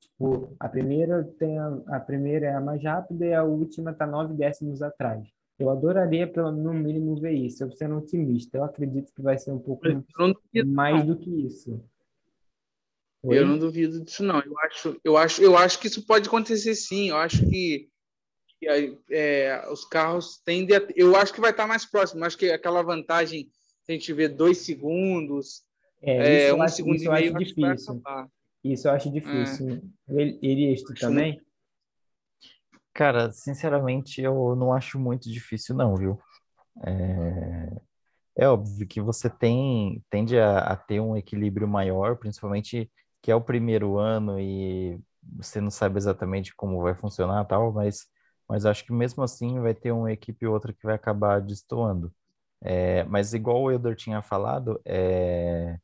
Tipo, a primeira tem a, a primeira é a mais rápida e a última está nove décimos atrás. Eu adoraria pelo no mínimo ver isso. Eu sendo otimista, eu acredito que vai ser um pouco duvido, mais não. do que isso. Oi? Eu não duvido disso não. Eu acho, eu acho, eu acho que isso pode acontecer sim. Eu acho que é, os carros tendem a. Eu acho que vai estar mais próximo. Acho que aquela vantagem, a gente vê dois segundos, é, é um acho, segundo isso e meio, acho difícil. Isso eu acho difícil. É. Ele, este também? Cara, sinceramente, eu não acho muito difícil, não, viu? É, é óbvio que você tem tende a, a ter um equilíbrio maior, principalmente que é o primeiro ano e você não sabe exatamente como vai funcionar tal, mas mas acho que mesmo assim vai ter uma equipe ou outra que vai acabar destoando. É, mas igual o Euler tinha falado, é,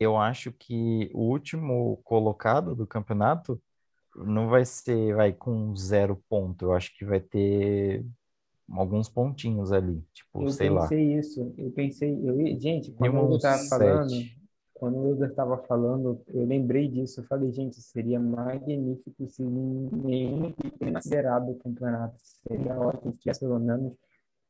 eu acho que o último colocado do campeonato não vai ser, vai com zero ponto. Eu acho que vai ter alguns pontinhos ali, tipo, eu sei lá. Eu pensei isso, eu pensei, eu, gente, quando eu estava falando, quando o estava falando, eu lembrei disso. Eu falei, gente, seria magnífico se nenhuma equipe considerado o campeonato. Seria ótimo se tivesse pelo menos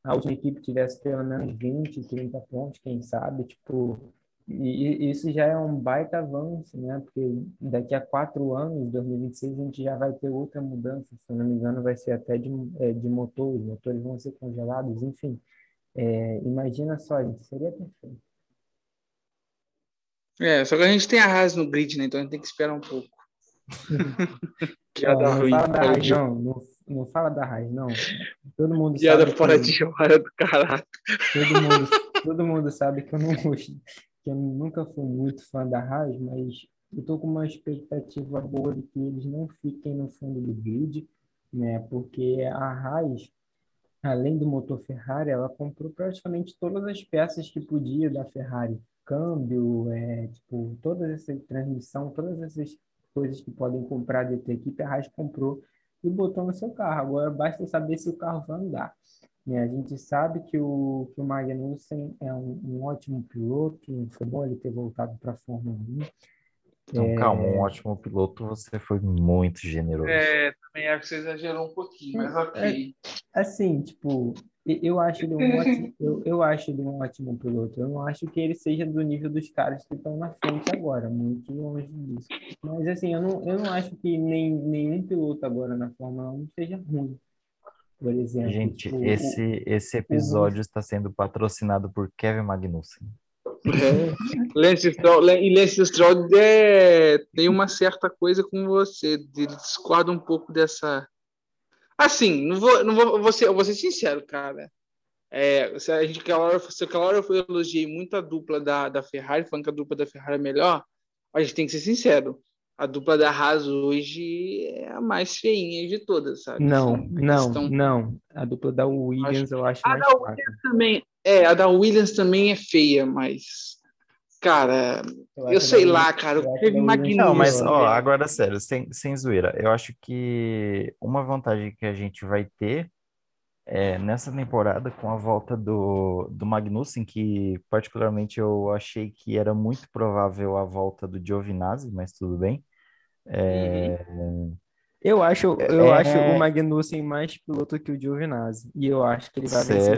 a última equipe tivesse pelo menos 20, 30 pontos, quem sabe, tipo, e isso já é um baita avanço, né? Porque daqui a quatro anos, 2026, a gente já vai ter outra mudança. Se eu não me engano, vai ser até de, é, de motores, motores vão ser congelados, enfim. É, imagina só, gente, seria perfeito. É, só que a gente tem a Haas no grid, né? Então a gente tem que esperar um pouco. Piada não, ruim. Fala da Haas, não, não, não fala da Haas, não. Todo mundo Piada sabe. fora que... de hora do caralho. Todo mundo, todo mundo sabe que eu não que eu nunca fui muito fã da Haas, mas eu tô com uma expectativa boa de que eles não fiquem no fundo do grid, né? Porque a Haas, além do motor Ferrari, ela comprou praticamente todas as peças que podia da Ferrari câmbio, é, tipo, toda essa transmissão, todas essas coisas que podem comprar de ter equipe, a Haas comprou e botou no seu carro. Agora basta saber se o carro vai andar. Né? A gente sabe que o, que o Magnussen é um, um ótimo piloto, foi bom ele ter voltado para a Fórmula 1. Então, é... calma, um ótimo piloto, você foi muito generoso. É, também acho que você exagerou um pouquinho, mas ok. É, assim, tipo, Eu acho ele um ótimo, eu, eu acho ele um ótimo piloto. Eu não acho que ele seja do nível dos caras que estão na frente agora, muito longe disso. Mas assim, eu não, eu não acho que nem, nenhum piloto agora na Fórmula 1 seja ruim. Por exemplo, Gente, tipo, esse, esse episódio está sendo patrocinado por Kevin Magnussen. É. Lance Stroll, e Lance Stroll é, tem uma certa coisa com você, ele discorda um pouco dessa. Assim, não vou, não vou, vou, ser, vou ser sincero, cara. É, se a gente aquela hora, se aquela hora eu elogiei muito a dupla da, da Ferrari, falando que a dupla da Ferrari é melhor, a gente tem que ser sincero. A dupla da Haas hoje é a mais feinha de todas, sabe? Não, Assim, não, não. A dupla da Williams eu acho A mais da fraca. Williams também. É, a da Williams também é feia, mas. Cara, eu a sei lá, cara. eu O acho Kevin a da Williams Magnussen. Não, mas ó, agora sério, sem, sem zoeira, eu acho que uma vantagem que a gente vai ter é, nessa temporada com a volta do, do Magnussen, que particularmente eu achei que era muito provável a volta do Giovinazzi, mas tudo bem. É, Eu acho, eu É- acho o Magnussen mais piloto que o Giovinazzi. E eu acho que ele vai vencer.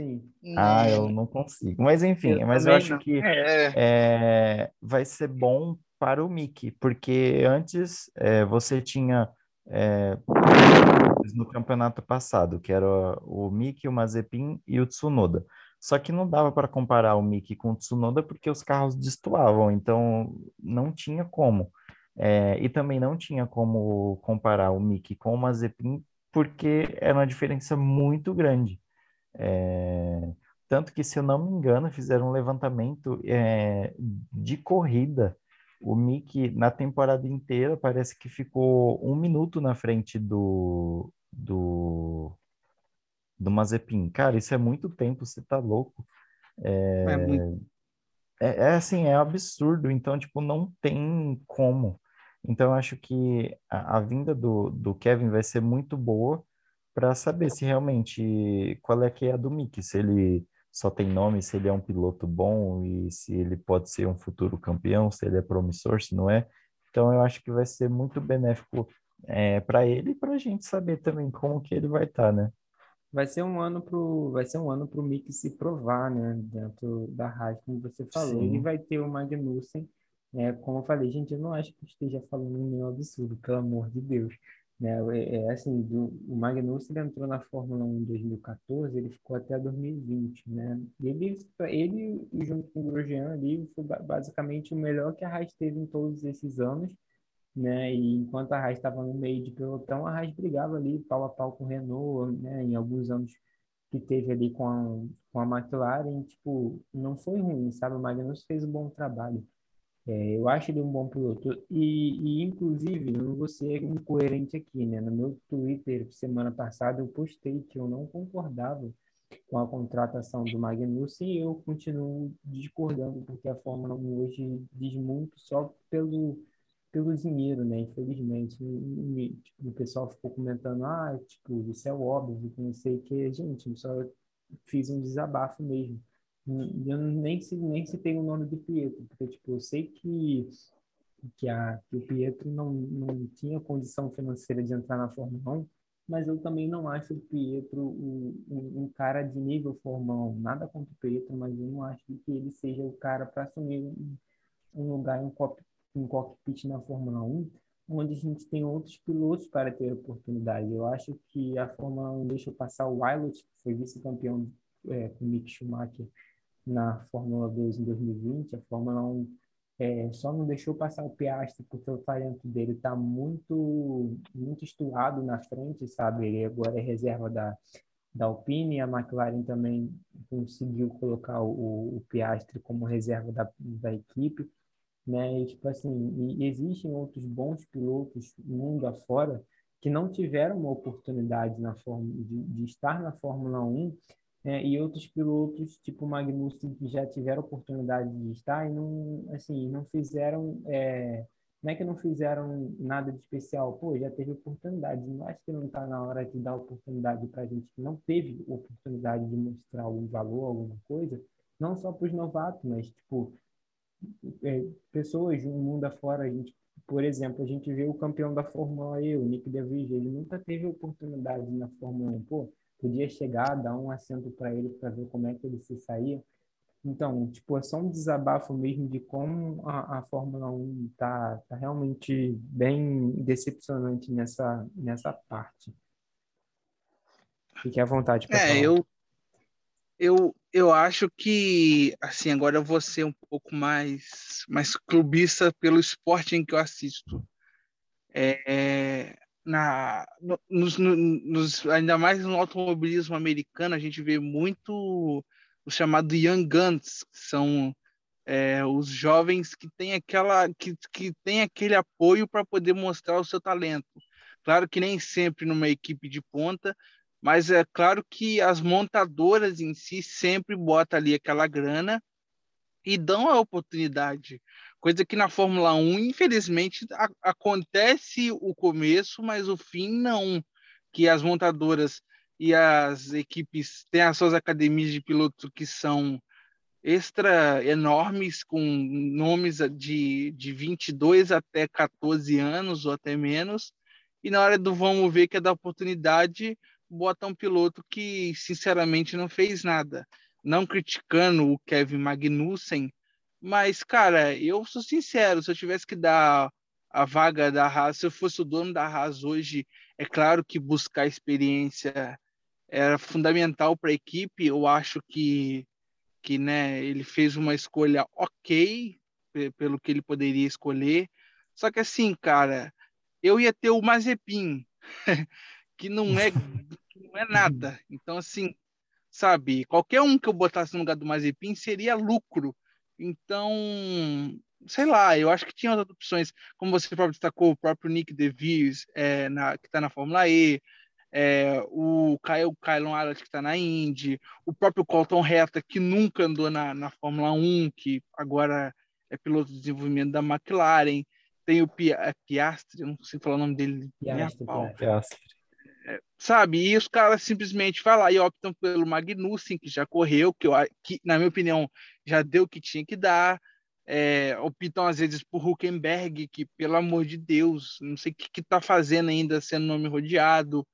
Sim. Ah, eu não consigo. Mas enfim, mas eu acho não. que É, é, vai ser bom para o Mickey, porque antes é, você tinha é, no campeonato passado, que era o Mickey, o Mazepin e o Tsunoda. Só que não dava para comparar o Mickey com o Tsunoda porque os carros destoavam, então não tinha como. É, e também não tinha como comparar o Mickey com o Mazepin porque era uma diferença muito grande. É, tanto que, se eu não me engano, fizeram um levantamento é, de corrida. O Mick, na temporada inteira, parece que ficou um minuto na frente do, do, do Mazepin. Cara, isso é muito tempo, você tá louco. é muito. É, é assim, é absurdo. Então, tipo, não tem como. Então, eu acho que a, a vinda do, do Kevin vai ser muito boa para saber se realmente qual é que é a do Mick, se ele só tem nome, se ele é um piloto bom e se ele pode ser um futuro campeão, se ele é promissor, se não é. Então, eu acho que vai ser muito benéfico é, para ele e para a gente saber também como que ele vai estar, né? Vai ser um ano pro, vai ser um ano pro Mick se provar, né, dentro da Haas, como você falou. Sim. Ele vai ter o Magnussen, né, como eu falei, gente, eu não acho que esteja falando nenhum absurdo, pelo amor de Deus, né? É, é assim, do, o Magnussen ele entrou na Fórmula 1 em 2014, ele ficou até 2020, né? Ele, ele junto com o Grosjean ali foi ba- basicamente o melhor que a Haas teve em todos esses anos né? E enquanto a Haas estava no meio de pelotão, a Haas brigava ali pau a pau com o Renault, né? Em alguns anos que teve ali com a, com a McLaren, tipo, não foi ruim, sabe? O Magnussen fez um bom trabalho. É, eu acho ele um bom piloto. E, e, inclusive, não vou ser incoerente aqui, né? No meu Twitter, semana passada, eu postei que eu não concordava com a contratação do Magnussen e eu continuo discordando, porque a Fórmula 1 hoje diz muito só pelo pelo dinheiro, né? Infelizmente, E, tipo, o pessoal ficou comentando, ah, tipo, isso é óbvio, não sei o que, gente, eu só fiz um desabafo mesmo. Eu nem nem citei o nome do Pietro, porque tipo, eu sei que que, a, que o Pietro não, não tinha condição financeira de entrar na Fórmula 1, mas eu também não acho o Pietro um, um, um cara de nível Fórmula 1. Nada contra o Pietro, mas eu não acho que ele seja o cara para assumir um, um lugar em cockpit em cockpit na Fórmula 1, onde a gente tem outros pilotos para ter oportunidade. Eu acho que a Fórmula 1 deixou passar o Wilot, que foi vice-campeão é, com o Mick Schumacher na Fórmula 2 em 2020. A Fórmula 1 é, só não deixou passar o Piastri porque o talento dele está muito, muito estudado na frente, sabe? Ele agora é reserva da, da Alpine, a McLaren também conseguiu colocar o, o Piastri como reserva da, da equipe né? E, tipo assim, e existem outros bons pilotos mundo afora que não tiveram uma oportunidade na forma de, de estar na Fórmula 1 né? e outros pilotos tipo Magnussen que já tiveram oportunidade de estar e não assim não fizeram é, não é que não fizeram nada de especial pô já teve oportunidade não acho que não está na hora de dar oportunidade para gente que não teve oportunidade de mostrar algum valor alguma coisa não só para os novatos mas tipo é, pessoas no mundo afora, a gente, por exemplo, a gente vê o campeão da Fórmula E, o Nick DeVries, ele nunca teve oportunidade na Fórmula 1. Pô, podia chegar, dar um assento para ele para ver como é que ele se saía. Então, tipo, é só um desabafo mesmo de como a, a Fórmula 1 tá, tá realmente bem decepcionante nessa, nessa parte. Fique à vontade para é. Eu, eu, eu acho que, assim, agora eu vou ser um pouco mais, mais clubista pelo esporte em que eu assisto. É, na, nos, nos, ainda mais no automobilismo americano, a gente vê muito o chamado Young Guns, que são é, os jovens que têm aquela que, que têm aquele apoio para poder mostrar o seu talento. Claro que nem sempre numa equipe de ponta, mas é claro que as montadoras em si sempre botam ali aquela grana e dão a oportunidade. Coisa que na Fórmula 1, infelizmente, a, acontece o começo, mas o fim não. Que as montadoras e as equipes têm as suas academias de piloto que são extra enormes, com nomes de, de 22 até 14 anos ou até menos, e na hora do vamos ver que é da oportunidade, bota um piloto que sinceramente não fez nada. Não criticando o Kevin Magnussen, mas, cara, eu sou sincero, se eu tivesse que dar a vaga da Haas, se eu fosse o dono da Haas hoje, é claro que buscar experiência era fundamental para a equipe. Eu acho que, que né, ele fez uma escolha ok pelo que ele poderia escolher. Só que assim, cara, eu ia ter o Mazepin, que não é que não é nada. Então assim, sabe, qualquer um que eu botasse no lugar do Mazepin seria lucro. Então, sei lá, eu acho que tinha outras opções, como você próprio destacou, o próprio Nick DeVries, é, na, que está na Fórmula E, é, o Kyle Kylon Allen, que está na Indy, o próprio Colton Herta, que nunca andou na, na Fórmula 1, que agora é piloto de desenvolvimento da McLaren, tem o Pia, é Piastri, não sei falar o nome dele. Piastri, Piastri. Sabe, e os caras simplesmente falam e optam pelo Magnussen, que já correu, que, eu, que na minha opinião já deu o que tinha que dar. É, optam às vezes por Huckenberg, que pelo amor de Deus, não sei o que está fazendo ainda sendo nome rodeado.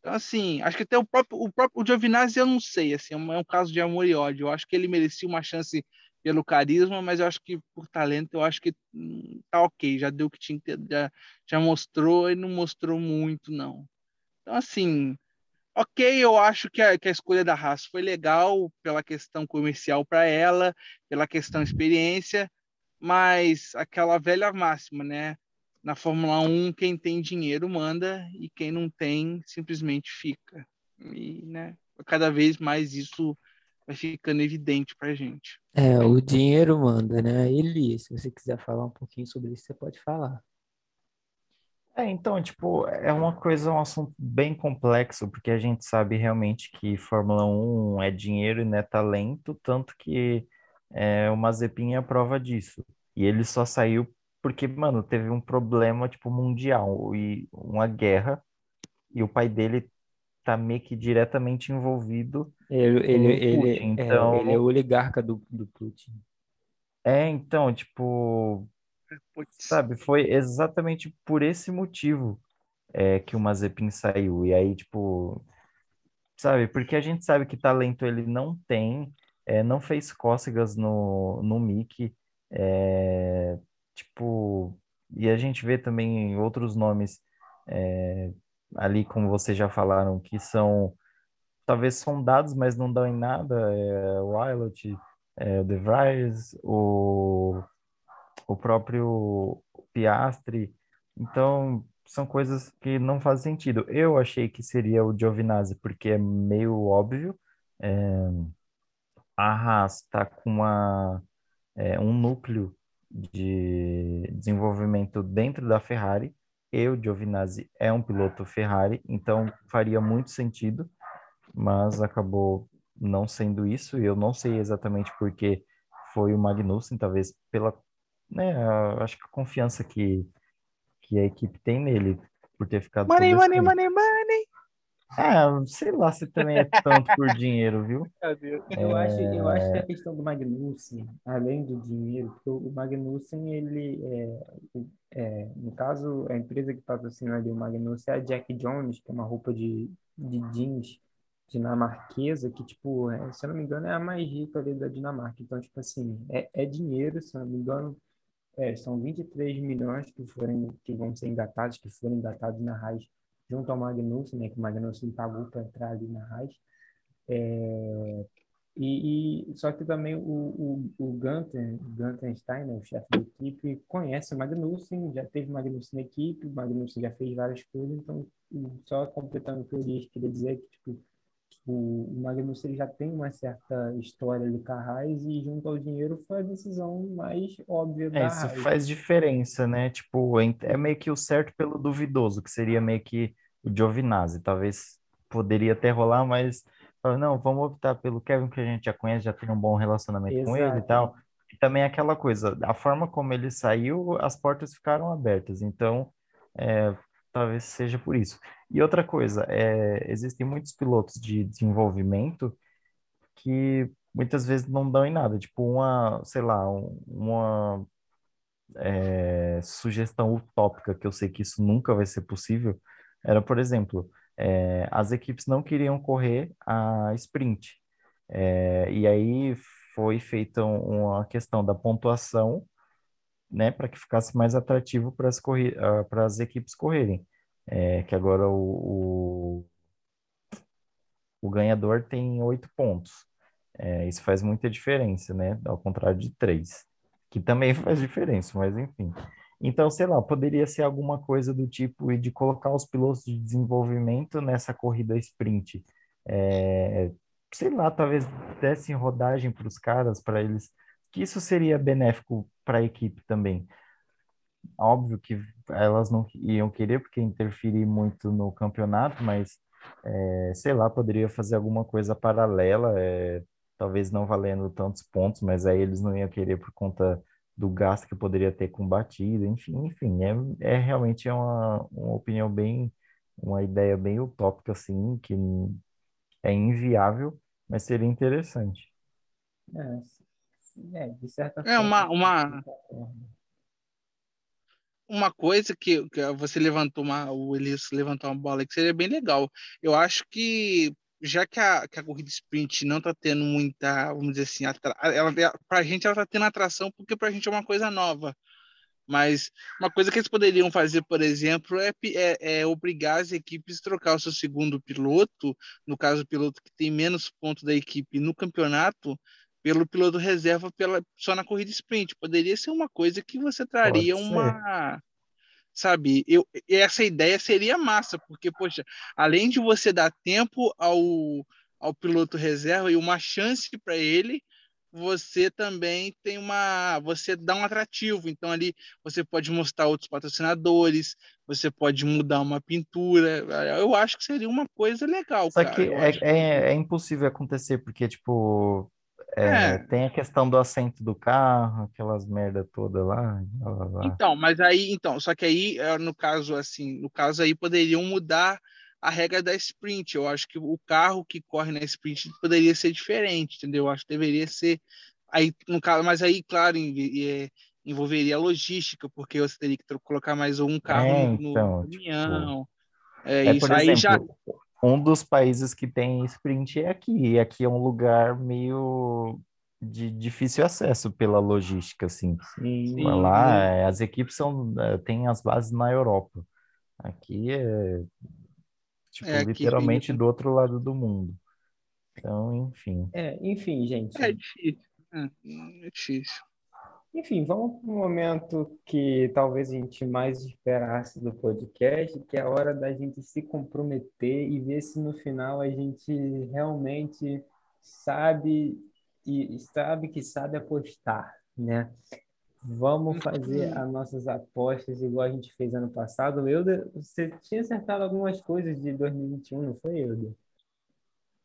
Então, assim, acho que até o próprio, o próprio o Giovinazzi eu não sei, assim, é um, é caso de amor e ódio. Eu acho que ele merecia uma chance pelo carisma, mas eu acho que por talento, eu acho que hum, tá ok, já deu o que tinha que ter, já, já mostrou e não mostrou muito, não. Então, assim, ok, eu acho que a, que a escolha da raça foi legal pela questão comercial para ela, pela questão experiência, mas aquela velha máxima, né? na Fórmula 1, quem tem dinheiro manda e quem não tem simplesmente fica. E, né, cada vez mais isso vai ficando evidente para gente. É, o dinheiro manda, né? Eli, se você quiser falar um pouquinho sobre isso, você pode falar. É, então, tipo, é uma coisa, um assunto bem complexo, porque a gente sabe realmente que Fórmula 1 é dinheiro e não é talento, tanto que é, o Mazepin é a prova disso. E ele só saiu porque, mano, teve um problema, tipo, mundial e uma guerra, e o pai dele tá meio que diretamente envolvido ele, ele, ele, é, então, é, ele é o oligarca do, do Putin. É, então, tipo, sabe, foi exatamente por esse motivo é, que o Mazepin saiu. E aí, tipo, sabe, porque a gente sabe que talento ele não tem, é, não fez cócegas no, no Mickey, é, tipo, e a gente vê também outros nomes é, ali, como vocês já falaram, que são talvez sondados, mas não dão em nada, é, o Wilot, é, o De Vries, o, o próprio Piastri, então são coisas que não fazem sentido. Eu achei que seria o Giovinazzi, porque é meio óbvio, é, a Haas está com uma, é, um núcleo de desenvolvimento dentro da Ferrari. Eu, Giovinazzi, é um piloto Ferrari, então faria muito sentido, mas acabou não sendo isso. Eu não sei exatamente porque foi o Magnussen, talvez pela, né, acho que a confiança que, que a equipe tem nele, por ter ficado. Money, money, money, money. Ah, sei lá se também é tanto por dinheiro, viu? Eu, acho, eu acho que a questão do Magnussen, além do dinheiro, porque o Magnussen, ele é, é, no caso, a empresa que patrocina ali o Magnussen é a Jack Jones, que é uma roupa de, de jeans dinamarquesa, que, tipo, é, se eu não me engano, é a mais rica ali da Dinamarca. Então, tipo assim, é, é dinheiro, se eu não me engano, é, são 23 milhões que, forem, que vão ser engatados, que foram engatados na RAIS junto ao Magnussen, né, que o Magnussen pagou para entrar ali na RAIS. É, e, e, só que também o, o, o Gunter, Gunter Steiner, o chefe da equipe, conhece o Magnussen, já teve Magnussen na equipe, o Magnussen já fez várias coisas, então, só completando o que eu disse, queria dizer que tipo, o, o Magnussen já tem uma certa história de Carrais e junto ao dinheiro foi a decisão mais óbvia é, da Isso faz diferença, né? Tipo, é meio que o certo pelo duvidoso, que seria meio que o Giovinazzi. Talvez poderia até rolar, mas não, vamos optar pelo Kevin que a gente já conhece, já tem um bom relacionamento Exato. com ele e tal. E também aquela coisa, a forma como ele saiu, as portas ficaram abertas. Então, é, talvez seja por isso. E outra coisa, é, existem muitos pilotos de desenvolvimento que muitas vezes não dão em nada. Tipo, uma, sei lá, uma é, sugestão utópica, que eu sei que isso nunca vai ser possível, era, por exemplo, é, as equipes não queriam correr a sprint. É, e aí foi feita uma questão da pontuação, né, para que ficasse mais atrativo para as, para as equipes correrem é, que agora o, o, o, ganhador tem oito pontos. É, isso faz muita diferença, né? Ao contrário de três, que também faz diferença, mas enfim. Então, sei lá, poderia ser alguma coisa do tipo de colocar os pilotos de desenvolvimento nessa corrida sprint. É, sei lá, talvez dessem rodagem para os caras, para eles, que isso seria benéfico para a equipe também. Óbvio que elas não iam querer, porque interferir muito no campeonato, mas é, sei lá, poderia fazer alguma coisa paralela, é, talvez não valendo tantos pontos, mas aí eles não iam querer por conta do gasto que poderia ter com batida, enfim, enfim, é, é realmente é uma, uma opinião bem, uma ideia bem utópica, assim, que é inviável, mas seria interessante. É, é de certa forma. É uma, uma, uma coisa que, que você levantou uma, o Elias levantou uma bola que seria bem legal. Eu acho que já que a, que a corrida sprint não está tendo muita, vamos dizer assim, atra, ela, para a gente ela está tendo atração porque para a gente é uma coisa nova. Mas uma coisa que eles poderiam fazer, por exemplo, é, é, é, obrigar as equipes a trocar o seu segundo piloto, no caso, o piloto que tem menos pontos da equipe no campeonato, pelo piloto reserva pela, só na corrida sprint. Poderia ser uma coisa que você traria uma. Sabe, eu, essa ideia seria massa, porque, poxa, além de você dar tempo ao, ao piloto reserva e uma chance para ele, você também tem uma. Você dá um atrativo. Então, ali você pode mostrar outros patrocinadores, você pode mudar uma pintura. Eu acho que seria uma coisa legal. Só cara. que é, é, é, impossível acontecer, porque, tipo, é, é. Tem a questão do assento do carro, aquelas merda toda lá, lá, lá. Então, mas aí, então, só que aí, é, no caso, assim, no caso aí poderiam mudar a regra da sprint. Eu acho que o carro que corre na sprint poderia ser diferente, entendeu? Eu acho que deveria ser aí no caso, mas aí, claro, é, envolveria a logística, porque você teria que colocar mais um carro é, no, então, no tipo, caminhão. Tipo, é, isso por aí já um dos países que tem sprint é aqui, e aqui é um lugar meio de difícil acesso pela logística, assim. Sim. Lá, é, as equipes são, é, têm as bases na Europa. Aqui é, tipo, é literalmente do outro lado do mundo. Então, enfim. É, enfim, gente. É difícil. É, é difícil. Enfim, vamos para o momento que talvez a gente mais esperasse do podcast, que é a hora da gente se comprometer e ver se no final a gente realmente sabe e sabe que sabe apostar, né? Vamos fazer uhum. as nossas apostas igual a gente fez ano passado. Euda, você tinha acertado algumas coisas de 2021, não foi, Euda?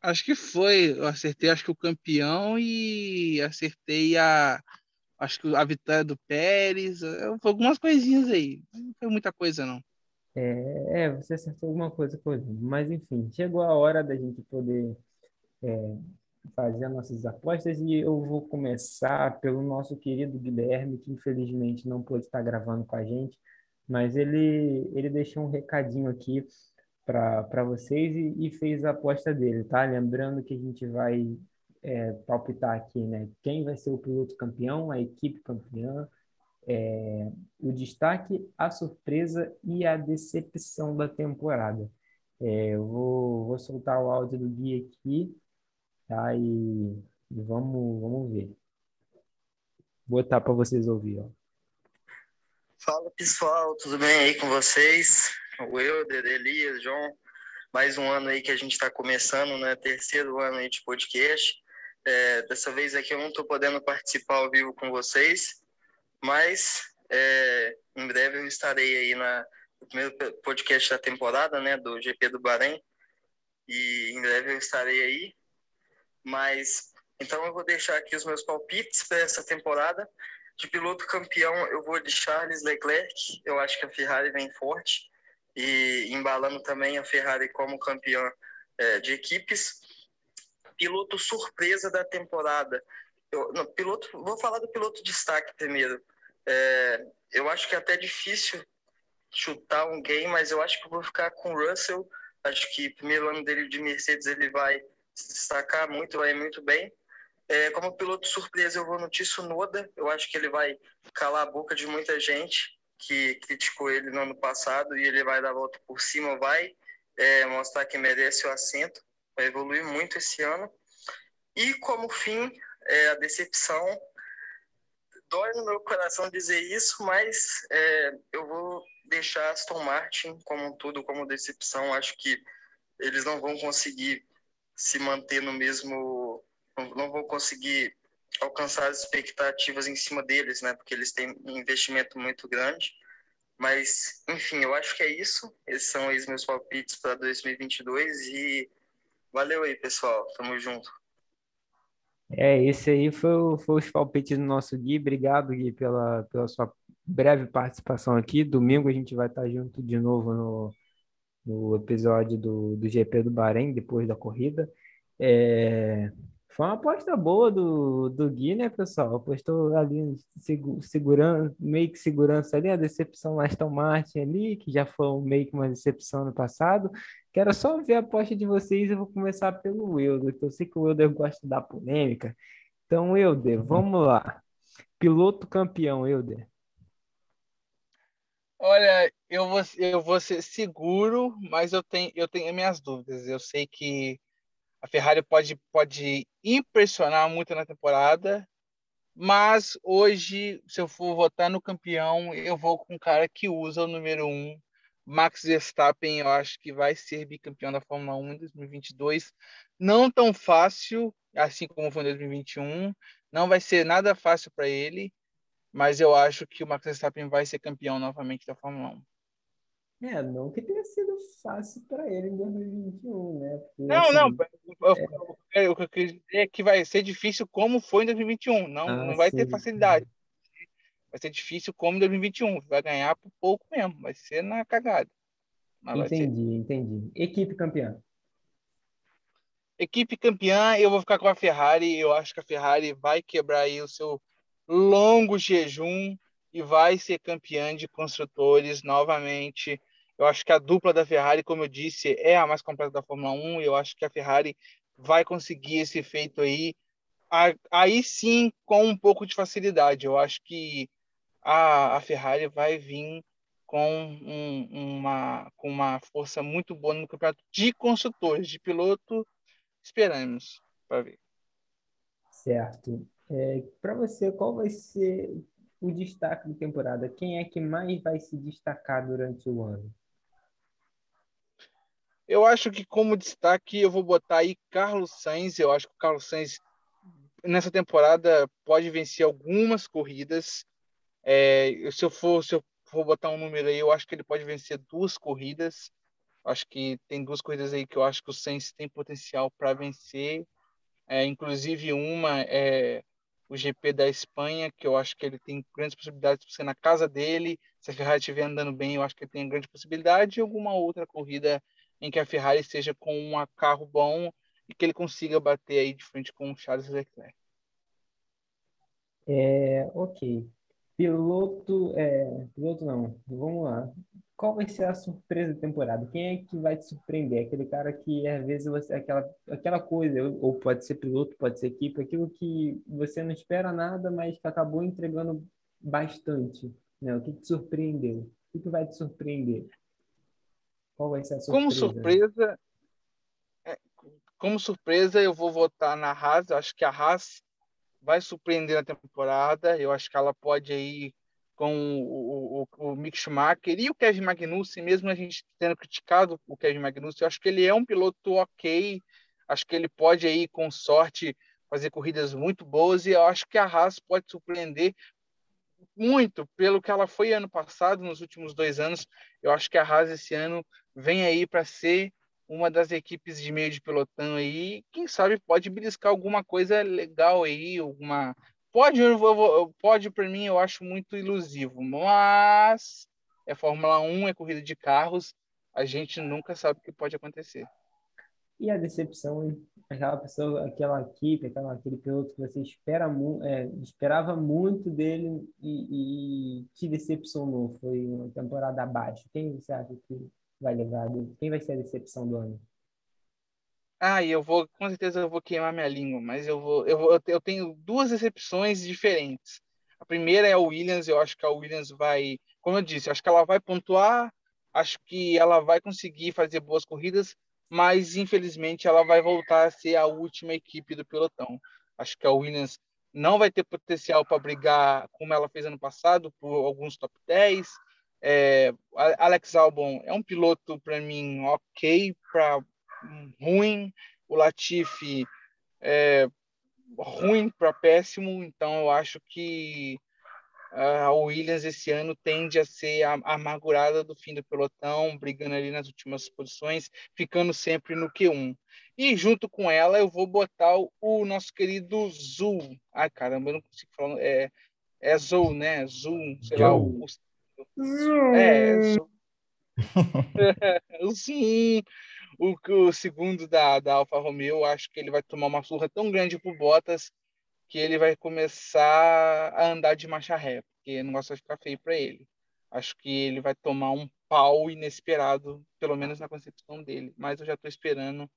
Acho que foi. Eu acertei, acho que o campeão e acertei a acho que a vitória do Pérez, eh, algumas coisinhas aí. Não foi muita coisa, não. É, é você acertou alguma coisa, coisa. Mas, enfim, chegou a hora da gente poder é, fazer as nossas apostas e eu vou começar pelo nosso querido Guilherme, que infelizmente não pôde estar gravando com a gente, mas ele, ele deixou um recadinho aqui para vocês e, e, fez a aposta dele, tá? Lembrando que a gente vai é, palpitar aqui, né? Quem vai ser o piloto campeão, a equipe campeã, é, o destaque, a surpresa e a decepção da temporada. É, eu vou, vou soltar o áudio do Gui aqui, tá? E, e vamos, vamos ver. Vou botar para vocês ouvir, ó. Fala pessoal, tudo bem aí com vocês? O Euder, Elias, João, mais um ano aí que a gente está começando, né? Terceiro ano aí de podcast. É, dessa vez aqui eu não estou podendo participar ao vivo com vocês, mas é, em breve eu estarei aí na, no primeiro podcast da temporada, né? Do GP do Bahrein. E em breve eu estarei aí. Mas então eu vou deixar aqui os meus palpites para essa temporada. De piloto campeão, eu vou de Charles Leclerc. Eu acho que a Ferrari vem forte. E embalando também a Ferrari como campeã é, de equipes. Piloto surpresa da temporada. Eu, no, piloto, vou falar do piloto destaque primeiro. É, eu acho que é até difícil chutar um game, mas eu acho que vou ficar com o Russell. Acho que primeiro ano dele de Mercedes ele vai se destacar muito, vai muito bem. É, como piloto surpresa, eu vou no Tsunoda. Eu acho que ele vai calar a boca de muita gente que criticou ele no ano passado e ele vai dar a volta por cima, vai é, mostrar que merece o assento. Vai evoluir muito esse ano. E como fim, é, a decepção. Dói no meu coração dizer isso, mas é, eu vou deixar Aston Martin como um como decepção. Acho que eles não vão conseguir se manter no mesmo não vou conseguir alcançar as expectativas em cima deles, né? Porque eles têm um investimento muito grande. Mas, enfim, eu acho que é isso. Esses são os meus palpites para 2022 e valeu aí, pessoal. Tamo junto. É, esse aí foi, foi os palpites do nosso Gui. Obrigado, Gui, pela, pela sua breve participação aqui. Domingo a gente vai estar junto de novo no, no episódio do, do GP do Bahrein, depois da corrida. É, foi uma aposta boa do, do Gui, né, pessoal? Apostou ali segurando, meio que segurança ali, a decepção lá Aston Martin ali, que já foi meio que uma decepção no passado. Quero só ver a aposta de vocês. Eu vou começar pelo Wilder, que eu sei que o Wilder gosta da polêmica. Então, Wilder, vamos lá. Piloto campeão, Wilder. Olha, eu vou, eu vou ser seguro, mas eu tenho, eu tenho minhas dúvidas. Eu sei que a Ferrari pode, pode impressionar muito na temporada, mas hoje, se eu for votar no campeão, eu vou com o cara que usa o número 1, um, Max Verstappen. Eu acho que vai ser bicampeão da Fórmula 1 em 2022. Não tão fácil, assim como foi em 2021. Não vai ser nada fácil para ele, mas eu acho que o Max Verstappen vai ser campeão novamente da Fórmula 1. É, não que tenha sido fácil para ele em 2021, né? Porque, não, assim, não. É... O que eu quis dizer é que vai ser difícil como foi em 2021. Não, ah, não vai sim, ter facilidade. Sim. Vai ser difícil como em 2021. Vai ganhar por pouco mesmo. Vai ser na cagada. entendi, ser... entendi. Equipe campeã. Equipe campeã, eu vou ficar com a Ferrari. Eu acho que a Ferrari vai quebrar aí o seu longo jejum e vai ser campeã de construtores novamente. Eu acho que a dupla da Ferrari, como eu disse, é a mais completa da Fórmula 1. E eu acho que a Ferrari vai conseguir esse feito aí, aí sim com um pouco de facilidade. Eu acho que a, a Ferrari vai vir com um, uma, com uma força muito boa no campeonato de construtores, de piloto. Esperamos para ver. Certo. É, para você, qual vai ser o destaque da temporada? Quem é que mais vai se destacar durante o ano? Eu acho que como destaque eu vou botar aí Carlos Sainz. Eu acho que o Carlos Sainz nessa temporada pode vencer algumas corridas. É, se eu for se eu for botar um número aí, eu acho que ele pode vencer duas corridas. Acho que tem duas corridas aí que eu acho que o Sainz tem potencial para vencer. É, inclusive uma é o GP da Espanha, que eu acho que ele tem grandes possibilidades de ser na casa dele. Se a Ferrari estiver andando bem, eu acho que ele tem grande possibilidade. E alguma outra corrida em que a Ferrari esteja com um carro bom e que ele consiga bater aí de frente com o Charles Leclerc. É, ok. Piloto, é, piloto não, vamos lá. Qual vai ser a surpresa da temporada? Quem é que vai te surpreender? Aquele cara que às vezes você aquela aquela coisa, ou pode ser piloto, pode ser equipe, aquilo que você não espera nada, mas que acabou entregando bastante, né? O que te surpreendeu? O que vai te surpreender? Qual vai ser a surpresa? Como surpresa, é, como surpresa, eu vou votar na Haas. Eu acho que a Haas vai surpreender na temporada. Eu acho que ela pode ir com o, o, o Mick Schumacher e o Kevin Magnussen, mesmo a gente tendo criticado o Kevin Magnussen, eu acho que ele é um piloto ok. Acho que ele pode aí, com sorte, fazer corridas muito boas e eu acho que a Haas pode surpreender muito pelo que ela foi ano passado, nos últimos dois anos. Eu acho que a Haas esse ano vem aí para ser uma das equipes de meio de pelotão aí, quem sabe pode beliscar alguma coisa legal aí, alguma pode pode para mim eu acho muito ilusivo, mas é Fórmula 1, é corrida de carros, a gente nunca sabe o que pode acontecer. E a decepção, hein? aquela pessoa, aquela equipe, aquela, aquele piloto que você espera mu é, esperava muito dele e, e te decepcionou, foi uma temporada abaixo. Quem você acha que vai levar? Quem vai ser a decepção do ano? Ah, eu vou, com certeza eu vou queimar minha língua, mas eu vou, eu vou, eu tenho duas decepções diferentes. A primeira é a Williams, eu acho que a Williams vai, como eu disse, acho que ela vai pontuar, acho que ela vai conseguir fazer boas corridas, mas infelizmente ela vai voltar a ser a última equipe do pelotão. Acho que a Williams não vai ter potencial para brigar como ela fez ano passado por alguns top 10, é, Alex Albon é um piloto para mim ok para ruim, o Latifi é ruim para péssimo, então eu acho que a Williams esse ano tende a ser a, amargurada do fim do pelotão, brigando ali nas últimas posições, ficando sempre no Q1. E junto com ela eu vou botar o, o nosso querido Zul. Ai, caramba, eu não consigo falar. É, é Zul, né? Zul, sei Joe. lá, o, é, sim. O, o segundo da, da Alfa Romeo, acho que ele vai tomar uma surra tão grande por Bottas que ele vai começar a andar de marcha ré, porque não gosta de ficar feio para ele. Acho que ele vai tomar um pau inesperado, pelo menos na concepção dele. Mas eu já estou esperando.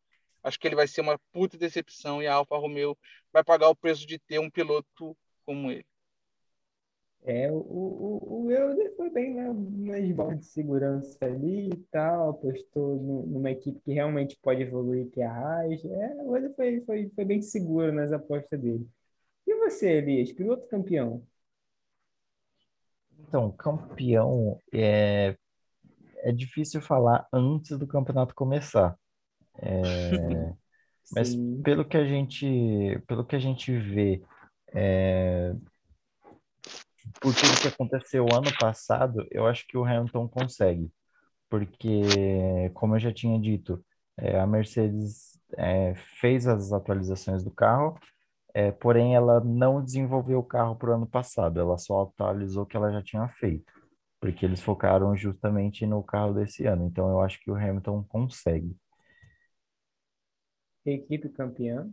Acho que ele vai ser uma puta decepção e a Alfa Romeo vai pagar o preço de ter um piloto como ele. É, o, o, o Euler foi bem né, nas bolas de segurança ali e tal, apostou numa equipe que realmente pode evoluir, que é a Haas. É, o Euler foi, foi, foi bem seguro nas apostas dele. Você, Elias, piloto campeão? Então, campeão é, é difícil falar antes do campeonato começar. É, mas pelo que a gente, pelo que a gente vê, é, por tudo que aconteceu ano passado, eu acho que o Hamilton consegue. Porque, como eu já tinha dito, é, a Mercedes é, fez as atualizações do carro, é, porém ela não desenvolveu o carro para o ano passado, ela só atualizou o que ela já tinha feito, porque eles focaram justamente no carro desse ano. Então eu acho que o Hamilton consegue. Equipe campeã?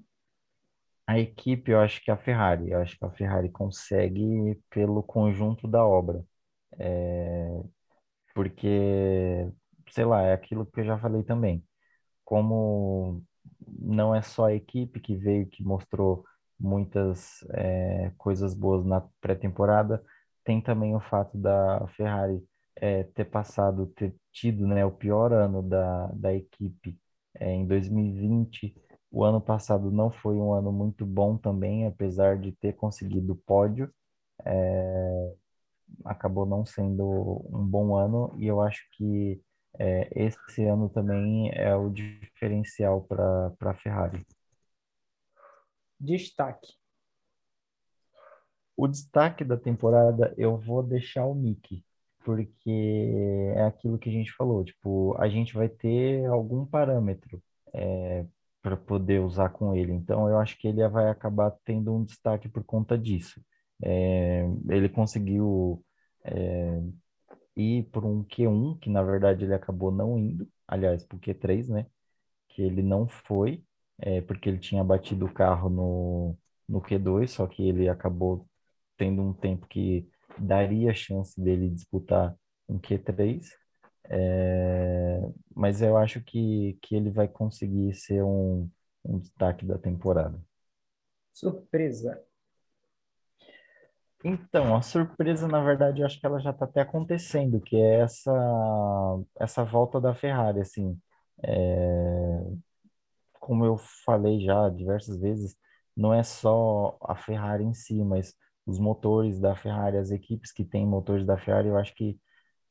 A equipe, eu acho que é a Ferrari. Eu acho que a Ferrari consegue pelo conjunto da obra. É, porque, sei lá, é aquilo que eu já falei também. Como não é só a equipe que veio, que mostrou muitas é, coisas boas na pré-temporada, tem também o fato da Ferrari é, ter passado, ter tido né, o pior ano da, da equipe é, em 2020 o ano passado não foi um ano muito bom também, apesar de ter conseguido pódio. Acabou não sendo um bom ano e eu acho que esse ano também é o diferencial para a Ferrari. Destaque. O destaque da temporada eu vou deixar o Mickey, porque é aquilo que a gente falou, tipo, a gente vai ter algum parâmetro é, para poder usar com ele. Então, eu acho que ele vai acabar tendo um destaque por conta disso. É, ele conseguiu é, ir por um Q1, que na verdade ele acabou não indo, aliás, por Q3, né? Que ele não foi, é, porque ele tinha batido o carro no, no Q2, só que ele acabou tendo um tempo que daria chance dele disputar um Q3, é, mas eu acho que, que ele vai conseguir ser um, um destaque da temporada. Surpresa. Então, a surpresa, na verdade, eu acho que ela já está até acontecendo, que é essa, essa volta da Ferrari, assim. É, como eu falei já diversas vezes, não é só a Ferrari em si, mas os motores da Ferrari, as equipes que têm motores da Ferrari, eu acho que,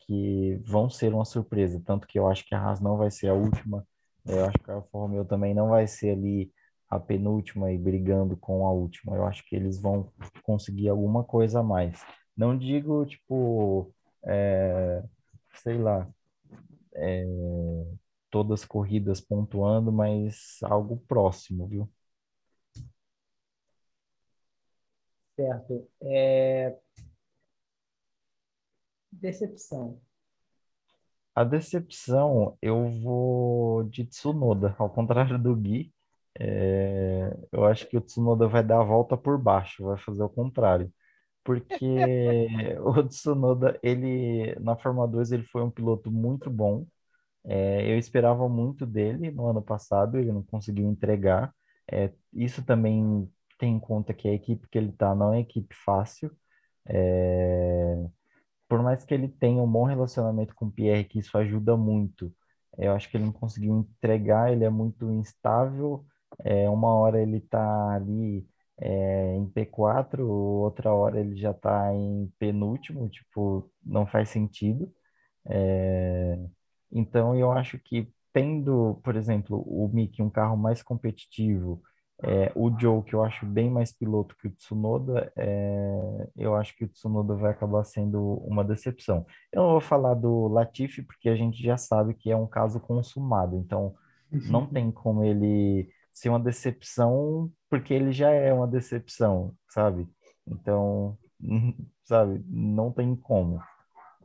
que vão ser uma surpresa. Tanto que eu acho que a Haas não vai ser a última, eu acho que a Alfa Romeo também não vai ser ali a penúltima e brigando com a última. Eu acho que eles vão conseguir alguma coisa a mais. Não digo, tipo, é, sei lá, é, todas corridas pontuando, mas algo próximo, viu? Certo. É... Decepção. A decepção, eu vou de Tsunoda, ao contrário do Gui. É, eu acho que o Tsunoda vai dar a volta por baixo, vai fazer o contrário. Porque o Tsunoda, ele, na Fórmula 2, ele foi um piloto muito bom. É, eu esperava muito dele no ano passado, ele não conseguiu entregar. É, isso também tem em conta que a equipe que ele está não é equipe fácil. É, por mais que ele tenha um bom relacionamento com o Pierre, que isso ajuda muito, eu acho que ele não conseguiu entregar, ele é muito instável é, uma hora ele está ali é, em P4, outra hora ele já está em penúltimo, tipo, não faz sentido. É, então eu acho que tendo, por exemplo, o Mickey um carro mais competitivo, é, o Joe, que eu acho bem mais piloto que o Tsunoda, é, eu acho que o Tsunoda vai acabar sendo uma decepção. Eu não vou falar do Latifi, porque a gente já sabe que é um caso consumado, então não tem como ele ser uma decepção porque ele já é uma decepção, sabe? Então, sabe, não tem como.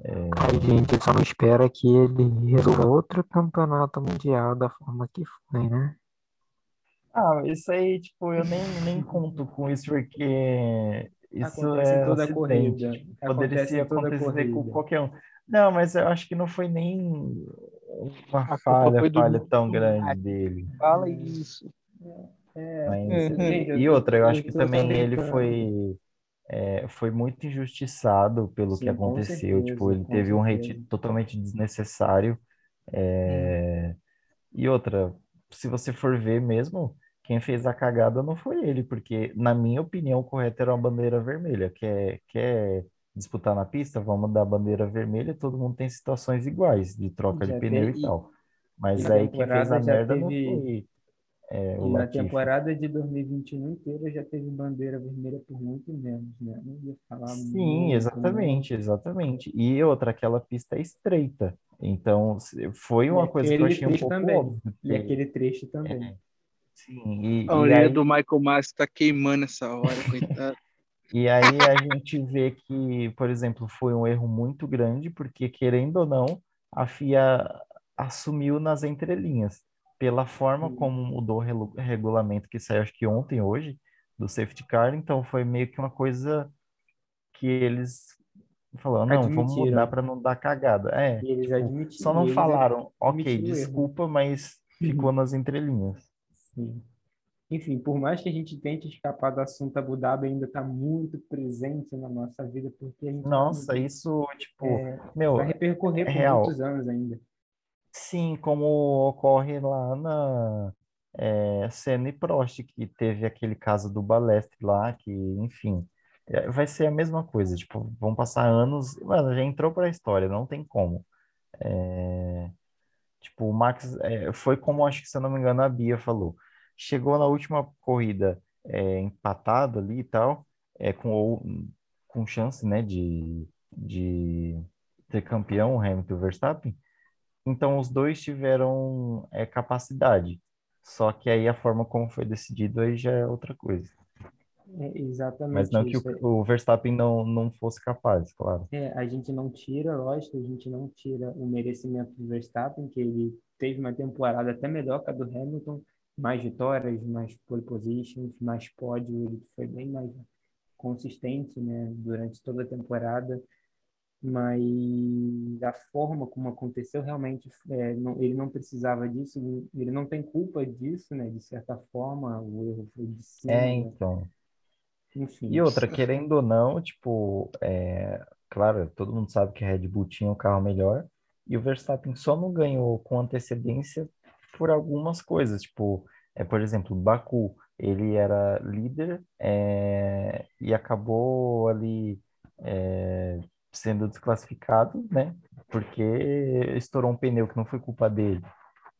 É... A gente só não espera que ele resolva outro campeonato mundial da forma que foi, né? Ah, isso aí, tipo, eu nem, nem conto com isso porque isso Acontece é toda a acidente. corrida. Tipo, Acontece poderia em toda a acontecer com corrida. qualquer um. Não, mas eu acho que não foi nem uma A falha, do falha tão grande dele. Fala isso. É, Mas, Uhum. gente, eu e outra, eu acho que também ele foi, é, foi muito injustiçado pelo que Sim, com aconteceu. certeza, Tipo, ele teve um hate certeza. totalmente desnecessário. É, E outra, se você for ver mesmo, quem fez a cagada não foi ele, porque, na minha opinião, o correto era uma bandeira vermelha. Quer, quer disputar na pista? Vamos dar bandeira vermelha, todo mundo tem situações iguais de troca de Já pneu teve- e tal. Mas e aí quem fez a merda não teve- foi é, o E na Latifi. temporada de 2021 inteira já teve bandeira vermelha por muito menos, né? Não ia falar Sim, muito, exatamente, exatamente. E outra, aquela pista é estreita. Então, foi uma E coisa que eu achei um pouco também. óbvio. E que- aquele trecho também. É. Sim, e, A e orelha aí, do Michael Masi tá queimando essa hora, coitado. e aí a gente vê que, por exemplo, foi um erro muito grande, porque, querendo ou não, a FIA assumiu nas entrelinhas. Pela forma Sim. como mudou o regulamento que saiu, acho que ontem, hoje, do safety car, então foi meio que uma coisa que eles falaram, não, vamos Admitiram. mudar para não dar cagada. É, E eles tipo, admitiram. só não eles falaram, ok, o erro. desculpa, mas ficou nas entrelinhas. Sim. Enfim, por mais que a gente tente escapar do assunto Abu Dhabi, ainda está muito presente na nossa vida, porque a gente Nossa, isso, tipo, é, meu, vai repercorrer por real. muitos anos ainda. Sim, como ocorre lá na é, Senna e Prost, que teve aquele caso do Balestre lá, que, enfim, é, vai ser a mesma coisa, tipo, vão passar anos, mano, já entrou para a história, não tem como. É, tipo, o Max, é, foi como, acho que, se eu não me engano, a Bia falou, chegou na última corrida é, empatado ali e tal, é, com, ou- com chance, né, de, de ter campeão, o Hamilton Verstappen, então os dois tiveram é, capacidade, só que aí a forma como foi decidido aí já é outra coisa. É exatamente Mas não que isso. o, o Verstappen não, não fosse capaz, claro. É, a gente não tira, lógico, a gente não tira o merecimento do Verstappen, que ele teve uma temporada até melhor que a do Hamilton, mais vitórias, mais pole positions, mais pódio, ele foi bem mais consistente, né, durante toda a temporada, mas a forma como aconteceu realmente, é, não, ele não precisava disso, ele não tem culpa disso, né, de certa forma, o erro foi de cima. É, então. Enfim. E outra, querendo ou não, tipo, é, claro, todo mundo sabe que a Red Bull tinha um carro melhor e o Verstappen só não ganhou com antecedência por algumas coisas, tipo, é, por exemplo, Baku, ele era líder é, e acabou ali é, sendo desclassificado, né? Porque estourou um pneu que não foi culpa dele.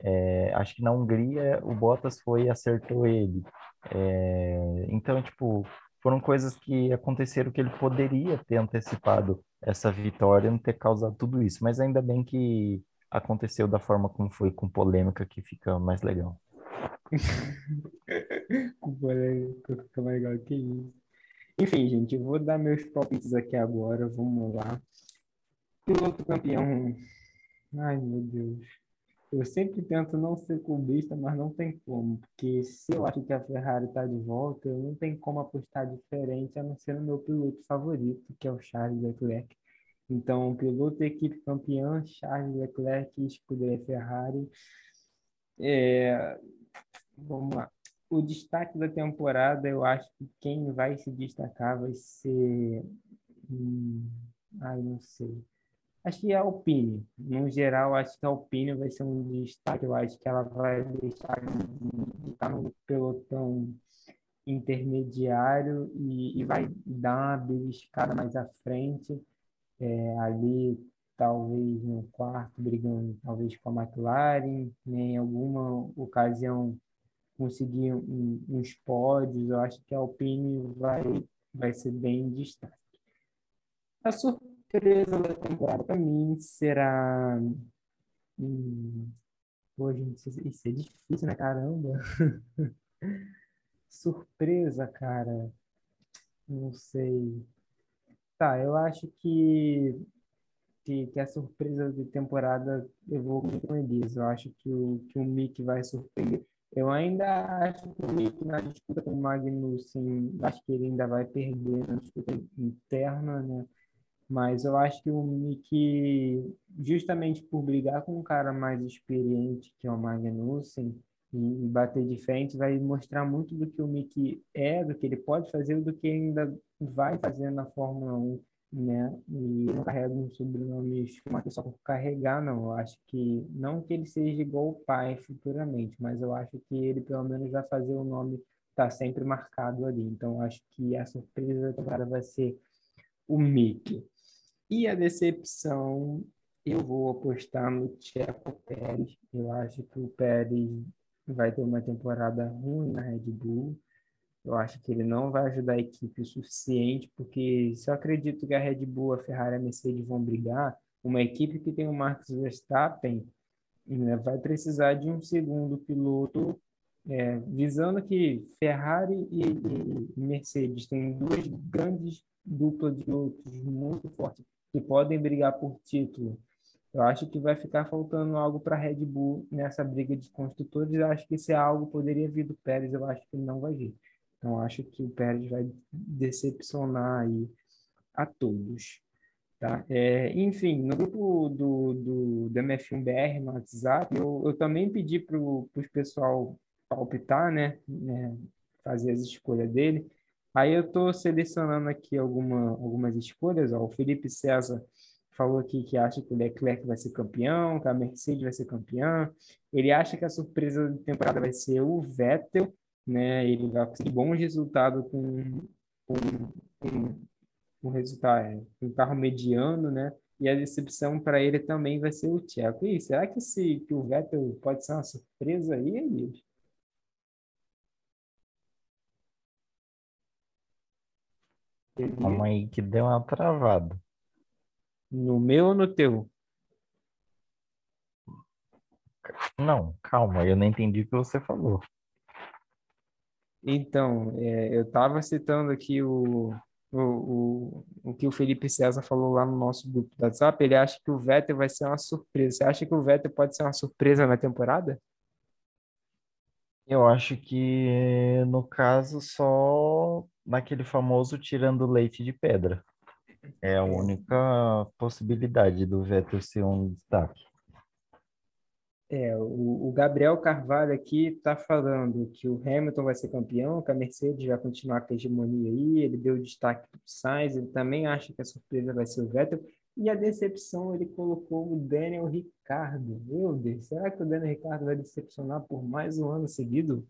É, acho que na Hungria o Bottas foi e acertou ele. É, então, tipo, foram coisas que aconteceram que ele poderia ter antecipado essa vitória, não ter causado tudo isso. Mas ainda bem que aconteceu da forma como foi, com polêmica, que fica mais legal. com polêmica fica mais legal que isso. Enfim, gente, vou dar meus palpites aqui agora. Vamos lá. Piloto campeão. Ai, meu Deus. Eu sempre tento não ser clubista, mas não tem como, porque se eu acho que a Ferrari está de volta, eu não tenho como apostar diferente a não ser no meu piloto favorito, que é o Charles Leclerc. Então, piloto equipe campeã, Charles Leclerc, escuderia Ferrari. É... Vamos lá. O destaque da temporada, eu acho que quem vai se destacar vai ser. Hum... Ai, não sei. Acho que a Alpine, no geral, acho que a Alpine vai ser um destaque. Eu acho que ela vai deixar de estar no pelotão intermediário e, e vai dar uma beliscada mais à frente, é, ali talvez no quarto, brigando talvez com a McLaren, né, em alguma ocasião conseguir um, uns pódios. Eu acho que a Alpine vai, vai ser bem destaque. A surpresa da temporada para mim será. Hum... Pô, gente, isso é difícil, né? Caramba. surpresa, cara. Não sei. Tá, eu acho que, que, que a surpresa de temporada eu vou com o Elias. Eu acho que o, que o Mick vai surpreender. Eu ainda acho que na disputa com o Magnussen, acho que ele ainda vai perder na disputa interna, né? Mas eu acho que o Mick, justamente por brigar com um cara mais experiente, que é o Magnussen, e bater de frente, vai mostrar muito do que o Mick é, do que ele pode fazer, do que ainda vai fazer na Fórmula 1, né? E não carrega um sobrenome só por carregar, não. Eu acho que, não que ele seja igual o pai futuramente, mas eu acho que ele pelo menos vai fazer o nome estar tá sempre marcado ali. Então, acho que a surpresa agora vai ser o Mick. E a decepção, eu vou apostar no Checo Pérez. Eu acho que o Pérez vai ter uma temporada ruim na Red Bull. Eu acho que ele não vai ajudar a equipe o suficiente, porque se eu acredito que a Red Bull, a Ferrari a Mercedes vão brigar, uma equipe que tem o Max Verstappen né, vai precisar de um segundo piloto, é, visando que Ferrari e, e Mercedes têm duas grandes duplas de pilotos muito fortes que podem brigar por título. Eu acho que vai ficar faltando algo para a Red Bull nessa briga de construtores. Eu acho que esse algo poderia vir do Pérez, eu acho que não vai vir. Então, acho que o Pérez vai decepcionar aí a todos. Tá? É, enfim, no grupo do, do, do MF1BR no WhatsApp, eu, eu também pedi para os pessoal palpitar, né? né? Fazer as escolhas dele. Aí eu estou selecionando aqui alguma, algumas escolhas. Ó. O Felipe César falou aqui que acha que o Leclerc vai ser campeão, que a Mercedes vai ser campeã. Ele acha que a surpresa da temporada vai ser o Vettel, né? Ele vai conseguir bons resultados com, com, com, com resultado, é, um carro mediano, né? E a decepção para ele também vai ser o Tcheco. E será que, esse, que o Vettel pode ser uma surpresa aí, Elias? Calma aí que deu uma travada. No meu ou no teu? Não, calma, eu não entendi o que você falou. Então, é, eu estava citando aqui o, o, o, o que o Felipe César falou lá no nosso grupo do WhatsApp. Ele acha que o Vettel vai ser uma surpresa. Você acha que o Vettel pode ser uma surpresa na temporada? Eu acho que, no caso, só naquele famoso tirando leite de pedra. É a única possibilidade do Vettel ser um destaque. É, o, o Gabriel Carvalho aqui está falando que o Hamilton vai ser campeão, que a Mercedes vai continuar com a hegemonia aí, ele deu destaque para o Sainz, ele também acha que a surpresa vai ser o Vettel, e a decepção ele colocou o Daniel Ricardo. Meu Deus, será que o Daniel Ricardo vai decepcionar por mais um ano seguido?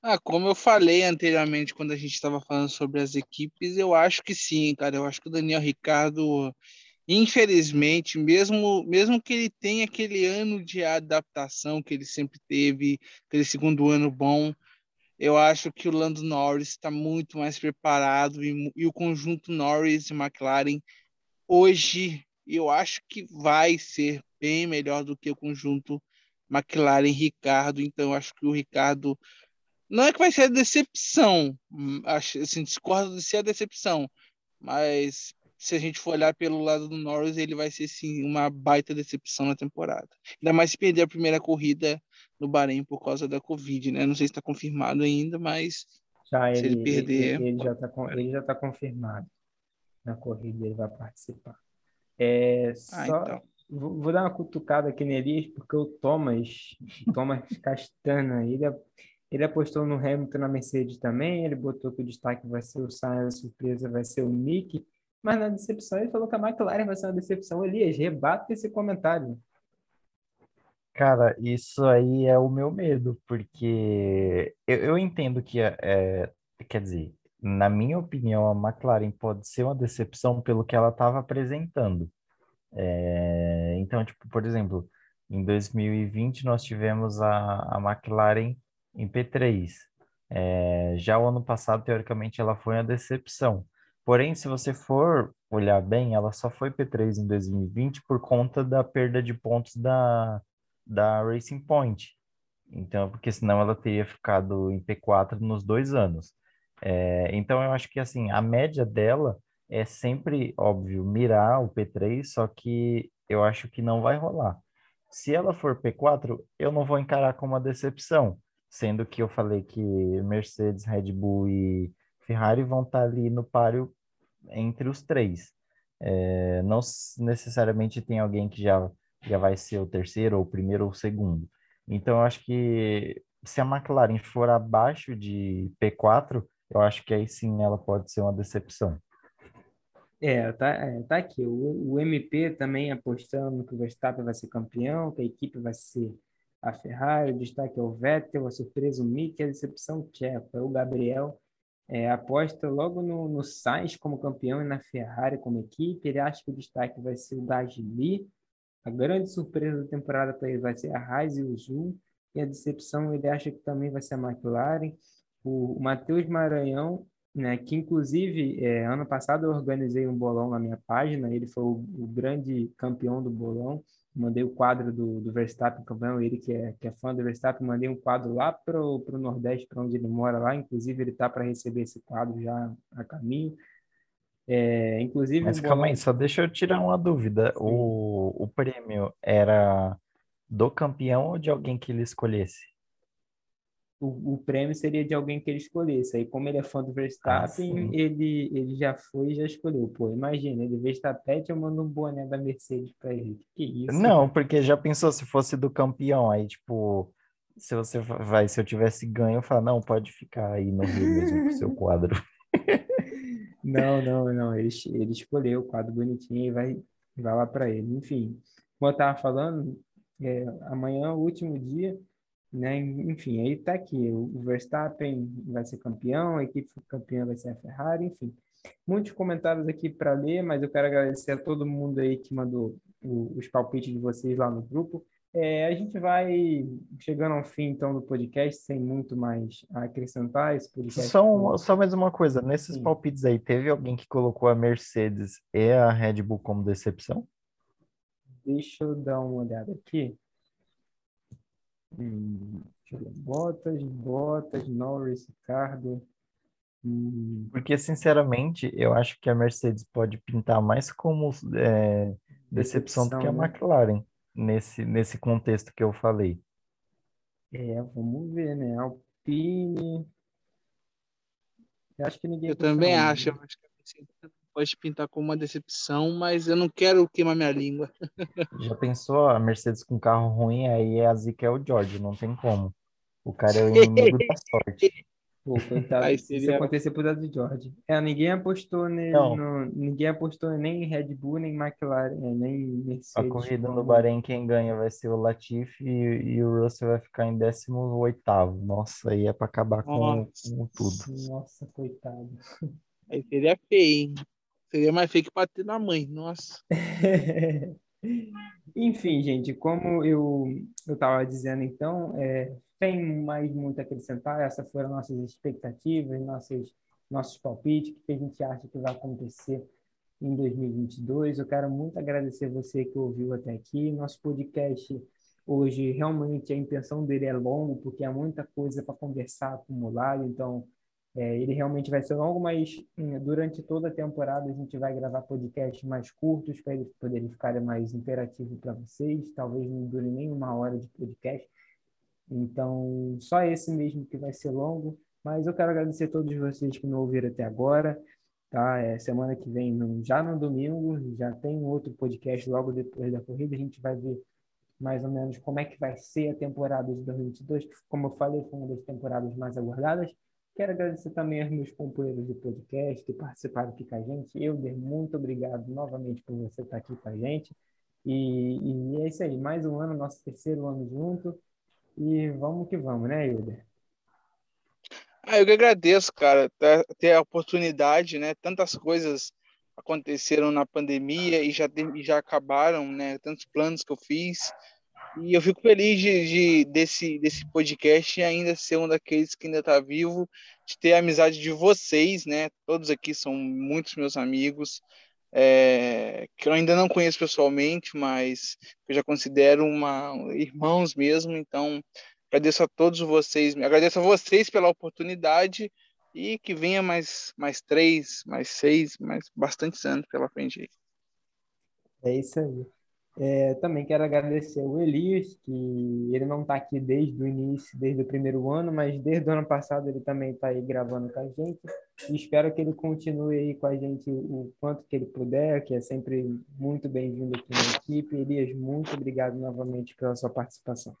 Ah, como eu falei anteriormente quando a gente estava falando sobre as equipes, eu acho que sim, cara. Eu acho que o Daniel Ricardo Infelizmente, mesmo, mesmo que ele tenha aquele ano de adaptação que ele sempre teve, aquele segundo ano bom, eu acho que o Lando Norris está muito mais preparado e, e, o conjunto Norris e McLaren hoje eu acho que vai ser bem melhor do que o conjunto McLaren Ricardo. Então, eu acho que o Ricardo não é que vai ser a decepção, hum, assim, discordo de ser a decepção, mas se a gente for olhar pelo lado do Norris, ele vai ser sim uma baita decepção na temporada. Ainda mais se perder a primeira corrida no Bahrein por causa da Covid, né? Não sei se está confirmado ainda, mas já se ele, ele perder. Ele, ele já está tá confirmado na corrida, ele vai participar. É, ah, só, então. vou, vou, dar uma cutucada aqui nele, porque o Thomas, Thomas Castana, ele, ele apostou no Hamilton na Mercedes também, ele botou que o destaque vai ser o Sainz, a surpresa vai ser o Nick. Mas na decepção ele falou que a McLaren vai ser uma decepção. Elias, rebata esse comentário. Cara, isso aí é o meu medo, porque eu, eu entendo que, é, quer dizer, na minha opinião, a McLaren pode ser uma decepção pelo que ela estava apresentando. É, então, tipo, por exemplo, em 2020 nós tivemos a, a McLaren em P3. É, já o ano passado, teoricamente, ela foi uma decepção. Porém, se você for olhar bem, ela só foi P3 em 2020 por conta da perda de pontos da, da Racing Point. Então, porque senão ela teria ficado em P4 nos dois anos. É, então, eu acho que assim, a média dela é sempre, óbvio, mirar o P3, só que eu acho que não vai rolar. Se ela for P4, eu não vou encarar como uma decepção, sendo que eu falei que Mercedes, Red Bull e Ferrari vão estar ali no páreo entre os três. É, não necessariamente tem alguém que já, já vai ser o terceiro, ou o primeiro, ou o segundo. Então, eu acho que se a McLaren for abaixo de P4, eu acho que aí sim ela pode ser uma decepção. É, tá, é, tá aqui. O, o MP também apostando que o Verstappen vai ser campeão, que a equipe vai ser a Ferrari, o destaque é o Vettel, a surpresa o Mick, a decepção o Checo. É o Gabriel é, aposta logo no, no Sainz como campeão e na Ferrari como equipe. Ele acha que o destaque vai ser o Gasly. A grande surpresa da temporada para ele vai ser a Haas e o Zul. E a decepção ele acha que também vai ser a McLaren. O, o Matheus Maranhão, né, que inclusive é, ano passado eu organizei um bolão na minha página. Ele foi o, o grande campeão do bolão mandei o quadro do, do Verstappen, campeão, ele que é, que é fã do Verstappen, mandei um quadro lá para o Nordeste, para onde ele mora lá, inclusive ele tá para receber esse quadro já a caminho. É, inclusive... Mas calma aí, só deixa eu tirar uma dúvida, o, o prêmio era do campeão ou de alguém que ele escolhesse? O, o, prêmio seria de alguém que ele escolhesse. Aí, como ele é fã do Verstappen, ah, ele, ele já foi e já escolheu. Pô, imagina, ele Verstappen, eu mando um boné da Mercedes para ele. Que isso? Não, porque já pensou se fosse do campeão, aí, tipo, se você vai, se eu tivesse ganho, eu falo, não, pode ficar aí no Rio mesmo com o seu quadro. não, não, não, ele, ele escolheu o quadro bonitinho e vai, vai lá para ele. Enfim, como eu estava falando, é, amanhã é o último dia né? Enfim, aí tá aqui, o Verstappen vai ser campeão, a equipe campeã vai ser a Ferrari, enfim. Muitos comentários aqui para ler, mas eu quero agradecer a todo mundo aí que mandou os palpites de vocês lá no grupo. É, a gente vai chegando ao fim, então, do podcast, sem muito mais a acrescentar esse podcast. Só, só mais uma coisa, nesses Sim. palpites aí, teve alguém que colocou a Mercedes e a Red Bull como decepção? Deixa eu dar uma olhada aqui. Hum, Bottas, Bottas, Norris, Ricardo. Hum. Porque, sinceramente, eu acho que a Mercedes pode pintar mais como é, decepção, decepção, do que a né? McLaren, nesse, nesse contexto que eu falei. É, vamos ver, né? Alpine. Eu acho que ninguém Eu também nele. acho. Eu acho que a Mercedes pode pintar como uma decepção, mas eu não quero queimar minha língua. Já pensou a Mercedes com carro ruim, aí a zica é o George, não tem como. O cara é o inimigo da sorte. Pô, coitado, Aí se seria- acontecer pro Dado George. É, ninguém apostou nele, no- ninguém apostou nem em Red Bull, nem McLaren, nem Mercedes. A corrida no Bahrein, quem ganha vai ser o Latifi e, e o Russell vai ficar em 18º. Nossa, aí é pra acabar com, Nossa. com tudo. Nossa, coitado. Aí seria feio, hein? Seria mais feio que bater na mãe. Nossa. Enfim, gente, como eu estava dizendo então, é, tem mais muito a acrescentar. Essas foram nossas expectativas, nossas, nossos palpites, o que a gente acha que vai acontecer em 2022. Eu quero muito agradecer você que ouviu até aqui. Nosso podcast hoje, realmente, a intenção dele é longo, porque há muita coisa para conversar acumulado, então é, ele realmente vai ser longo, mas hum, durante toda a temporada a gente vai gravar podcasts mais curtos para eles poderem ficar mais interativos para vocês. Talvez não dure nem uma hora de podcast. Então, só esse mesmo que vai ser longo. Mas eu quero agradecer a todos vocês que me ouviram até agora. Tá? É, semana que vem, no- já no domingo, já tem outro podcast logo depois da corrida. A gente vai ver mais ou menos como é que vai ser a temporada de 2022, que, como eu falei, foi uma das temporadas mais aguardadas. Quero agradecer também aos meus companheiros de podcast que participaram aqui com a gente. Euder, muito obrigado novamente por você estar aqui com a gente. E, e é isso aí, mais um ano, nosso terceiro ano junto. E vamos que vamos, né, Euder? Ah, eu que agradeço, cara, ter- ter a oportunidade, né? Tantas coisas aconteceram na pandemia e já, já acabaram, né? Tantos planos que eu fiz. E eu fico feliz de, de- desse, desse podcast ainda ser um daqueles que ainda está vivo, de ter a amizade de vocês, né? Todos aqui são muitos meus amigos, é, que eu ainda não conheço pessoalmente, mas eu já considero uma, irmãos mesmo. Então, agradeço a todos vocês, agradeço a vocês pela oportunidade e que venha mais, mais três, mais seis, mais bastantes anos pela frente aí. É isso aí. É, também quero agradecer o Elias, que ele não está aqui desde o início, desde o primeiro ano, mas desde o ano passado ele também está aí gravando com a gente. E espero que ele continue aí com a gente o quanto que ele puder, que é sempre muito bem-vindo aqui na equipe. Elias, muito obrigado novamente pela sua participação.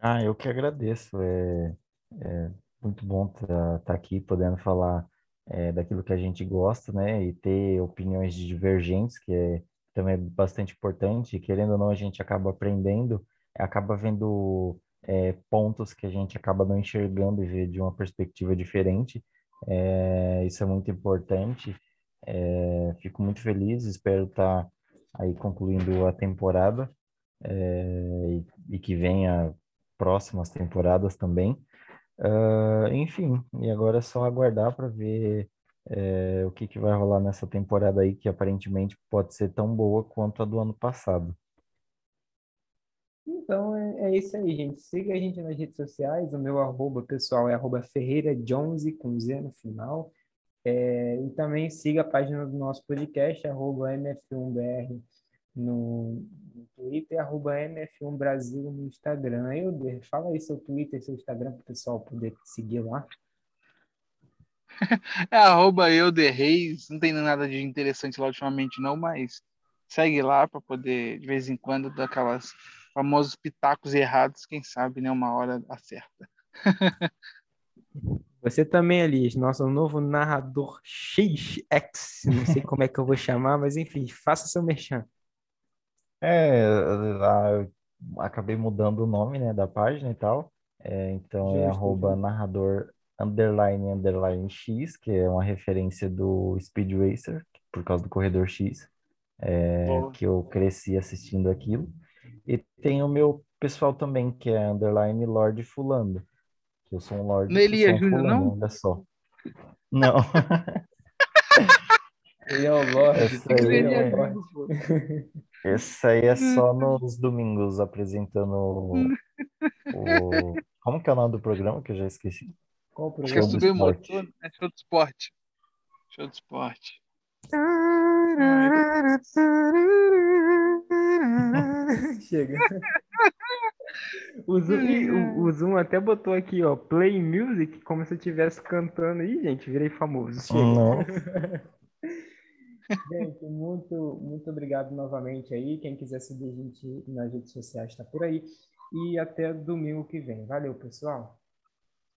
Ah, eu que agradeço. É, é muito bom estar aqui podendo falar é, daquilo que a gente gosta, né? E ter opiniões divergentes, que é também é bastante importante. Querendo ou não, a gente acaba aprendendo, acaba vendo é, pontos que a gente acaba não enxergando e vê de uma perspectiva diferente. É, isso é muito importante. É, fico muito feliz, espero estar aí concluindo a temporada é, e, e que venha próximas temporadas também. Ah, enfim, e agora é só aguardar para ver é, o que, que vai rolar nessa temporada aí, que aparentemente pode ser tão boa quanto a do ano passado. Então é, é isso aí, gente. Siga a gente nas redes sociais. O meu arroba pessoal é arroba Ferreira Jones com Z no final. É, e também siga a página do nosso podcast, arroba MF1BR no, no Twitter, arroba MF1 Brasil no Instagram. Euder, fala aí seu Twitter, seu Instagram para o pessoal poder seguir lá. É arroba Euder Reis, não tem nada de interessante lá ultimamente não, mas segue lá para poder, de vez em quando, dar aquelas famosos pitacos errados, quem sabe, né, uma hora acerta. Você também, Elias, nosso novo narrador XX, não sei como é que eu vou chamar, mas enfim, faça seu merchan. É, eu acabei mudando o nome, né, da página e tal. É, então é Justo, arroba justo. narrador underline underline X, que é uma referência do Speed Racer, por causa do Corredor X, é, que eu cresci assistindo aquilo. E tem o meu pessoal também, que é underline Lord Fulano, que eu sou um Lord Não é Júnior, fulano, não? olha só. Não, Ele é o Lorde, ser é- Lorde. esse aí é só nos domingos apresentando o, o- Como que é o nome do programa que eu já esqueci? Qual o Acho que é programa? motor, é show de esporte. Show de esporte. Chega. O Zoom, o, o Zoom até botou aqui, ó, play music, como se eu estivesse cantando. Ih, gente, virei famoso. Chega. Não. Gente, muito, muito obrigado novamente aí. Quem quiser seguir a gente nas redes sociais está por aí. E até domingo que vem. Valeu, pessoal.